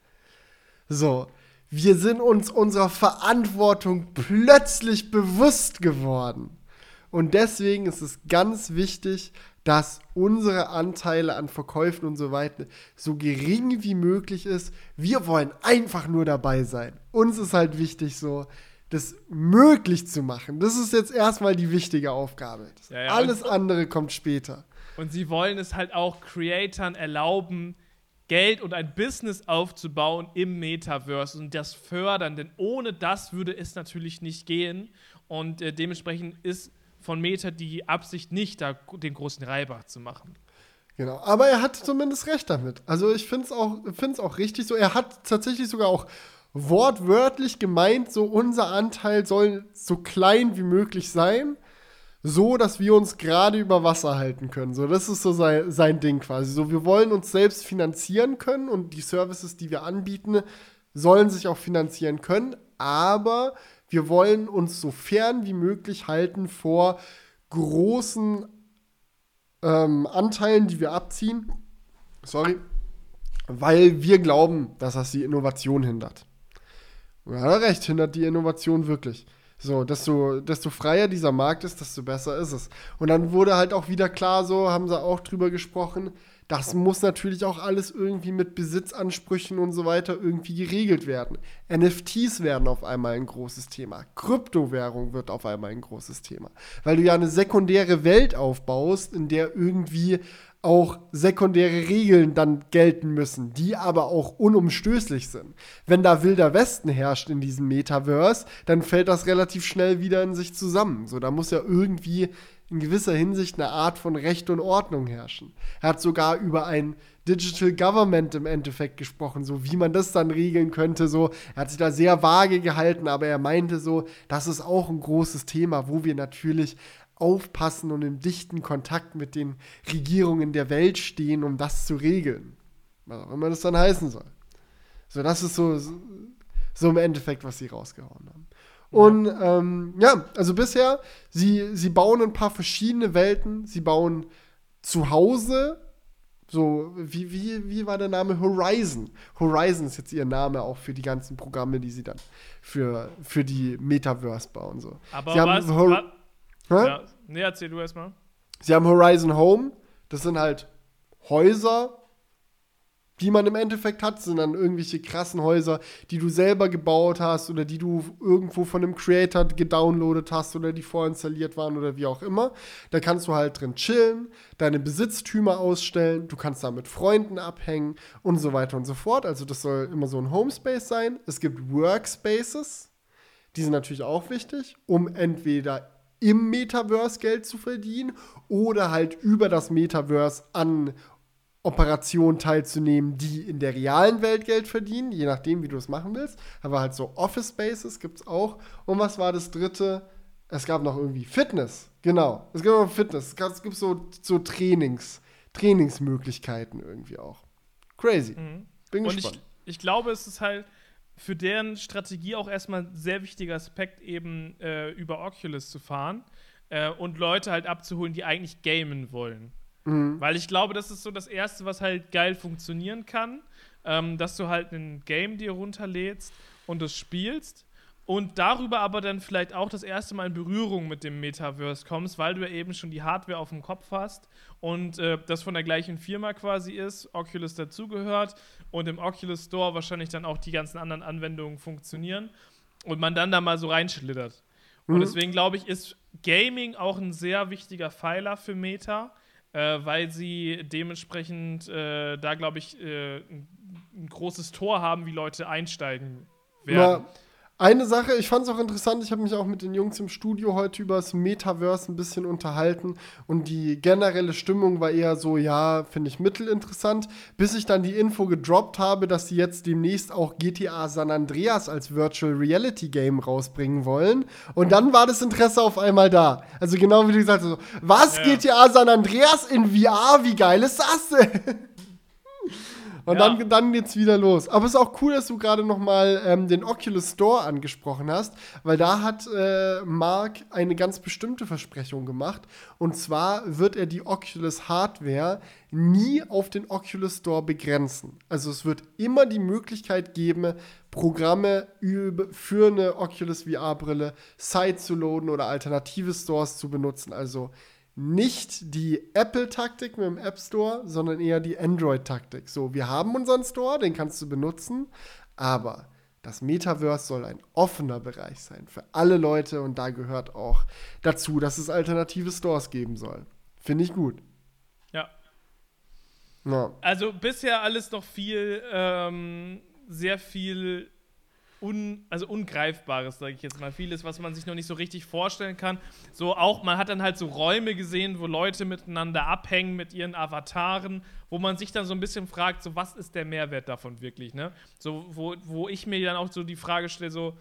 So, wir sind uns unserer Verantwortung plötzlich bewusst geworden. Und deswegen ist es ganz wichtig, dass unsere Anteile an Verkäufen und so weiter so gering wie möglich ist. Wir wollen einfach nur dabei sein. Uns ist halt wichtig so, das möglich zu machen. Das ist jetzt erstmal die wichtige Aufgabe. Ja, ja, Alles und- andere kommt später. Und sie wollen es halt auch Creatoren erlauben, Geld und ein Business aufzubauen im Metaverse und das fördern, denn ohne das würde es natürlich nicht gehen. Und äh, dementsprechend ist von Meta die Absicht nicht, da den großen Reibach zu machen. Genau, aber er hat zumindest recht damit. Also ich finde es auch, find's auch richtig so. Er hat tatsächlich sogar auch wortwörtlich gemeint, so unser Anteil soll so klein wie möglich sein, so dass wir uns gerade über Wasser halten können. So, das ist so sein, sein Ding quasi. So, wir wollen uns selbst finanzieren können und die Services, die wir anbieten, sollen sich auch finanzieren können, aber wir wollen uns so fern wie möglich halten vor großen ähm, Anteilen, die wir abziehen. Sorry. Weil wir glauben, dass das die Innovation hindert. Ja, hat er recht, hindert die Innovation wirklich. So, desto, desto freier dieser Markt ist, desto besser ist es. Und dann wurde halt auch wieder klar, so haben sie auch drüber gesprochen, das muss natürlich auch alles irgendwie mit Besitzansprüchen und so weiter irgendwie geregelt werden. NFTs werden auf einmal ein großes Thema. Kryptowährung wird auf einmal ein großes Thema. Weil du ja eine sekundäre Welt aufbaust, in der irgendwie auch sekundäre Regeln dann gelten müssen, die aber auch unumstößlich sind. Wenn da wilder Westen herrscht in diesem Metaverse, dann fällt das relativ schnell wieder in sich zusammen. So, da muss ja irgendwie in gewisser Hinsicht eine Art von Recht und Ordnung herrschen. Er hat sogar über ein Digital Government im Endeffekt gesprochen, so wie man das dann regeln könnte. So, er hat sich da sehr vage gehalten, aber er meinte so, das ist auch ein großes Thema, wo wir natürlich aufpassen und im dichten Kontakt mit den Regierungen der Welt stehen, um das zu regeln. Was auch immer das dann heißen soll. So, das ist so, so im Endeffekt, was sie rausgehauen haben. Und ähm, ja, also bisher, sie, sie bauen ein paar verschiedene Welten. Sie bauen zu Hause, so, wie, wie, wie war der Name? Horizon. Horizon ist jetzt ihr Name auch für die ganzen Programme, die sie dann für, für die Metaverse bauen. So. Aber sie was, haben Hor- Hä? ja, nee, erzähl du erstmal. Sie haben Horizon Home. Das sind halt Häuser, die man im Endeffekt hat. Das sind dann irgendwelche krassen Häuser, die du selber gebaut hast oder die du irgendwo von einem Creator gedownloadet hast oder die vorinstalliert waren oder wie auch immer. Da kannst du halt drin chillen, deine Besitztümer ausstellen, du kannst da mit Freunden abhängen und so weiter und so fort. Also das soll immer so ein Homespace sein. Es gibt Workspaces. Die sind natürlich auch wichtig, um entweder im Metaverse Geld zu verdienen oder halt über das Metaverse an Operationen teilzunehmen, die in der realen Welt Geld verdienen, je nachdem, wie du es machen willst. Aber halt so Office Spaces gibt es auch. Und was war das dritte? Es gab noch irgendwie Fitness. Genau. Es gibt noch Fitness. Es, gibt so, so Trainings, Trainingsmöglichkeiten irgendwie auch. Crazy. Mhm. Bin Und gespannt. ich, ich glaube, es ist halt für deren Strategie auch erstmal ein sehr wichtiger Aspekt, eben äh, über Oculus zu fahren äh, und Leute halt abzuholen, die eigentlich gamen wollen. Mhm. Weil ich glaube, das ist so das Erste, was halt geil funktionieren kann, ähm, dass du halt ein Game dir runterlädst und es spielst und darüber aber dann vielleicht auch das erste Mal in Berührung mit dem Metaverse kommst, weil du ja eben schon die Hardware auf dem Kopf hast und äh, das von der gleichen Firma quasi ist, Oculus dazugehört und im Oculus Store wahrscheinlich dann auch die ganzen anderen Anwendungen funktionieren und man dann da mal so reinschlittert. Und Mhm. deswegen glaube ich, ist Gaming auch ein sehr wichtiger Pfeiler für Meta, äh, weil sie dementsprechend äh, da, glaube ich, äh, ein, ein großes Tor haben, wie Leute einsteigen werden. Ja, eine Sache, ich fand es auch interessant, ich habe mich auch mit den Jungs im Studio heute über das Metaverse ein bisschen unterhalten und die generelle Stimmung war eher so, ja, finde ich mittelinteressant, bis ich dann die Info gedroppt habe, dass sie jetzt demnächst auch GTA San Andreas als Virtual Reality Game rausbringen wollen und dann war das Interesse auf einmal da. Also genau wie du gesagt hast, so, was, Ja. GTA San Andreas in VR, wie geil ist das denn? Und Ja. dann, dann geht's wieder los. Aber es ist auch cool, dass du gerade noch mal ähm, den Oculus Store angesprochen hast, weil da hat äh, Mark eine ganz bestimmte Versprechung gemacht. Und zwar wird er die Oculus Hardware nie auf den Oculus Store begrenzen. Also es wird immer die Möglichkeit geben, Programme für eine Oculus VR-Brille side zu loaden oder alternative Stores zu benutzen. Also nicht die Apple-Taktik mit dem App Store, sondern eher die Android-Taktik. So, wir haben unseren Store, den kannst du benutzen, aber das Metaverse soll ein offener Bereich sein für alle Leute und da gehört auch dazu, dass es alternative Stores geben soll. Finde ich gut. Ja. Ja. Also bisher alles noch viel, ähm, sehr viel un, also Ungreifbares, sage ich jetzt mal. Vieles, was man sich noch nicht so richtig vorstellen kann. So auch, man hat dann halt so Räume gesehen, wo Leute miteinander abhängen mit ihren Avataren, wo man sich dann so ein bisschen fragt, so was ist der Mehrwert davon wirklich, ne? So, wo, wo ich mir dann auch so die Frage stelle, so,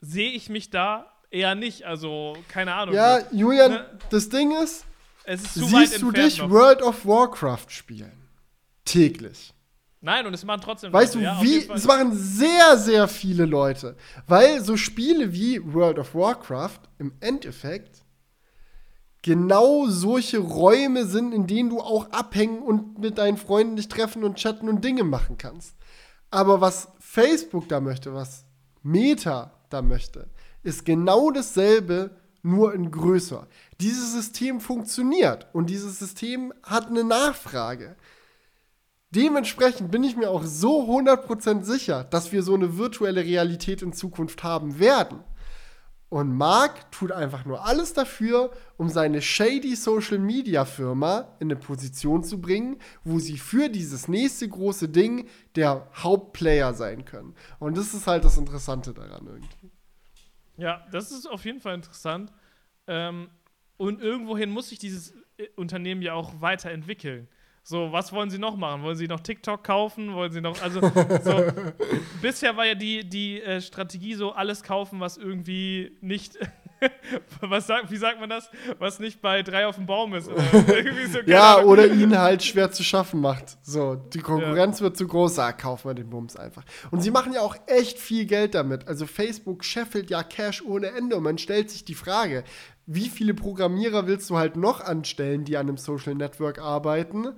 sehe ich mich da? Eher nicht, also keine Ahnung. Ja, Julian, Ne? das Ding ist, es ist zu weit siehst du dich noch. World of Warcraft spielen? Täglich. Nein, und es machen trotzdem Weißt du, Leute, ja, auf wie, es machen sehr, sehr viele Leute. Weil so Spiele wie World of Warcraft im Endeffekt genau solche Räume sind, in denen du auch abhängen und mit deinen Freunden dich treffen und chatten und Dinge machen kannst. Aber was Facebook da möchte, was Meta da möchte, ist genau dasselbe, nur in größer. Dieses System funktioniert und dieses System hat eine Nachfrage. Dementsprechend bin ich mir auch so 100% sicher, dass wir so eine virtuelle Realität in Zukunft haben werden. Und Mark tut einfach nur alles dafür, um seine shady Social Media Firma in eine Position zu bringen, wo sie für dieses nächste große Ding der Hauptplayer sein können. Und das ist halt das Interessante daran irgendwie. Ja, das ist auf jeden Fall interessant. Ähm, und irgendwohin muss sich dieses äh, Unternehmen ja auch weiterentwickeln. So, was wollen sie noch machen? Wollen sie noch TikTok kaufen? Wollen sie noch, also, so, bisher war ja die, die äh, Strategie so, alles kaufen, was irgendwie nicht, was sagt, wie sagt man das? Was nicht bei drei auf dem Baum ist. So, Ja, oder ihn halt schwer zu schaffen macht. So, die Konkurrenz wird zu groß, sag, kaufen wir den Bums einfach. Und sie machen ja auch echt viel Geld damit. Also Facebook scheffelt ja Cash ohne Ende und man stellt sich die Frage, wie viele Programmierer willst du halt noch anstellen, die an einem Social Network arbeiten,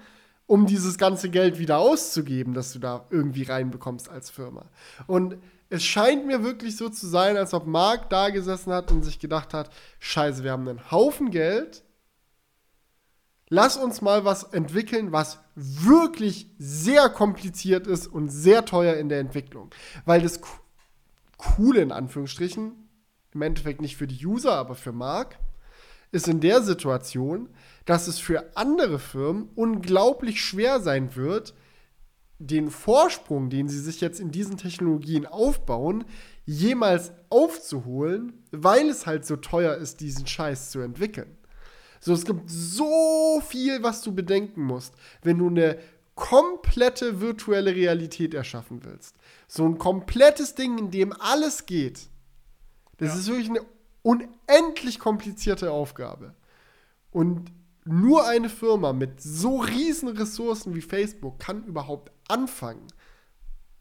um dieses ganze Geld wieder auszugeben, das du da irgendwie reinbekommst als Firma. Und es scheint mir wirklich so zu sein, als ob Mark da gesessen hat und sich gedacht hat, scheiße, wir haben einen Haufen Geld, lass uns mal was entwickeln, was wirklich sehr kompliziert ist und sehr teuer in der Entwicklung. Weil das Co- Coole in Anführungsstrichen, im Endeffekt nicht für die User, aber für Mark, ist in der Situation, dass es für andere Firmen unglaublich schwer sein wird, den Vorsprung, den sie sich jetzt in diesen Technologien aufbauen, jemals aufzuholen, weil es halt so teuer ist, diesen Scheiß zu entwickeln. So, es gibt so viel, was du bedenken musst, wenn du eine komplette virtuelle Realität erschaffen willst. So ein komplettes Ding, in dem alles geht. Das Ja. ist wirklich eine unendlich komplizierte Aufgabe. Und nur eine Firma mit so riesen Ressourcen wie Facebook kann überhaupt anfangen,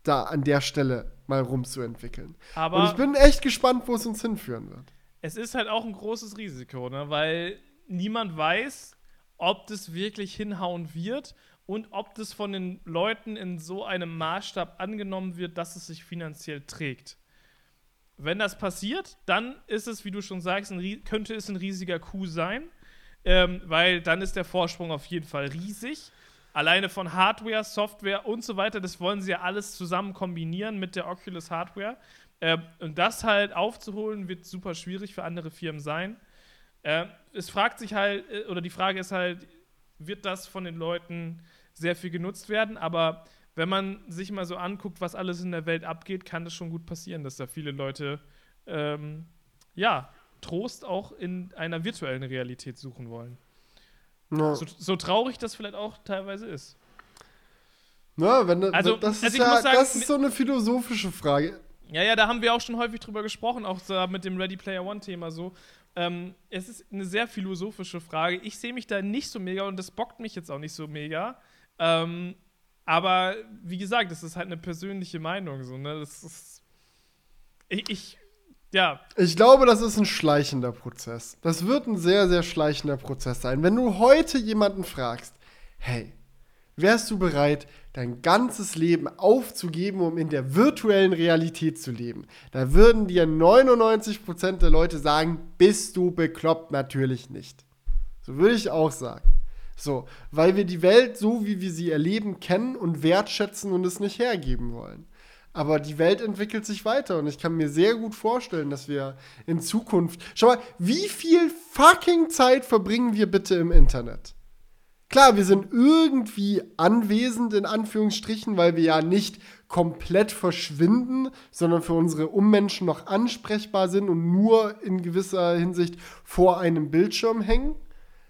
da an der Stelle mal rumzuentwickeln. Aber Und ich bin echt gespannt, wo es uns hinführen wird. es ist halt auch ein großes Risiko, ne? weil niemand weiß, ob das wirklich hinhauen wird und ob das von den Leuten in so einem Maßstab angenommen wird, dass es sich finanziell trägt. Wenn das passiert, dann ist es, wie du schon sagst, könnte es ein riesiger Coup sein, ähm, weil dann ist der Vorsprung auf jeden Fall riesig. Alleine von Hardware, Software und so weiter, das wollen sie ja alles zusammen kombinieren mit der Oculus Hardware. Ähm, und das halt aufzuholen, wird super schwierig für andere Firmen sein. Ähm, es fragt sich halt, äh, oder die Frage ist halt, wird das von den Leuten sehr viel genutzt werden? Aber wenn man sich mal so anguckt, was alles in der Welt abgeht, kann es schon gut passieren, dass da viele Leute, ähm, ja, Trost auch in einer virtuellen Realität suchen wollen. Ja. So, so traurig das vielleicht auch teilweise ist. Ja, wenn, Also- das, ist also ja, sagen, das ist so eine philosophische Frage. Ja, ja, da haben wir auch schon häufig drüber gesprochen, auch mit dem Ready Player One-Thema so. Ähm, es ist eine sehr philosophische Frage. Ich sehe mich da nicht so mega und das bockt mich jetzt auch nicht so mega. Ähm, aber wie gesagt, das ist halt eine persönliche Meinung. So, ne? Das ist. Ich, ich. Ja, Ich glaube, das ist ein schleichender Prozess. Das wird ein sehr, sehr schleichender Prozess sein. Wenn du heute jemanden fragst, hey, wärst du bereit, dein ganzes Leben aufzugeben, um in der virtuellen Realität zu leben? Da würden dir 99% der Leute sagen, bist du bekloppt? Natürlich nicht. So würde ich auch sagen. So, weil wir die Welt so, wie wir sie erleben, kennen und wertschätzen und es nicht hergeben wollen. Aber die Welt entwickelt sich weiter und ich kann mir sehr gut vorstellen, dass wir in Zukunft. Schau mal, wie viel fucking Zeit verbringen wir bitte im Internet? Klar, wir sind irgendwie anwesend, in Anführungsstrichen, weil wir ja nicht komplett verschwinden, sondern für unsere Ummenschen noch ansprechbar sind und nur in gewisser Hinsicht vor einem Bildschirm hängen.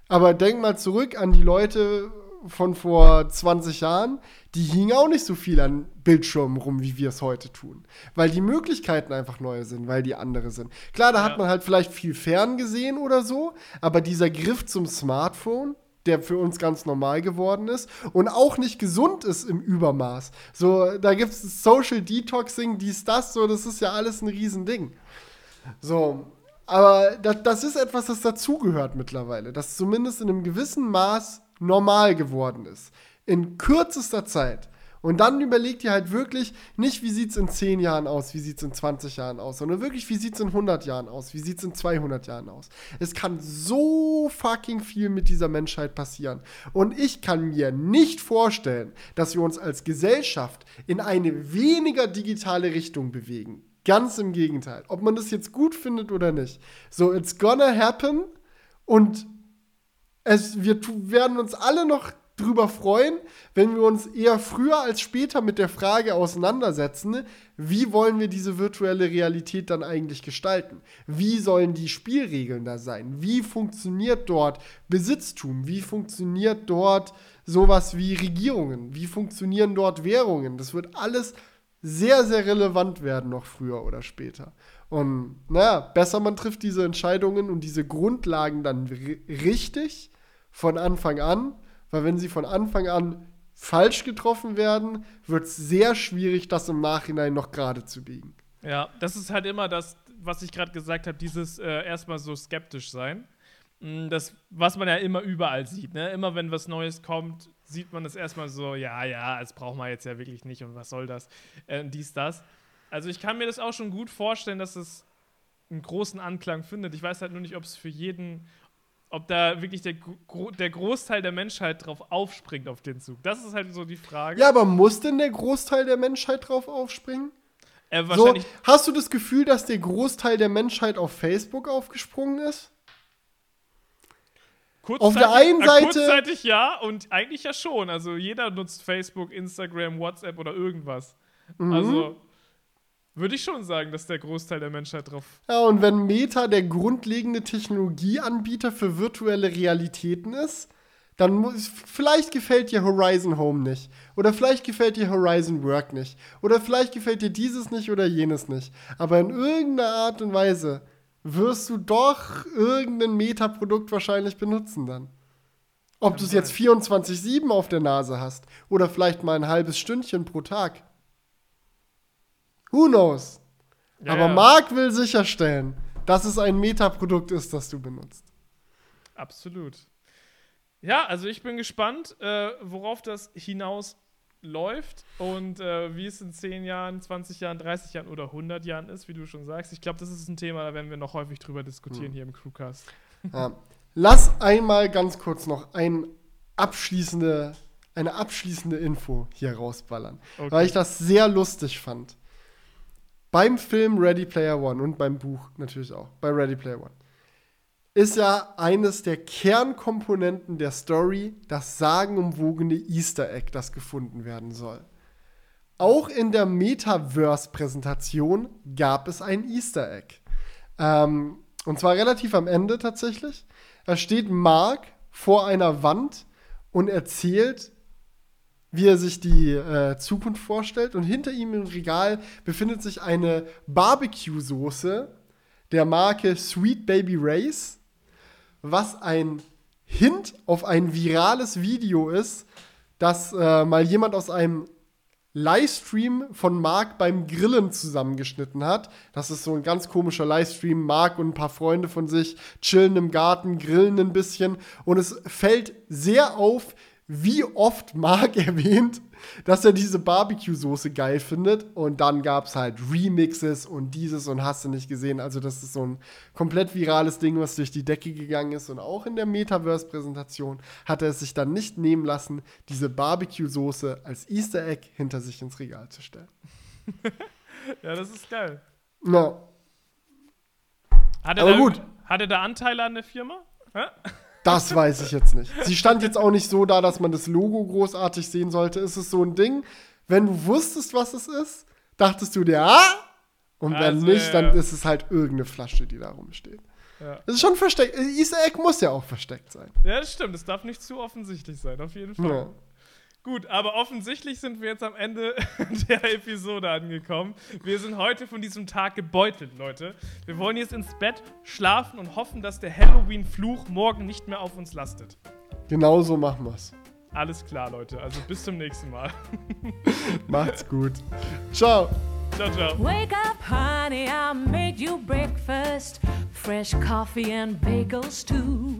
Aber denk mal zurück an die Leute von vor 20 Jahren, die hingen auch nicht so viel an Bildschirmen rum, wie wir es heute tun. Weil die Möglichkeiten einfach neue sind, weil die andere sind. Klar, da Ja. hat man halt vielleicht viel fern gesehen oder so, aber dieser Griff zum Smartphone, der für uns ganz normal geworden ist und auch nicht gesund ist im Übermaß. So, da gibt es Social Detoxing, dies, das, so, das ist ja alles ein Riesending. So, aber das, das ist etwas, das dazugehört mittlerweile, das zumindest in einem gewissen Maß normal geworden ist. In kürzester Zeit. Und dann überlegt ihr halt wirklich nicht, wie sieht es in 10 Jahren aus, wie sieht es in 20 Jahren aus, sondern wirklich, wie sieht es in 100 Jahren aus, wie sieht es in 200 Jahren aus. Es kann so fucking viel mit dieser Menschheit passieren. Und ich kann mir nicht vorstellen, dass wir uns als Gesellschaft in eine weniger digitale Richtung bewegen. Ganz im Gegenteil. Ob man das jetzt gut findet oder nicht. So, it's gonna happen und es, wir werden uns alle noch drüber freuen, wenn wir uns eher früher als später mit der Frage auseinandersetzen, wie wollen wir diese virtuelle Realität dann eigentlich gestalten? Wie sollen die Spielregeln da sein? Wie funktioniert dort Besitztum? Wie funktioniert dort sowas wie Regierungen? Wie funktionieren dort Währungen? Das wird alles sehr, sehr relevant werden, noch früher oder später. Und naja, besser man trifft diese Entscheidungen und diese Grundlagen dann ri- richtig von Anfang an, weil wenn sie von Anfang an falsch getroffen werden, wird es sehr schwierig, das im Nachhinein noch gerade zu biegen. Ja, das ist halt immer das, was ich gerade gesagt habe, dieses äh, erstmal so skeptisch sein. Mm, Das, was man ja immer überall sieht, ne? Immer wenn was Neues kommt, sieht man das erstmal so, ja, ja, das braucht man jetzt ja wirklich nicht und was soll das? Äh, dies, das. Also ich kann mir das auch schon gut vorstellen, dass es einen großen Anklang findet. Ich weiß halt nur nicht, ob es für jeden, ob da wirklich der, der Großteil der Menschheit drauf aufspringt auf den Zug. Das ist halt so die Frage. Ja, aber muss denn der Großteil der Menschheit drauf aufspringen? äh, So, hast du das Gefühl, dass der Großteil der Menschheit auf Facebook aufgesprungen ist? auf der Kurzzeitig- einen äh, Seite- Kurzzeitig ja und eigentlich ja schon. Also jeder nutzt Facebook, Instagram, WhatsApp oder irgendwas. Mhm. Also würde ich schon sagen, dass der Großteil der Menschheit drauf. Ja, und wenn Meta der grundlegende Technologieanbieter für virtuelle Realitäten ist, dann muss, vielleicht gefällt dir Horizon Home nicht. Oder vielleicht gefällt dir Horizon Work nicht. Oder vielleicht gefällt dir dieses nicht oder jenes nicht. Aber in irgendeiner Art und Weise wirst du doch irgendein Meta-Produkt wahrscheinlich benutzen dann. Ob du es jetzt 24-7 auf der Nase hast oder vielleicht mal ein halbes Stündchen pro Tag. Who knows? Ja, Aber ja, Marc will sicherstellen, dass es ein Metaprodukt ist, das du benutzt. Absolut. Ja, also ich bin gespannt, äh, worauf das hinaus läuft und äh, wie es in 10 Jahren, 20 Jahren, 30 Jahren oder 100 Jahren ist, wie du schon sagst. Ich glaube, das ist ein Thema, da werden wir noch häufig drüber diskutieren hier im Crewcast. Ja. Lass einmal ganz kurz noch ein abschließende, eine abschließende Info hier rausballern, Okay. weil ich das sehr lustig fand. Beim Film Ready Player One und beim Buch natürlich auch, bei Ready Player One, ist ja eines der Kernkomponenten der Story das sagenumwogene Easter Egg, das gefunden werden soll. Auch in der Metaverse-Präsentation gab es ein Easter Egg. Ähm, und zwar relativ am Ende tatsächlich. Da steht Mark vor einer Wand und erzählt, wie er sich die äh, Zukunft vorstellt. Und hinter ihm im Regal befindet sich eine Barbecue-Soße der Marke Sweet Baby Race, was ein Hint auf ein virales Video ist, das äh, mal jemand aus einem Livestream von Marc beim Grillen zusammengeschnitten hat. Das ist so ein ganz komischer Livestream. Marc und ein paar Freunde von sich chillen im Garten, grillen ein bisschen. Und es fällt sehr auf, wie oft Marc erwähnt, dass er diese Barbecue-Soße geil findet. Und dann gab es halt Remixes und dieses und hast du nicht gesehen. Also, das ist so ein komplett virales Ding, was durch die Decke gegangen ist. Und auch in der Metaverse-Präsentation hat er es sich dann nicht nehmen lassen, diese Barbecue-Soße als Easter Egg hinter sich ins Regal zu stellen. Ja, das ist geil. No. Hat er, Aber da, gut. Hat er da Anteile an der Firma? Hä? Das weiß ich jetzt nicht. Sie stand jetzt auch nicht so da, dass man das Logo großartig sehen sollte. Ist es so ein Ding, wenn du wusstest, was es ist, dachtest du dir, ah? Und wenn Also, nicht, dann ist es halt irgendeine Flasche, die da rumsteht. Ja. Es ist schon versteckt. Easter Egg muss ja auch versteckt sein. ja, das stimmt. Es darf nicht zu offensichtlich sein, auf jeden Fall. Ja. Gut, aber offensichtlich sind wir jetzt am Ende der Episode angekommen. Wir sind heute von diesem Tag gebeutelt, Leute. Wir wollen jetzt ins Bett schlafen und hoffen, dass der Halloween-Fluch morgen nicht mehr auf uns lastet. Genau so machen wir's. Alles klar, Leute. Also bis zum nächsten Mal. Macht's gut. Ciao. ciao, ciao. Wake up, honey, I made you breakfast. Fresh coffee and bagels, too.